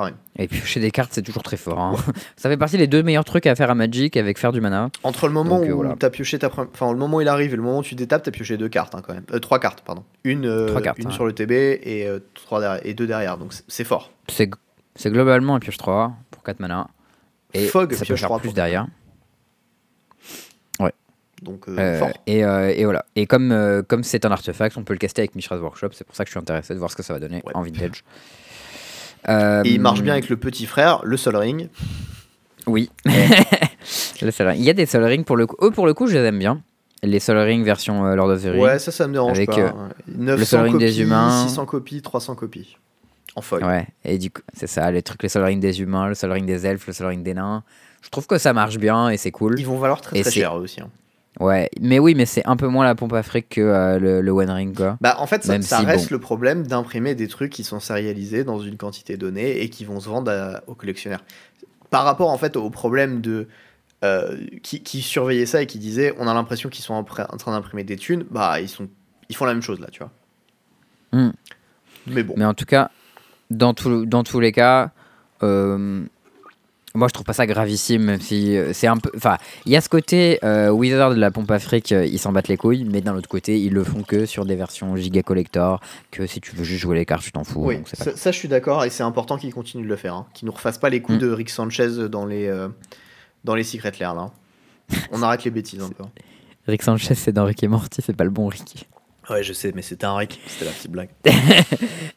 quand même. Et piocher des cartes, c'est toujours très fort. hein. Ça fait partie des deux meilleurs trucs à faire à Magic avec faire du mana. Entre le moment Donc, euh, où voilà. pioché ta enfin le moment où il arrive et le moment où tu détapes, t'as pioché deux cartes hein, quand même, Euh, trois cartes pardon, une, euh, Trois cartes, une ouais. sur le TB et euh, trois derrière- et deux derrière, donc c'est- fort. C'est c'est globalement un pioche 3 pour 4 mana. Et Fog ça peut pioche faire 3 plus derrière. Donc euh, fort. et, et voilà. Et comme comme c'est un artefact, on peut le caster avec Mishra's Workshop. C'est pour ça que je suis intéressé de voir ce que ça va donner Ouais. en vintage. Euh, Et il marche bien avec le petit frère, le Sol Ring. Oui. Le Sol Ring. Il y a des Sol Ring pour le coup. Eux, pour le coup, je les aime bien. Les Sol Ring version euh, Lord of the Rings. Ouais, ça, ça me dérange Avec, pas. euh. 900 Sol Ring copies, des humains. 600 copies, 300 copies. En fog. Ouais, et du coup, c'est ça, les trucs, les Sol Ring des humains, le Sol Ring des elfes, le Sol Ring des nains. Je trouve que ça marche bien et c'est cool. Ils vont valoir très Et très cher aussi. hein. Ouais, mais oui, mais c'est un peu moins la pompe afrique que euh, le, le One Ring, quoi. Bah en fait, ça, Même ça si, reste bon. le problème d'imprimer des trucs qui sont sérialisés dans une quantité donnée et qui vont se vendre à- aux collectionneurs. Par rapport en fait au problème de euh, qui, qui surveillait ça et qui disait on a l'impression qu'ils sont en train d'imprimer des thunes, bah ils sont ils font la même chose là, tu vois. Hmm. Mais bon, Mais en tout cas, dans, tout, dans tous les cas, euh, moi je trouve pas ça gravissime, même si euh, c'est un peu. Enfin, il y a ce côté euh, Wizard de la pompe afrique, euh, ils s'en battent les couilles, mais d'un autre côté, ils le font que sur des versions giga collector, que si tu veux juste jouer les cartes, tu t'en fous. oui, donc c'est pas ça, ça, je suis d'accord et c'est important qu'ils continuent de le faire, hein. qu'ils nous refassent pas les coups Hmm. de Rick Sanchez dans les euh, dans les Secret Lair là. On arrête les bêtises un peu. hein. Rick Sanchez, c'est dans Rick et Morty, c'est pas le bon Rick. Ouais, je sais, mais c'était un Rick, c'était la petite blague.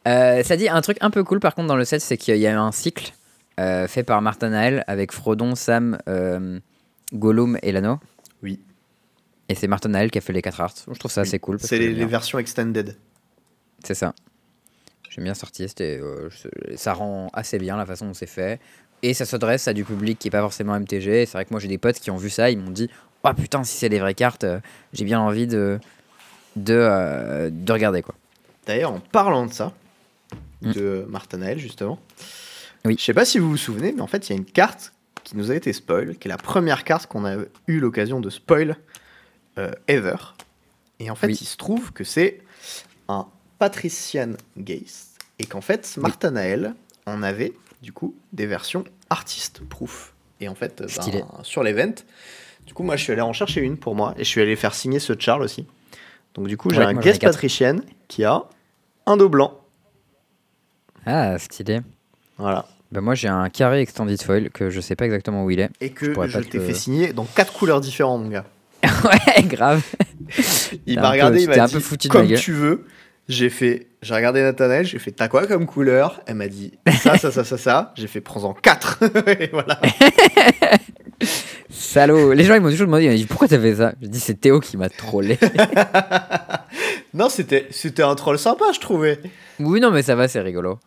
Euh, ça dit un truc un peu cool par contre dans le set, c'est qu'il y a un cycle euh, fait par Martin Nael avec Frodon, Sam, euh, Gollum et Lano. Oui. Et c'est Martin Nael qui a fait les quatre arts. Je trouve ça Oui. assez cool. C'est les, versions extended. C'est ça. J'aime bien sortir, c'était, euh, ça rend assez bien la façon dont c'est fait. Et ça s'adresse à du public qui est pas forcément MTG. C'est vrai que moi j'ai des potes qui ont vu ça, ils m'ont dit Oh putain, si c'est les vraies cartes, euh, j'ai bien envie de, de, euh, de regarder quoi. D'ailleurs, en parlant de ça, Mm. de Martinael justement, Oui. je sais pas si vous vous souvenez, mais en fait, il y a une carte qui nous a été spoil, qui est la première carte qu'on a eu l'occasion de spoil euh, ever. Et en fait, Oui. il se trouve que c'est un Patrician Geist, et qu'en fait, Martinael en avait du coup des versions artist proof. Et en fait, ben, sur l'event, du coup, moi, je suis allé en chercher une pour moi, et je suis allé faire signer ce Charles aussi. Donc du coup, j'ai Ouais, un Guest. Patrician qui a un dos blanc. Ah, stylé. Voilà. Bah moi j'ai un carré extended foil que je sais pas exactement où il est. Et Je que je, te t'ai fait signer dans quatre couleurs différentes, mon gars. ouais, grave. Il m'a regardé, peu- il m'a un dit peu foutu de ma comme tu veux. J'ai fait, j'ai regardé Nathanaël, j'ai fait t'as quoi comme couleur? Elle m'a dit ça, ça, ça, ça, ça. J'ai fait prends-en quatre. Et voilà. Salaud. Les gens ils m'ont toujours demandé, ils m'ont dit pourquoi t'as fait ça? J'ai dit c'est Théo qui m'a trollé. Non, c'était, c'était un troll sympa, je trouvais. oui non mais ça va, c'est rigolo.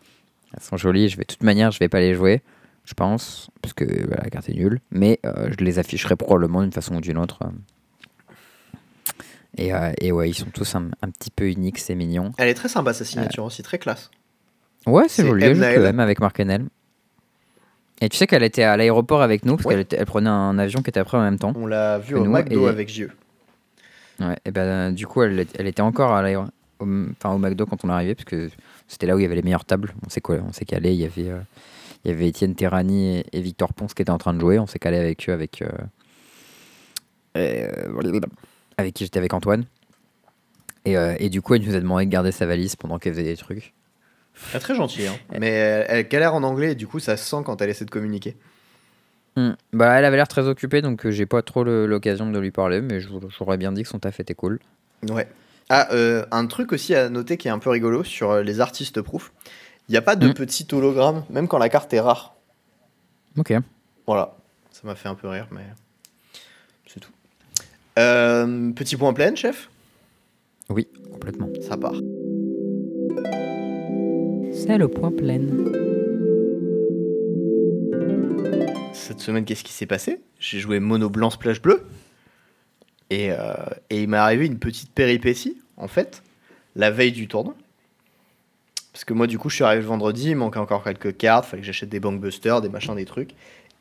Elles sont jolies, je vais de toute manière je vais pas les jouer, je pense, parce que la carte est nulle. Mais euh, je les afficherai probablement d'une façon ou d'une autre. Et, euh, et ouais, ils sont tous un, un petit peu uniques, c'est mignon. Elle est très sympa sa signature aussi, très classe. Ouais, c'est joli, je aime avec Mark Enel. Et tu sais qu'elle était à l'aéroport avec nous, parce Ouais. qu'elle elle prenait un avion qui était après en même temps. On l'a vu au nous, McDo et- avec J.E. Ouais, et ben du coup, elle, elle était encore à au, enfin, au McDo quand on est arrivé, parce que c'était là où il y avait les meilleures tables. On s'est on s'est calé, il y avait, euh, il y avait Étienne Terrani et, et Victor Ponce qui étaient en train de jouer. On s'est calé avec eux, avec, euh, euh, avec qui j'étais avec Antoine. Et, euh, et du coup, elle nous a demandé de garder sa valise pendant qu'elle faisait des trucs. Est très gentille, hein. mais elle, elle galère en anglais et du coup ça se sent quand elle essaie de communiquer. Hmm. Bah, elle avait l'air très occupée, donc euh, j'ai pas trop l'occasion de lui parler, mais j'aurais bien dit que son taf était cool. Ouais. Ah, euh, un truc aussi à noter qui est un peu rigolo sur euh, les artistes proof. Il n'y a pas de Mm. petit hologramme, même quand la carte est rare. Ok. Voilà. Ça m'a fait un peu rire, mais c'est tout. Euh, petit point plein, chef? Oui, complètement. Ça part. C'est le point plein. Cette semaine, qu'est-ce qui s'est passé? J'ai joué mono blanc splash bleu. Et, euh, et il m'est arrivé une petite péripétie. En fait, la veille du tournoi. Parce que moi, du coup, je suis arrivé le vendredi, il manquait encore quelques cartes, fallait que j'achète des bankbusters, des machins, des trucs.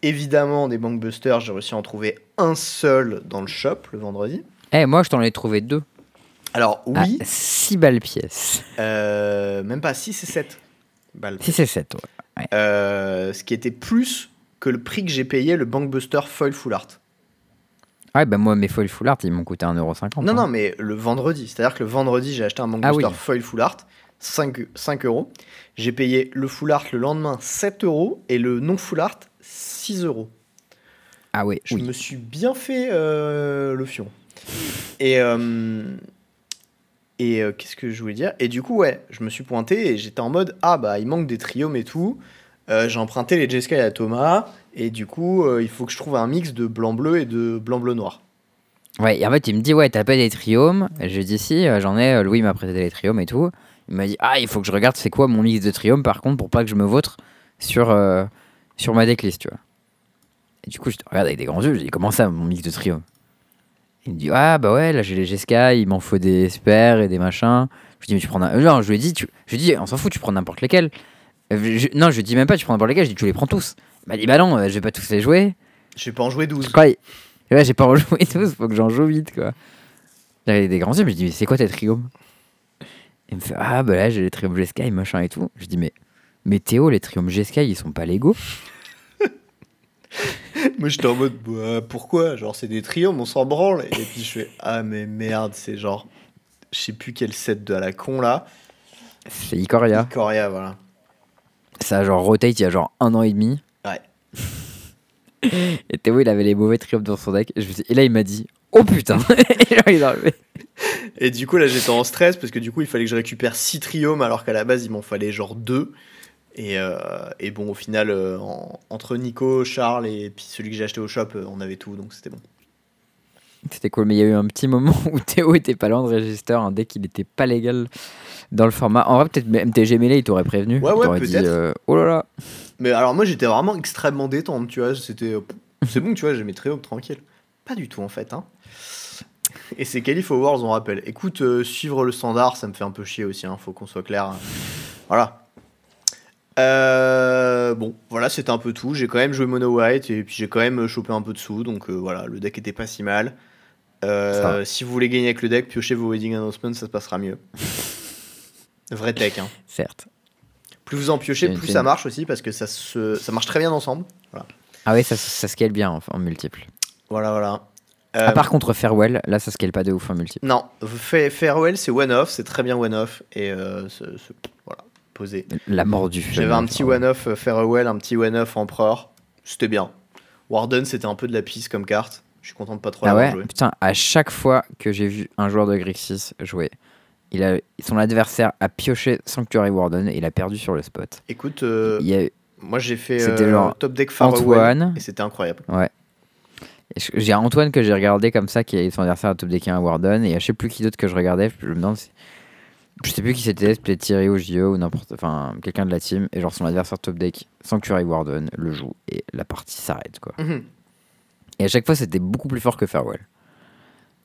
Évidemment, des bankbusters, j'ai réussi à en trouver un seul dans le shop le vendredi. Eh, moi, je t'en ai trouvé deux. Alors, oui, 6 balles pièce. euh, même pas 6 et 7 balles. 6 et 7, ouais. Euh, ce qui était plus que le prix que j'ai payé le bankbuster foil full art. Ouais, bah moi, mes foil full art, ils m'ont coûté 1,50€. Non, hein. non, mais le vendredi. C'est-à-dire que le vendredi, j'ai acheté un bankbuster Ah oui. foil full art, 5, 5 euros. J'ai payé le full art le lendemain 7 euros et le non full art 6 euros. Ah oui, Je oui. me suis bien fait euh, le fion. Et, euh, et euh, qu'est-ce que je voulais dire? Et du coup, ouais, je me suis pointé et j'étais en mode Ah, bah, il manque des triomes et tout. J'ai emprunté les Jeskai à Thomas. Et du coup, euh, il faut que je trouve un mix de blanc-bleu et de blanc-bleu-noir. Ouais, et en fait, il me dit, ouais, t'as pas des triomes Et Je lui dis, si, euh, j'en ai. euh, Louis m'a prêté des triomes et tout. Il m'a dit, ah, il faut que je regarde c'est quoi mon mix de triomes, par contre, pour pas que je me vautre sur, sur ma decklist, tu vois. Et du coup, je te regarde avec des grands yeux, je dis, comment ça, mon mix de triomes Il me dit, ah, bah ouais, là, j'ai les GSK, il m'en faut des spares et des machins. Je lui dis, mais tu prends un. Non, je lui ai dit, je lui ai on s'en fout, tu prends n'importe lesquels. Non, je lui dis même pas, tu prends n'importe lesquels, je dis, tu les prends tous. Il m'a dit, bah non, euh, je vais pas tous les jouer. J'ai pas en joué 12. Quoi, Ouais, j'ai pas rejoué tous, faut que j'en joue vite, quoi. J'avais des grands yeux, mais je dis, mais c'est quoi tes triomes Il me fait, ah, bah là, j'ai les triomes G-Sky, machin et tout. Je dis, mais, mais Théo, les triomes G-Sky, ils sont pas légaux Moi, j'étais en mode bah, Pourquoi? Genre, c'est des triomes, on s'en branle. Et puis, je fais Ah, mais merde, c'est genre. Je sais plus quel set de à la con là. C'est Ikoria. Coria, voilà. Ça a genre rotate il y a genre un an et demi. Et Théo, il avait les mauvais triomes dans son deck. Et, je me suis- et là, il m'a dit, oh putain Et il a enlevé. Et du coup, là, j'étais en stress parce que du coup, il fallait que je récupère 6 triomes alors qu'à la base, il m'en fallait genre 2. Et, euh, et bon, au final, euh, en- entre Nico, Charles et puis celui que j'ai acheté au shop, euh, on avait tout, donc c'était bon. C'était cool, mais il y a eu un petit moment où Théo était pas loin de register un deck qui n'était pas légal dans le format. En vrai, peut-être MTG Melee, il t'aurait prévenu. Ouais, ouais, t'aurait dit, peut-être. euh, oh là là. Mais alors, moi, j'étais vraiment extrêmement détente, tu vois. C'était. euh, C'est bon, tu vois, j'ai mes triomes tranquilles. Pas du tout, en fait, hein. Et ces qualifs Awards, on rappelle. Écoute, euh, suivre le standard, ça me fait un peu chier aussi, hein, faut qu'on soit clair. Voilà. Euh, bon, voilà, c'était un peu tout. J'ai quand même joué Mono White et puis j'ai quand même chopé un peu de sous, donc euh, voilà, le deck était pas si mal. Euh, si vous voulez gagner avec le deck, piochez vos wedding announcements, ça se passera mieux. Vrai tech, hein. Certes. Plus vous en piochez, plus ça marche aussi parce que ça, se, ça marche très bien ensemble. Voilà, Ah oui, ça, ça scale bien en, en multiple. voilà. voilà. Ah, Euh, par contre, Farewell, là, ça scale pas de ouf en multiple. Non, Fa- Farewell, c'est one-off, c'est très bien one-off. Et euh, voilà, posé. La mort du J'avais un petit one-off euh, Farewell, un petit one-off Empereur. C'était bien. Warden, c'était un peu de la pisse comme carte. Je suis content de pas trop Ah ouais joué. Putain, à chaque fois que j'ai vu un joueur de Grixis jouer, il a, son adversaire a pioché Sanctuary Warden et il a perdu sur le spot. Écoute, euh, Il y a, moi j'ai fait euh, genre top deck Farewell Antoine. et c'était incroyable. je- j'ai Antoine que j'ai regardé comme ça, qui a son adversaire à top deck un Warden, et je sais plus qui d'autre que je regardais, je me demande si- Je sais plus qui c'était, c'était peut-être Thierry ou JO ou n'importe. Enfin, quelqu'un de la team, et genre son adversaire top deck, Sanctuary Warden, le joue, et la partie s'arrête quoi. Mhm. Et à chaque fois, c'était beaucoup plus fort que Farewell.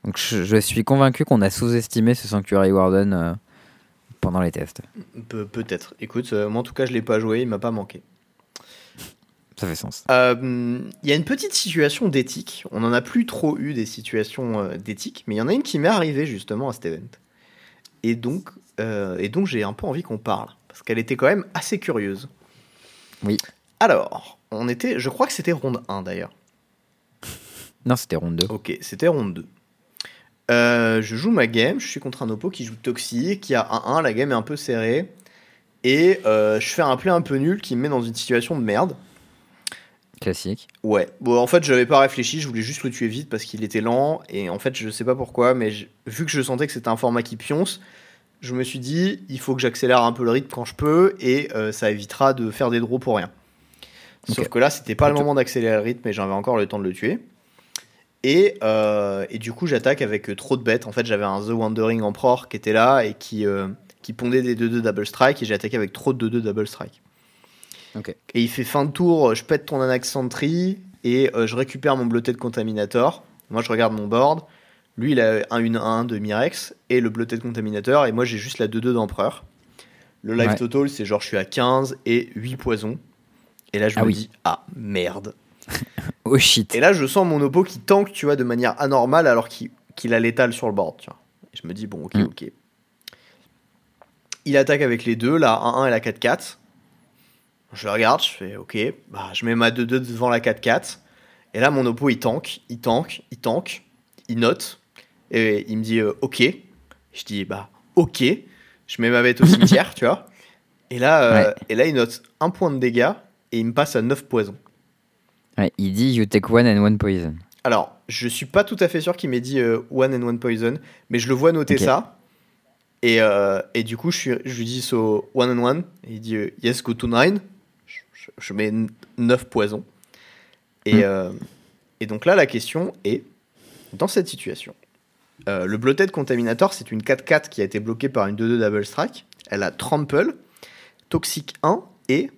Donc je, je suis convaincu qu'on a sous-estimé ce Sanctuary Warden euh, pendant les tests. Pe- Peut-être. Écoute, euh, moi en tout cas, je l'ai pas joué, il m'a pas manqué. Ça fait sens. Euh, Il y a une petite situation d'éthique. On n'en a plus trop eu des situations d'éthique, mais il y en a une qui m'est arrivée justement à cet event. Et donc, et donc j'ai un peu envie qu'on parle, parce qu'elle était quand même assez curieuse. Oui. Alors, on était, je crois que c'était ronde 1 d'ailleurs. Non, c'était ronde 2. Ok, c'était ronde 2. Euh, je joue ma game, je suis contre un oppo qui joue Toxi, qui a 1-1, la game est un peu serrée. Et euh, je fais un play un peu nul qui me met dans une situation de merde. Classique. Ouais, bon en fait j'avais pas réfléchi, je voulais juste le tuer vite parce qu'il était lent et en fait je sais pas pourquoi mais je- vu que je sentais que c'était un format qui pionce, je me suis dit il faut que j'accélère un peu le rythme quand je peux et euh, ça évitera de faire des draws pour rien. Sauf que là c'était pas le moment d'accélérer le rythme et j'avais encore le temps de le tuer. Et, euh, et du coup j'attaque avec euh, trop de bêtes, en fait j'avais un The Wandering Emperor qui était là et qui, euh, qui pondait des 2-2 double strike et j'ai attaqué avec trop de 2-2 double strike. Ok. Et il fait fin de tour, je pète ton Anax Sentry et euh, je récupère mon Bloated Contaminator. Moi, je regarde mon board. Lui, il a un 1-1 de Mirex et le Blooded Contaminator, et moi j'ai juste la 2-2 d'Empereur. Le live Ouais. total, c'est genre je suis à 15 et 8 poisons. Et là, je Ah me oui. dis, ah merde. Oh shit. Et là, je sens mon oppo qui tank, tu vois, de manière anormale alors qu'il a l'étal sur le board, tu vois. Et je me dis, bon, ok, Mm. ok. Il attaque avec les deux, la 1-1 et la 4-4. Je le regarde, je fais, ok, bah, je mets ma 2-2 devant la 4-4. Et là, mon oppo, il tank, il tank, il tank, il note. Et il me dit, euh, ok. Je dis, bah, ok. Je mets ma bête au cimetière, tu vois. Et là, euh, Ouais. et là, il note un point de dégâts et il me passe à 9 poisons. Ouais, il dit You take one and one poison. Alors, je suis pas tout à fait sûr qu'il m'ait dit euh, One and One Poison, mais je le vois noter ça. Et, euh, et du coup, je, suis, je lui dis so One and One. Et il dit euh, Yes, go to nine. Je, je- je mets 9 poisons. Et, Hmm. euh, et donc là, la question est dans cette situation, le Bloated Contaminator, c'est une 4-4 qui a été bloquée par une 2-2 Double Strike. Elle a Trample, Toxic 1 et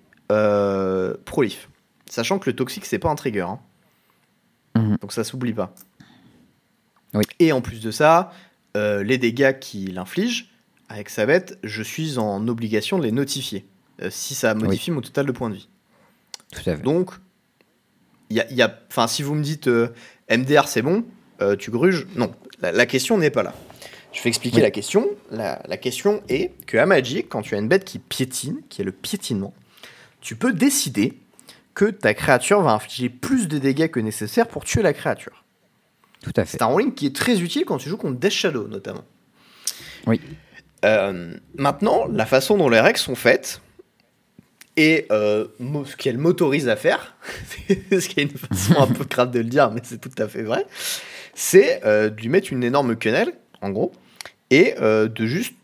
Prolif. Sachant que le Toxic, c'est pas un trigger. hein. Mhm. Donc ça s'oublie pas. Oui. Et en plus de ça, euh, les dégâts qu'il inflige avec sa bête, je suis en obligation de les notifier. euh, si ça modifie mon total de points de vie. Tout à fait. Donc, y a, y si vous me dites euh, MDR c'est bon, tu gruges, non. La, la question n'est pas là. Je vais expliquer Oui. la question. La, la question est que à Magic, quand tu as une bête qui piétine, qui est le piétinement, tu peux décider que ta créature va infliger plus de dégâts que nécessaire pour tuer la créature. Tout à fait. C'est un rolling qui est très utile quand tu joues contre Death Shadow, notamment. Oui. Euh, maintenant, la façon dont les règles sont faites, et euh, ce qu'elles m'autorisent à faire, ce qui est une façon un peu crade de le dire, mais c'est tout à fait vrai, c'est euh, de lui mettre une énorme quenelle, en gros, et euh, de juste,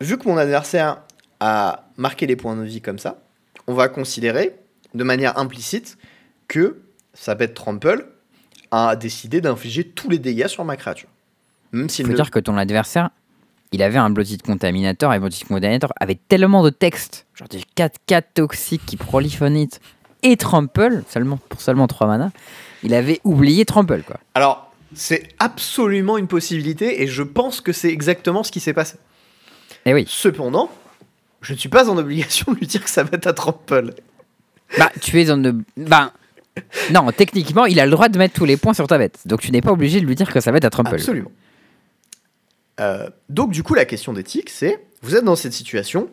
vu que mon adversaire a marqué les points de vie comme ça, on va considérer de manière implicite que sa bête Trample a décidé d'infliger tous les dégâts sur ma créature. Même Il s'il faut dire que ton adversaire, il avait un Blooded Contaminator et Blooded Contaminator avait tellement de texte, genre des 4-4 toxiques qui proliphonitent et Trample, seulement, pour seulement 3 mana, il avait oublié Trample quoi. Alors, c'est absolument une possibilité et je pense que c'est exactement ce qui s'est passé. Et oui, Cependant, je ne suis pas en obligation de lui dire que ça va être à Trample. Bah tu es en. Bah. Non, techniquement, il a le droit de mettre tous les points sur ta bête. Donc tu n'es pas obligé de lui dire que ça va être à Trample. Absolument. Euh, donc, du coup, la question d'éthique, c'est vous êtes dans cette situation,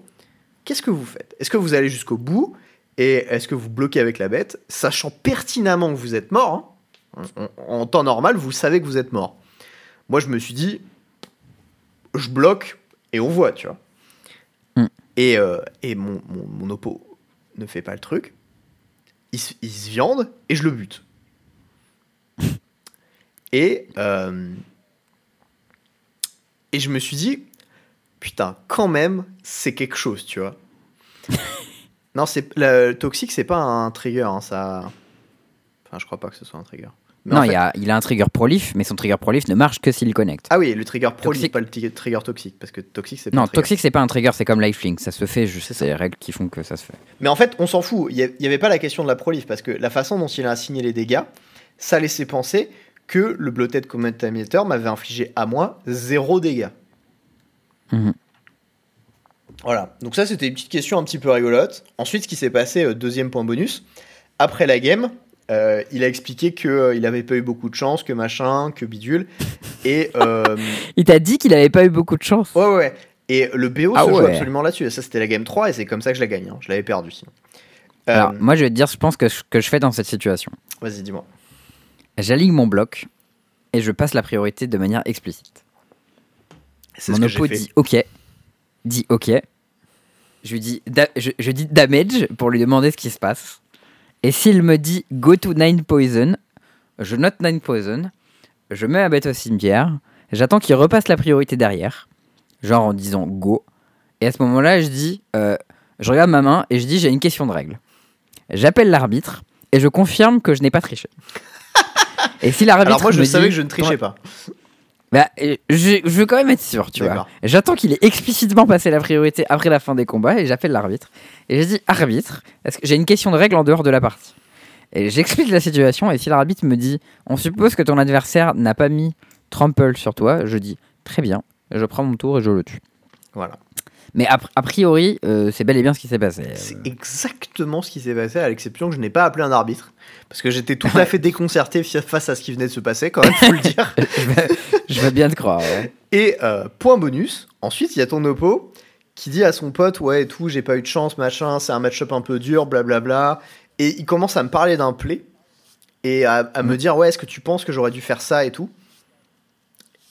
qu'est-ce que vous faites? Est-ce que vous allez jusqu'au bout? Et est-ce que vous bloquez avec la bête, sachant pertinemment que vous êtes mort hein en, en- en temps normal, vous savez que vous êtes mort. Moi, je me suis dit, je bloque et on voit, tu vois. Mm. Et, euh, et mon, mon, mon oppo ne fait pas le truc. Il, se- viande et je le bute. Et, euh, et je me suis dit, putain, quand même, c'est quelque chose, tu vois. non, c'est le toxique, c'est pas un trigger, hein, ça. Enfin, je crois pas que ce soit un trigger. Mais non, en il, fait- a, il a un trigger prolif, mais son trigger prolif ne marche que s'il connecte. Ah oui, le trigger pro, Toxique. pas le trigger toxique, parce que toxique, c'est pas non, un toxique, c'est pas un trigger, c'est comme lifelink. Ça se fait juste. C'est C'est les règles qui font que ça se fait. Mais en fait, on s'en fout. Il n'y avait pas la question de la prolif, parce que la façon dont il a assigné les dégâts, ça laissait penser que le Bloated Contaminator m'avait infligé à moi zéro dégâts. Mhm. Voilà. Donc ça, c'était une petite question un petit peu rigolote. Ensuite, ce qui s'est passé, euh, deuxième point bonus, après la game, euh, il a expliqué qu'il n'avait pas eu beaucoup de chance, que machin, que bidule. Et... euh, Il t'a dit qu'il avait pas eu beaucoup de chance. Ouais, ouais. Et le BO Ah se joue absolument là-dessus. Et ça, c'était la game 3 et c'est comme ça que je la gagne. hein. Je l'avais perdu sinon. Euh, Alors, moi, je vais te dire, je pense que ce que je fais dans cette situation. Vas-y, dis-moi. J'aligne mon bloc et je passe la priorité de manière explicite. Mon ce oppo dit OK. Dit OK. Je lui dis, je dis damage pour lui demander ce qui se passe. Et s'il me dit go to 9 poison, je note 9 poison, je mets ma bête au cimetière, j'attends qu'il repasse la priorité derrière, genre en disant go. Et à ce moment-là, je dis, euh, je regarde ma main et je dis j'ai une question de règle. J'appelle l'arbitre et je confirme que je n'ai pas triché. et si l'arbitre Alors moi, je me savais dit- que je ne trichais pas. Bah, euh, je, je veux quand même être sûr, tu vois. J'attends qu'il ait explicitement passé la priorité après la fin des combats et j'appelle l'arbitre. Et je dis arbitre, est-ce que j'ai une question de règle en dehors de la partie Et j'explique la situation et si l'arbitre me dit on suppose que ton adversaire n'a pas mis trample sur toi, je dis très bien, je prends mon tour et je le tue. Voilà. Mais a, a priori, euh, c'est bel et bien ce qui s'est passé. C'est exactement ce qui s'est passé, à l'exception que je n'ai pas appelé un arbitre. Parce que j'étais tout à fait déconcerté face à ce qui venait de se passer, quand même, faut le dire. je, veux, bien te croire. ouais. Et euh, point bonus, ensuite il y a ton oppo qui dit à son pote ouais et tout j'ai pas eu de chance machin c'est un match-up un peu dur blablabla et il commence à me parler d'un play et à, à me Mm. dire ouais est-ce que tu penses que j'aurais dû faire ça et tout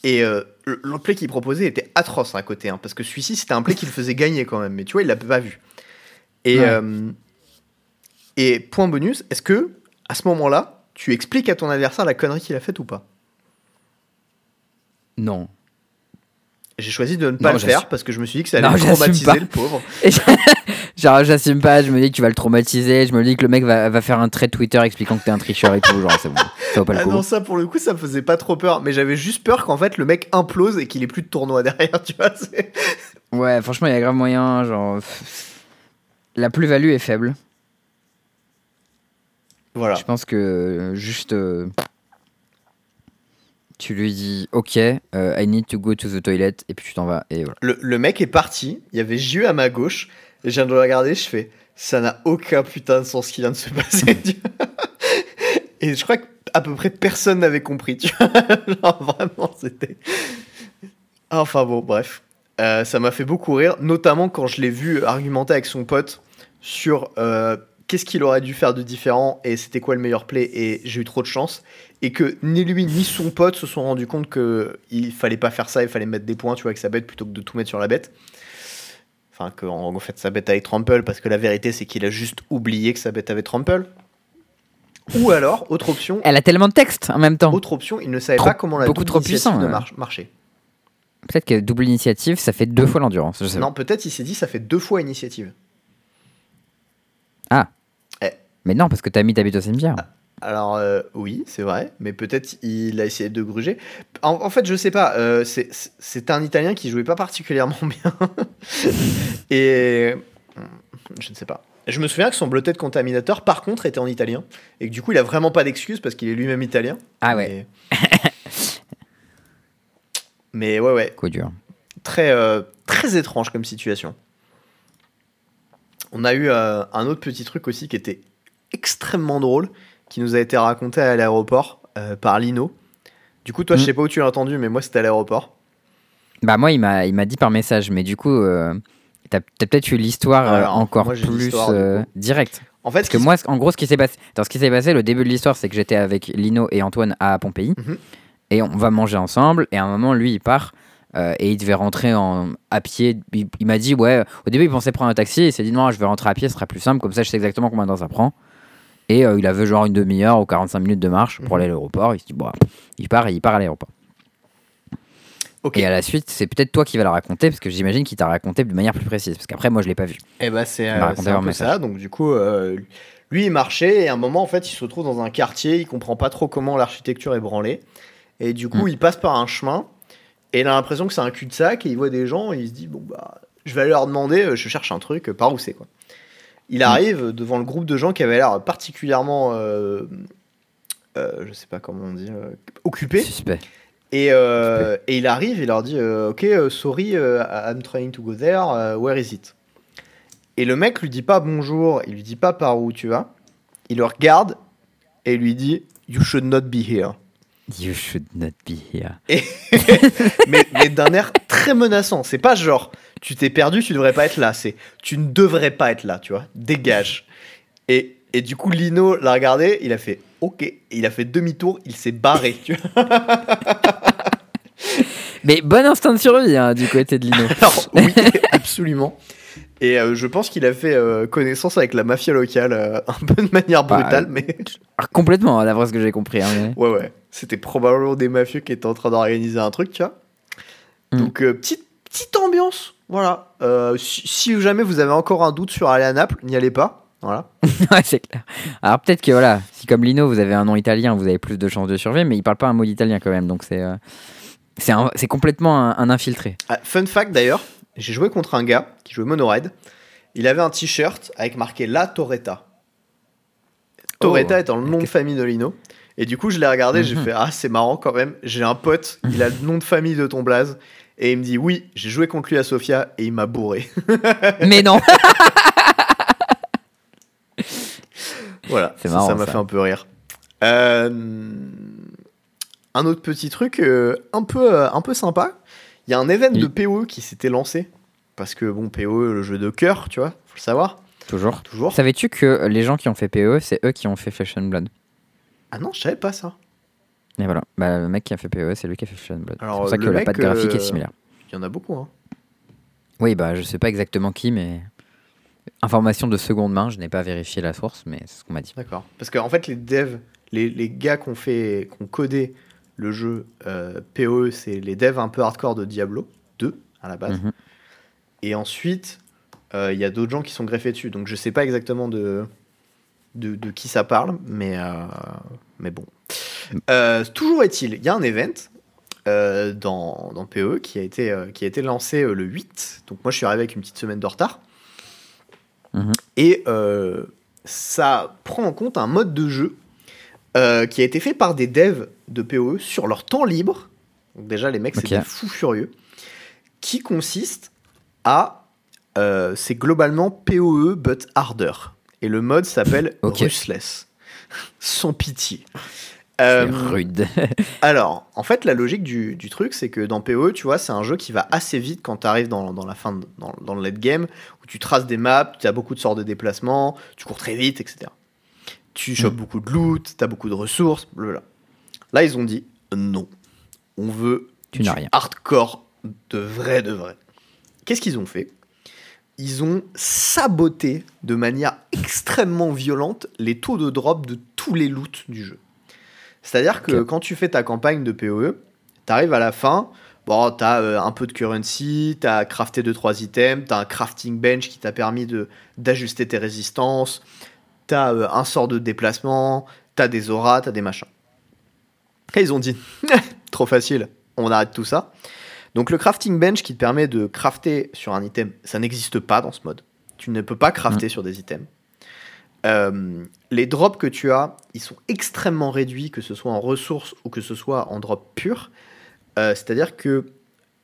et euh, le- play qu'il proposait était atroce à côté hein, parce que celui-ci c'était un play qui le faisait gagner quand même mais tu vois il l'avait pas vu et Ouais. euh, et point bonus est-ce que à ce moment-là tu expliques à ton adversaire la connerie qu'il a faite ou pas? Non. J'ai choisi de ne pas Non, le faire parce que je me suis dit que ça allait Non, le j'assume traumatiser pas. le pauvre. Genre, j'assume pas, je me dis que tu vas le traumatiser, je me dis que le mec va, va faire un trait Twitter expliquant que t'es un tricheur et tout. Genre, c'est bon, ça vaut pas le Ah coup. non, ça pour le coup, ça me faisait pas trop peur. Mais j'avais juste peur qu'en fait le mec implose et qu'il ait plus de tournoi derrière, tu vois. Ouais, franchement, il y a grave moyen. Genre, la plus-value est faible. Voilà. Je pense que euh, juste. euh, tu lui dis Ok, euh, I need to go to the toilet, et puis tu t'en vas, et voilà. Le, le mec est parti. Il y avait JU à ma gauche. Et je viens de le regarder. Je fais ça n'a aucun putain de sens ce qui vient de se passer. et je crois qu'à peu près personne n'avait compris. Tu vois. Genre, vraiment, c'était. Enfin bon, bref. Euh, ça m'a fait beaucoup rire, notamment quand je l'ai vu argumenter avec son pote sur euh, qu'est-ce qu'il aurait dû faire de différent et c'était quoi le meilleur play et j'ai eu trop de chance et que ni lui ni son pote se sont rendus compte que il fallait pas faire ça, il fallait mettre des points tu vois avec sa bête plutôt que de tout mettre sur la bête. Enfin que en fait sa bête avec trample parce que la vérité c'est qu'il a juste oublié que sa bête avait trample. Ou alors autre option, Elle a tellement de texte en même temps. autre option, il ne savait Trop- pas comment la beaucoup double trop initiative puissant, mar- marchait. Peut-être que double initiative, ça fait deux fois l'endurance. Non, peut-être il s'est dit ça fait deux fois initiative. Mais non, parce que t'as mis ta bite au cimetière. Alors euh, oui, c'est vrai, mais peut-être il a essayé de gruger. En, en fait, je sais pas. euh, c'est- un Italien qui jouait pas particulièrement bien. Et hmm, je ne sais pas. Je me souviens que son blooded contaminateur, par contre, était en italien et que du coup, il a vraiment pas d'excuse parce qu'il est lui-même italien. Ah ouais, Mais... mais ouais, ouais, coup dur. très euh, très étrange comme situation. On a eu un autre petit truc aussi qui était extrêmement drôle, qui nous a été raconté à l'aéroport euh, par Lino. Du coup, toi, je Mm. sais pas où tu l'as entendu, mais moi, c'était à l'aéroport. Bah moi, il m'a, il m'a dit par message, mais du coup, euh, t'as, t'as peut-être eu l'histoire euh, encore moi, plus euh, directe. En fait, Parce que moi, ce- en gros, ce qui s'est passé, dans ce qui s'est passé, le début de l'histoire, c'est que j'étais avec Lino et Antoine à Pompéi, Mhm. et on va manger ensemble. Et à un moment, lui, il part. euh, et il devait rentrer en, à pied. Il, il m'a dit, ouais, au début, il pensait prendre un taxi. Il s'est dit, non, je vais rentrer à pied, ce sera plus simple. Comme ça, je sais exactement combien de temps ça prend. Et euh, il avait genre une demi-heure ou 45 minutes de marche pour Mhm. aller à l'aéroport. Il se dit, bon, il part et il part à l'aéroport. Et à la suite, c'est peut-être toi qui vas la raconter, parce que j'imagine qu'il t'a raconté de manière plus précise. Parce qu'après, moi, je l'ai pas vu. Eh ben, c'est m'a euh, c'est un peu ça. Donc, du coup, euh, lui, il marchait et à un moment, en fait, il se retrouve dans un quartier. Il comprend pas trop comment l'architecture est branlée. Et du coup, Mm. il passe par un chemin et il a l'impression que c'est un cul-de-sac et il voit des gens et il se dit Bon, bah, je vais aller leur demander, je cherche un truc, par où c'est, quoi. Il arrive devant le groupe de gens qui avaient l'air particulièrement. euh, euh, je sais pas comment on dit, euh, occupés. Suspect. Et, euh, et il arrive, il leur dit euh, Ok, euh, sorry, I'm trying to go there, where is it? Et le mec lui dit pas bonjour, il lui dit pas par où tu vas. Il le regarde et lui dit You should not be here. You should not be here. mais mais d'un air très menaçant. C'est pas genre Tu t'es perdu, tu devrais pas être là. C'est Tu ne devrais pas être là, tu vois. Dégage. Et, et du coup, Lino l'a regardé, il a fait Ok. Et il a fait demi-tour, il s'est barré, tu vois. Mais bon instinct de survie hein, du côté de Lino. Alors, oui, absolument. Et euh, je pense qu'il a fait euh, connaissance avec la mafia locale euh, un peu de manière Bah, brutale, mais Ah, Complètement, d'après ce que j'ai compris. hein, mais- ouais, ouais. C'était probablement des mafieux qui étaient en train d'organiser un truc, tu vois. Mm. Donc, petite, petite ambiance, voilà. Euh, si, si jamais vous avez encore un doute sur aller à Naples, n'y allez pas. Voilà. ouais, c'est clair. Alors peut-être que voilà, si comme Lino vous avez un nom italien, vous avez plus de chances de survivre, mais il parle pas un mot d'italien quand même, donc c'est euh, c'est complètement un, un infiltré. Ah, fun fact d'ailleurs, j'ai joué contre un gars qui jouait Monoride. Il avait un t-shirt avec marqué La Torretta. Torretta Oh. étant le nom de famille de Lino. Et du coup, je l'ai regardé, j'ai Mhm. fait Ah, c'est marrant quand même. J'ai un pote, il a le nom de famille de ton blaze. Et il me dit Oui, j'ai joué contre lui à Sofia et il m'a bourré. Mais non voilà, marrant, ça m'a fait un peu rire. Euh, un autre petit truc euh, un, peu, euh, un peu sympa il y a un event Oui. de PoE qui s'était lancé. Parce que, bon, PoE, le jeu de cœur, tu vois, faut le savoir. Toujours. Toujours. Savais-tu que les gens qui ont fait PE, c'est eux qui ont fait Flesh and Blood? Ah non, je savais pas ça. Et voilà. Bah, le mec qui a fait PE, c'est lui qui a fait and Blood. C'est pour ça que la patte graphique euh, est similaire. Il y en a beaucoup, hein. Oui, bah, je sais pas exactement qui, mais. Information de seconde main, je n'ai pas vérifié la source, mais c'est ce qu'on m'a dit. D'accord. Parce qu'en fait, les devs, les, les gars qui ont fait, qui ont codé le jeu euh, PoE, c'est les devs un peu hardcore de Diablo 2 à la base. Mhm. Et ensuite, euh, il y a d'autres gens qui sont greffés dessus. Donc je sais pas exactement de, de, de qui ça parle, mais, euh, mais bon. Euh, toujours est-il, il y a un event euh, dans, dans PoE qui a été, euh, qui a été lancé le 8. Donc moi je suis arrivé avec une petite semaine de retard. Mhm. Et ça prend en compte un mode de jeu qui a été fait par des devs de PoE sur leur temps libre. Donc déjà les mecs c'est des fous furieux. Qui consiste à... c'est globalement PoE but harder. Et le mode s'appelle Ok. Ruthless. Sans pitié. Euh, rude. alors, en fait, la logique du, du truc, c'est que dans PoE, tu vois, c'est un jeu qui va assez vite quand tu arrives dans, dans la fin, de- dans, dans le late game, où tu traces des maps, tu as beaucoup de sorts de déplacements, tu cours très vite, etc. Tu chopes Mm. beaucoup de loot, tu as beaucoup de ressources, blablabla. Là, ils ont dit non. On veut Tu du rien. hardcore de vrai, de vrai. Qu'est-ce qu'ils ont fait? Ils ont saboté de manière extrêmement violente les taux de drop de tous les loots du jeu. C'est-à-dire que quand tu fais ta campagne de PoE, t'arrives à la fin, bon, t'as euh, un peu de currency, t'as crafté 2-3 items, t'as un crafting bench qui t'a permis d'ajuster tes résistances, t'as euh, un sort de déplacement, t'as des auras, t'as des machins. Et ils ont dit, trop facile, on arrête tout ça. Donc le crafting bench qui te permet de crafter sur un item, ça n'existe pas dans ce mode. Tu ne peux pas crafter sur des items. Euh, les drops que tu as, ils sont extrêmement réduits, que ce soit en ressources ou que ce soit en drop pur. Euh, C'est-à-dire que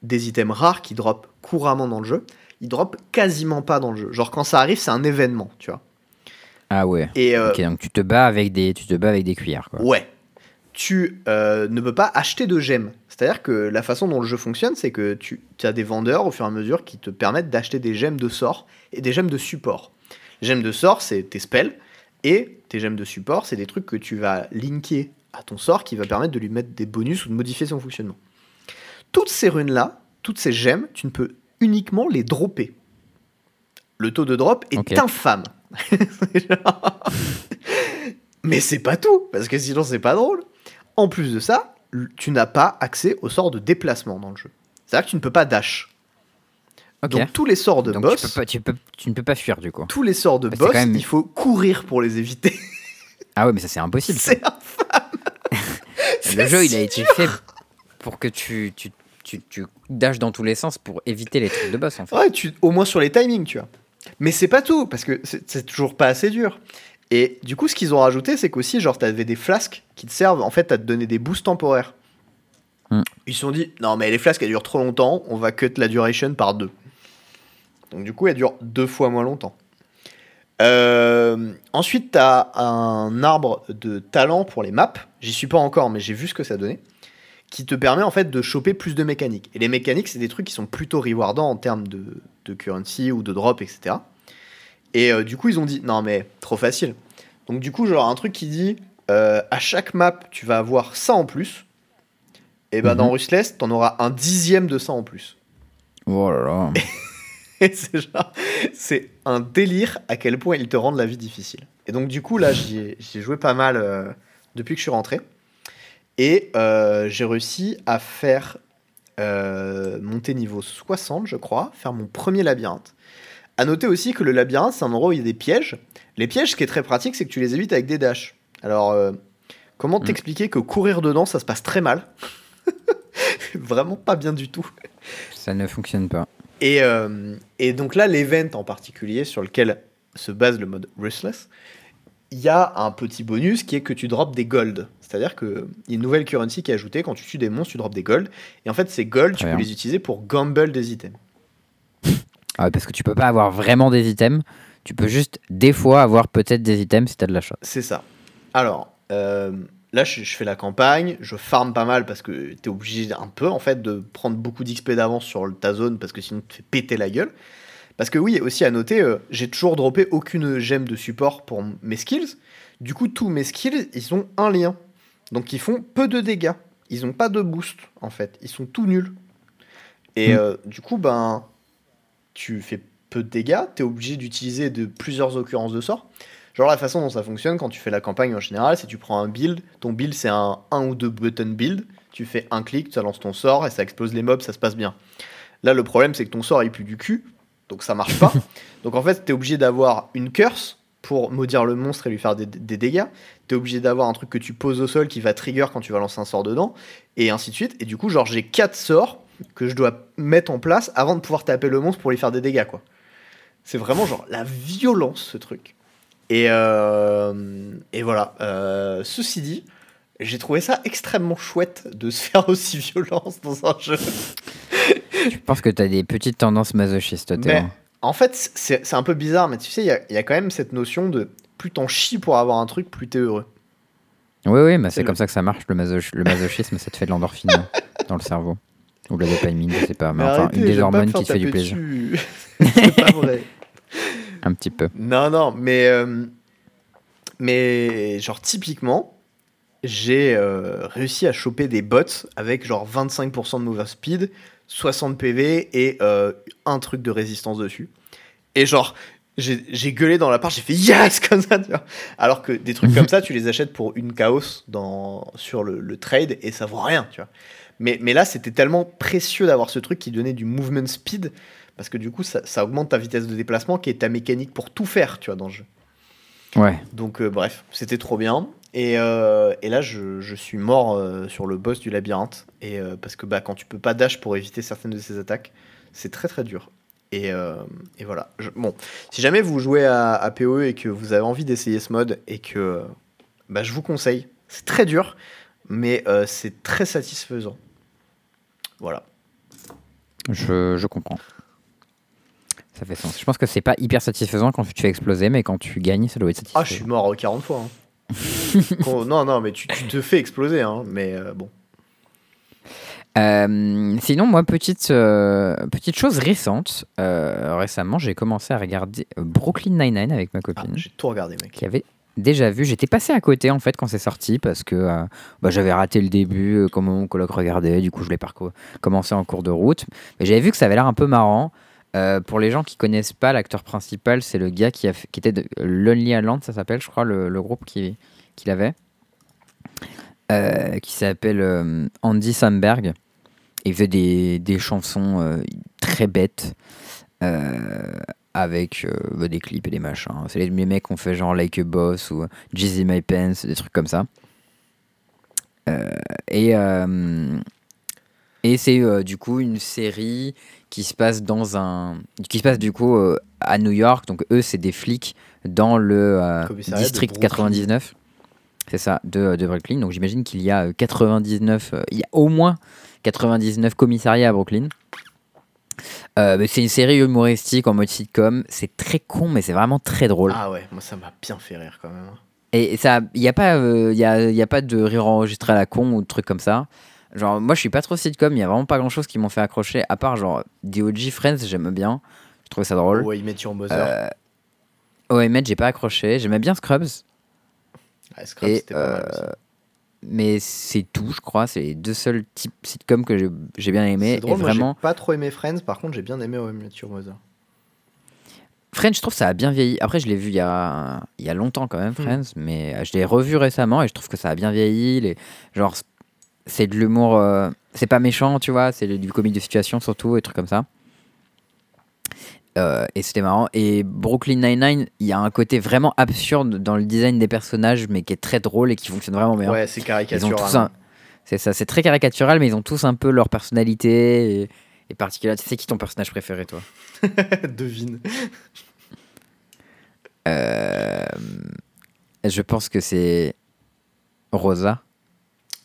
des items rares qui drop couramment dans le jeu, ils drop quasiment pas dans le jeu. Genre quand ça arrive, c'est un événement, tu vois. Ah ouais. Et euh, Ok, donc tu te bats avec des, tu te bats avec des cuillères, quoi. Ouais. Tu euh, ne peux pas acheter de gemmes. C'est-à-dire que la façon dont le jeu fonctionne, c'est que tu as des vendeurs au fur et à mesure qui te permettent d'acheter des gemmes de sort et des gemmes de support. Gemmes de sort, c'est tes spells. Et tes gemmes de support, c'est des trucs que tu vas linker à ton sort qui va permettre de lui mettre des bonus ou de modifier son fonctionnement. Toutes ces runes-là, toutes ces gemmes, tu ne peux uniquement les dropper. Le taux de drop est infâme. Mais c'est pas tout, parce que sinon c'est pas drôle. En plus de ça, tu n'as pas accès au sort de déplacement dans le jeu. C'est-à-dire que tu ne peux pas dash. Donc tous les sorts de Donc boss, tu, peux pas, tu, peux, tu ne peux pas fuir, du coup. tous les sorts de Bah, boss, même- il faut courir pour les éviter. Ah ouais, mais ça c'est impossible. c'est infâme. Le jeu, il a été dur. fait pour que tu, tu, dashes dans tous les sens pour éviter les trucs de boss, en fait. Ouais, tu, au moins sur les timings, tu vois. Mais c'est pas tout, parce que c'est c'est toujours pas assez dur. Et du coup, ce qu'ils ont rajouté, c'est qu'aussi, genre, t'avais des flasques qui te servent, en fait, à te donner des boosts temporaires. Hmm. Ils se sont dit, non, mais les flasques, elles durent trop longtemps, on va cut la duration par deux. Donc, du coup, elles durent deux fois moins longtemps. Euh, ensuite, t'as un arbre de talent pour les maps. J'y suis pas encore, mais j'ai vu ce que ça donnait. Qui te permet en fait de choper plus de mécaniques. Et les mécaniques, c'est des trucs qui sont plutôt rewardants en termes de, de currency ou de drop, etc. Et euh, du coup, ils ont dit non, mais trop facile. Donc, du coup, genre un truc qui dit euh, à chaque map, tu vas avoir ça en plus. Et ben Mhm. dans Rustless, t'en auras un dixième de ça en plus. Oh là là. C'est un délire à quel point ils te rendent la vie difficile. Et donc du coup là, j'y ai, j'y ai joué pas mal euh, depuis que je suis rentré. Et euh, j'ai réussi à faire euh, monter niveau 60, je crois, faire mon premier labyrinthe. À noter aussi que le labyrinthe, c'est un endroit où il y a des pièges. Les pièges, ce qui est très pratique, c'est que tu les évites avec des dashs. Alors, comment Mm. t'expliquer que courir dedans, ça se passe très mal? Vraiment pas bien du tout. Ça ne fonctionne pas. Et, euh, et donc là, l'event en particulier sur lequel se base le mode Restless, il y a un petit bonus qui est que tu drops des gold. C'est-à-dire qu'il y a une nouvelle currency qui est ajoutée. Quand tu tues des monstres, tu drops des gold. Et en fait, ces gold, tu peux les utiliser pour gamble des items. Ah parce que tu peux pas avoir vraiment des items. Tu peux juste, des fois, avoir peut-être des items si tu as de la chance. C'est ça. Alors, euh, là, je, fais la campagne. Je farm pas mal parce que tu es obligé un peu, en fait, de prendre beaucoup d'XP d'avance sur ta zone parce que sinon, tu te fais péter la gueule. Parce que oui, aussi à noter, euh, j'ai toujours droppé aucune gemme de support pour mes skills. Du coup, tous mes skills, ils ont un lien. Donc, ils font peu de dégâts. Ils n'ont pas de boost, en fait. Ils sont tout nuls. Et hmm. euh, du coup, ben, tu fais peu de dégâts. Tu es obligé d'utiliser de plusieurs occurrences de sorts. Genre, la façon dont ça fonctionne quand tu fais la campagne en général, c'est tu prends un build. Ton build, c'est un 1 ou 2 button build. Tu fais un clic, ça lance ton sort et ça explose les mobs, ça se passe bien. Là, le problème, c'est que ton sort, il pue du cul donc ça marche pas. donc en fait, tu es obligé d'avoir une curse pour maudire le monstre et lui faire des, dégâts. Tu es obligé d'avoir un truc que tu poses au sol qui va trigger quand tu vas lancer un sort dedans, et ainsi de suite. Et du coup, genre, j'ai quatre sorts que je dois mettre en place avant de pouvoir taper le monstre pour lui faire des dégâts, quoi. C'est vraiment genre la violence, ce truc. Et, euh, et voilà. Euh, ceci dit, j'ai trouvé ça extrêmement chouette de se faire aussi violence dans un jeu. Je pense que tu as des petites tendances masochistes, mais, En fait, c'est un peu bizarre, mais tu sais, il y, a quand même cette notion de plus t'en chies pour avoir un truc, plus t'es heureux. Oui, oui, mais c'est comme ça que ça marche, le, le masochisme, ça te fait de l'endorphine dans le cerveau. Ou de la dopamine, je sais pas. Mais, enfin, une des hormones qui te fait du plaisir. c'est pas vrai. Un petit peu. Non, non, mais. Euh, mais, genre, typiquement, j'ai euh, réussi à choper des bots avec genre 25% de mover speed, 60 PV et euh, un truc de résistance dessus. Et genre, j'ai gueulé dans la part, j'ai fait yes comme ça, tu vois. Alors que des trucs comme ça, tu les achètes pour une chaos dans, sur le, trade et ça vaut rien, tu vois. Mais, mais là, c'était tellement précieux d'avoir ce truc qui donnait du movement speed parce que du coup, ça, ça, augmente ta vitesse de déplacement qui est ta mécanique pour tout faire, tu vois, dans le jeu. Ouais. Donc, euh, bref, c'était trop bien. Et, euh, et là, je, je, suis mort euh, sur le boss du labyrinthe. Et, parce que bah, quand tu peux pas dash pour éviter certaines de ces attaques, c'est très très dur. Et, et voilà. bon, si jamais vous jouez à, à, PoE et que vous avez envie d'essayer ce mode et que bah, je vous conseille, c'est très dur, mais c'est très satisfaisant. Voilà. Je, je, comprends. Ça fait sens. Je pense que c'est pas hyper satisfaisant quand tu fais exploser, mais quand tu gagnes, ça doit être satisfaisant. Ah, je suis mort 40 fois. Hein. non, non, mais tu, te fais exploser, hein, mais euh, bon. Euh, sinon, moi, petite, euh, petite chose récente. récemment, j'ai commencé à regarder Brooklyn Nine-Nine avec ma copine. Ah, j'ai tout regardé, mec. Qui avait déjà vu. J'étais passé à côté, en fait, quand c'est sorti, parce que bah, j'avais raté le début, comment mon coloc regardait. Du coup, je l'ai commencé en cours de route. Mais j'avais vu que ça avait l'air un peu marrant. Pour les gens qui connaissent pas, l'acteur principal, c'est le gars qui, a qui était de Lonely Island, ça s'appelle, je crois, le, le groupe qui, qu'il avait, euh, qui s'appelle euh, Andy Samberg. Il fait des, des chansons euh, très bêtes avec bah, des clips et des machins. C'est les, mecs qui ont fait genre Like a Boss ou Jeezy My Pants, des trucs comme ça. et et c'est du coup une série qui se passe dans un qui se passe du coup à New York. Donc eux c'est des flics dans le district 99. C'est ça, de, de, Brooklyn. Donc j'imagine qu'il y a 99, euh, euh, il y a au moins 99 commissariats à Brooklyn. Euh, c'est une série humoristique en mode sitcom. C'est très con, mais c'est vraiment très drôle. Ah ouais, moi ça m'a bien fait rire quand même. Hein. Et ça, il n'y a, pas, il y a, y a pas de rire enregistré à la con ou de trucs comme ça. Genre, moi je suis pas trop sitcom, il y a vraiment pas grand chose qui m'ont fait accrocher, à part genre The OG Friends, j'aime bien. Je trouvais ça drôle. Ouais, ils mettent sur Mother. ouais, mais j'ai pas accroché. J'aimais bien Scrubs. Euh, mais c'est tout, je crois. C'est les deux seuls types sitcoms que j'ai bien aimé. Drôle, et vraiment... pas trop aimé Friends, par contre, j'ai bien aimé How I Mother. Friends, je trouve ça a bien vieilli. Après, je l'ai vu il y, a, il y a longtemps quand même, hmm. Friends, mais euh, je l'ai revu récemment et je trouve que ça a bien vieilli. Les... Genre, c'est de l'humour. Euh, c'est pas méchant, tu vois, c'est du comique de situation surtout, et trucs comme ça. Euh, et c'était marrant. Et Brooklyn Nine-Nine, il y a un côté vraiment absurde dans le design des personnages, mais qui est très drôle et qui fonctionne vraiment bien. Ouais, c'est caricatural. C'est ça, c'est très caricatural, mais ils ont tous un peu leur personnalité et, et particulière. Tu sais qui ton personnage préféré, toi? Devine. Euh, Je pense que c'est Rosa.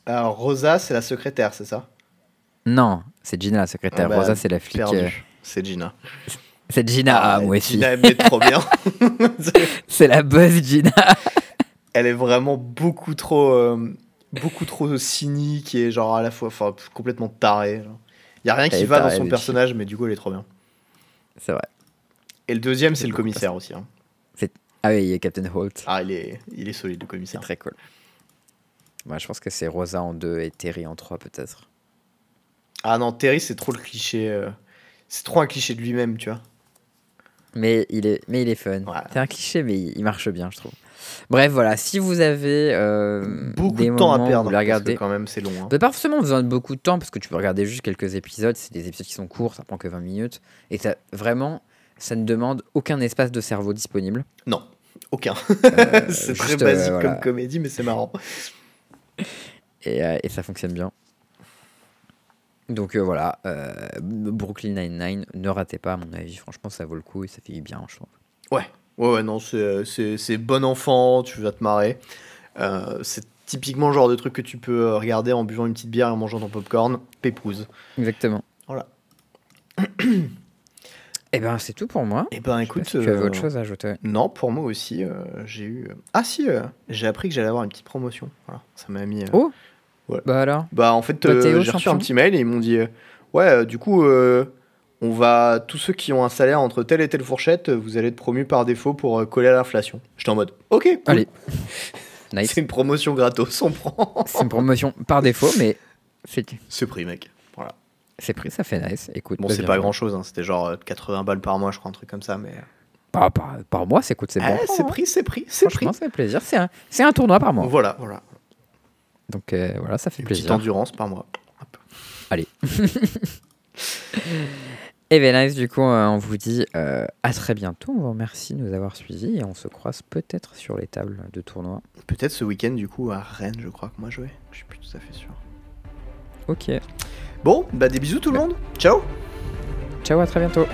Alors, Rosa, c'est la secrétaire, c'est ça Non, c'est Gina la secrétaire. Ah bah, Rosa, c'est la flic. Euh, C'est Gina. C'est Gina, ah, moi aussi. Gina, elle trop bien. C'est la boss Gina. elle est vraiment beaucoup trop, euh, beaucoup trop cynique et genre à la fois, enfin, complètement tarée. genre. Y a rien Elle qui va dans son personnage, mais du coup, elle est trop bien. C'est vrai. Et le deuxième, c'est C'est le commissaire aussi. hein. Ah oui, il y a Captain Holt. Ah, il est, il est solide, le C'est commissaire. très cool. Moi, je pense que c'est Rosa en 2 et Terry en 3 peut-être. Ah non, Terry, c'est trop le cliché. euh, C'est trop un cliché de lui-même, tu vois. Mais il est, mais il est fun. C'est un cliché, mais il il marche bien, je trouve. Bref, voilà. Si vous avez euh, Beaucoup des de temps à où perdre. vous les parce que regardez, quand même, c'est long. hein. Pas forcément besoin de beaucoup de temps parce que tu peux regarder juste quelques épisodes. C'est des épisodes qui sont courts, ça prend que 20 minutes. Et ça, vraiment, ça ne demande aucun espace de cerveau disponible. Non, aucun. Euh, c'est très juste, euh, basique voilà. comme comédie, mais c'est marrant. Et, euh, et ça fonctionne bien. Donc euh, voilà, euh, Brooklyn Nine-Nine, ne ratez pas, à mon avis. Franchement, ça vaut le coup et ça fait bien, je trouve. Ouais, ouais, ouais, non, c'est- bon enfant, tu vas te marrer. C'est typiquement le genre de truc que tu peux regarder en buvant une petite bière et en mangeant ton popcorn. Pépouze. Exactement. Voilà. Et ben, c'est tout pour moi. Eh ben, écoute. si tu avais euh, autre chose à ajouter. Non, pour moi aussi, euh, j'ai eu. Ah, si, euh, j'ai appris que j'allais avoir une petite promotion. Voilà, ça m'a mis. euh, Oh Ouais. Bah alors Bah, en fait, Bah, euh, j'ai reçu un petit mail et ils m'ont dit euh, Ouais, euh, du coup, euh, on va. Tous ceux qui ont un salaire entre telle et telle fourchette, euh, vous allez être promus par défaut pour euh, coller à l'inflation. J'étais en mode Ok, cool. Allez. Nice. C'est une promotion gratos, on prend. C'est une promotion par défaut, mais c'est C'est pris, mec. C'est pris, ça fait nice. Écoute, Bon, bah, c'est pas grand chose, c'était genre euh, 80 balles par mois, je crois, un truc comme ça, mais. Par, par, par mois, c'est cool, c'est Eh, bon. c'est pris, c'est pris, c'est pris. Ça fait plaisir. C'est un, tournoi par mois. Voilà, voilà. Donc euh, voilà, ça fait Une petite plaisir. endurance par mois. Et bien nice, du coup, euh, on vous dit euh, à très bientôt. On vous remercie de nous avoir suivis et on se croise peut-être sur les tables de tournoi. Peut-être ce week-end, du coup, à Rennes, je crois que moi je vais. Je suis plus tout à fait sûr. Ok. Bon, bah des bisous tout le monde. Ciao Ciao, à très bientôt.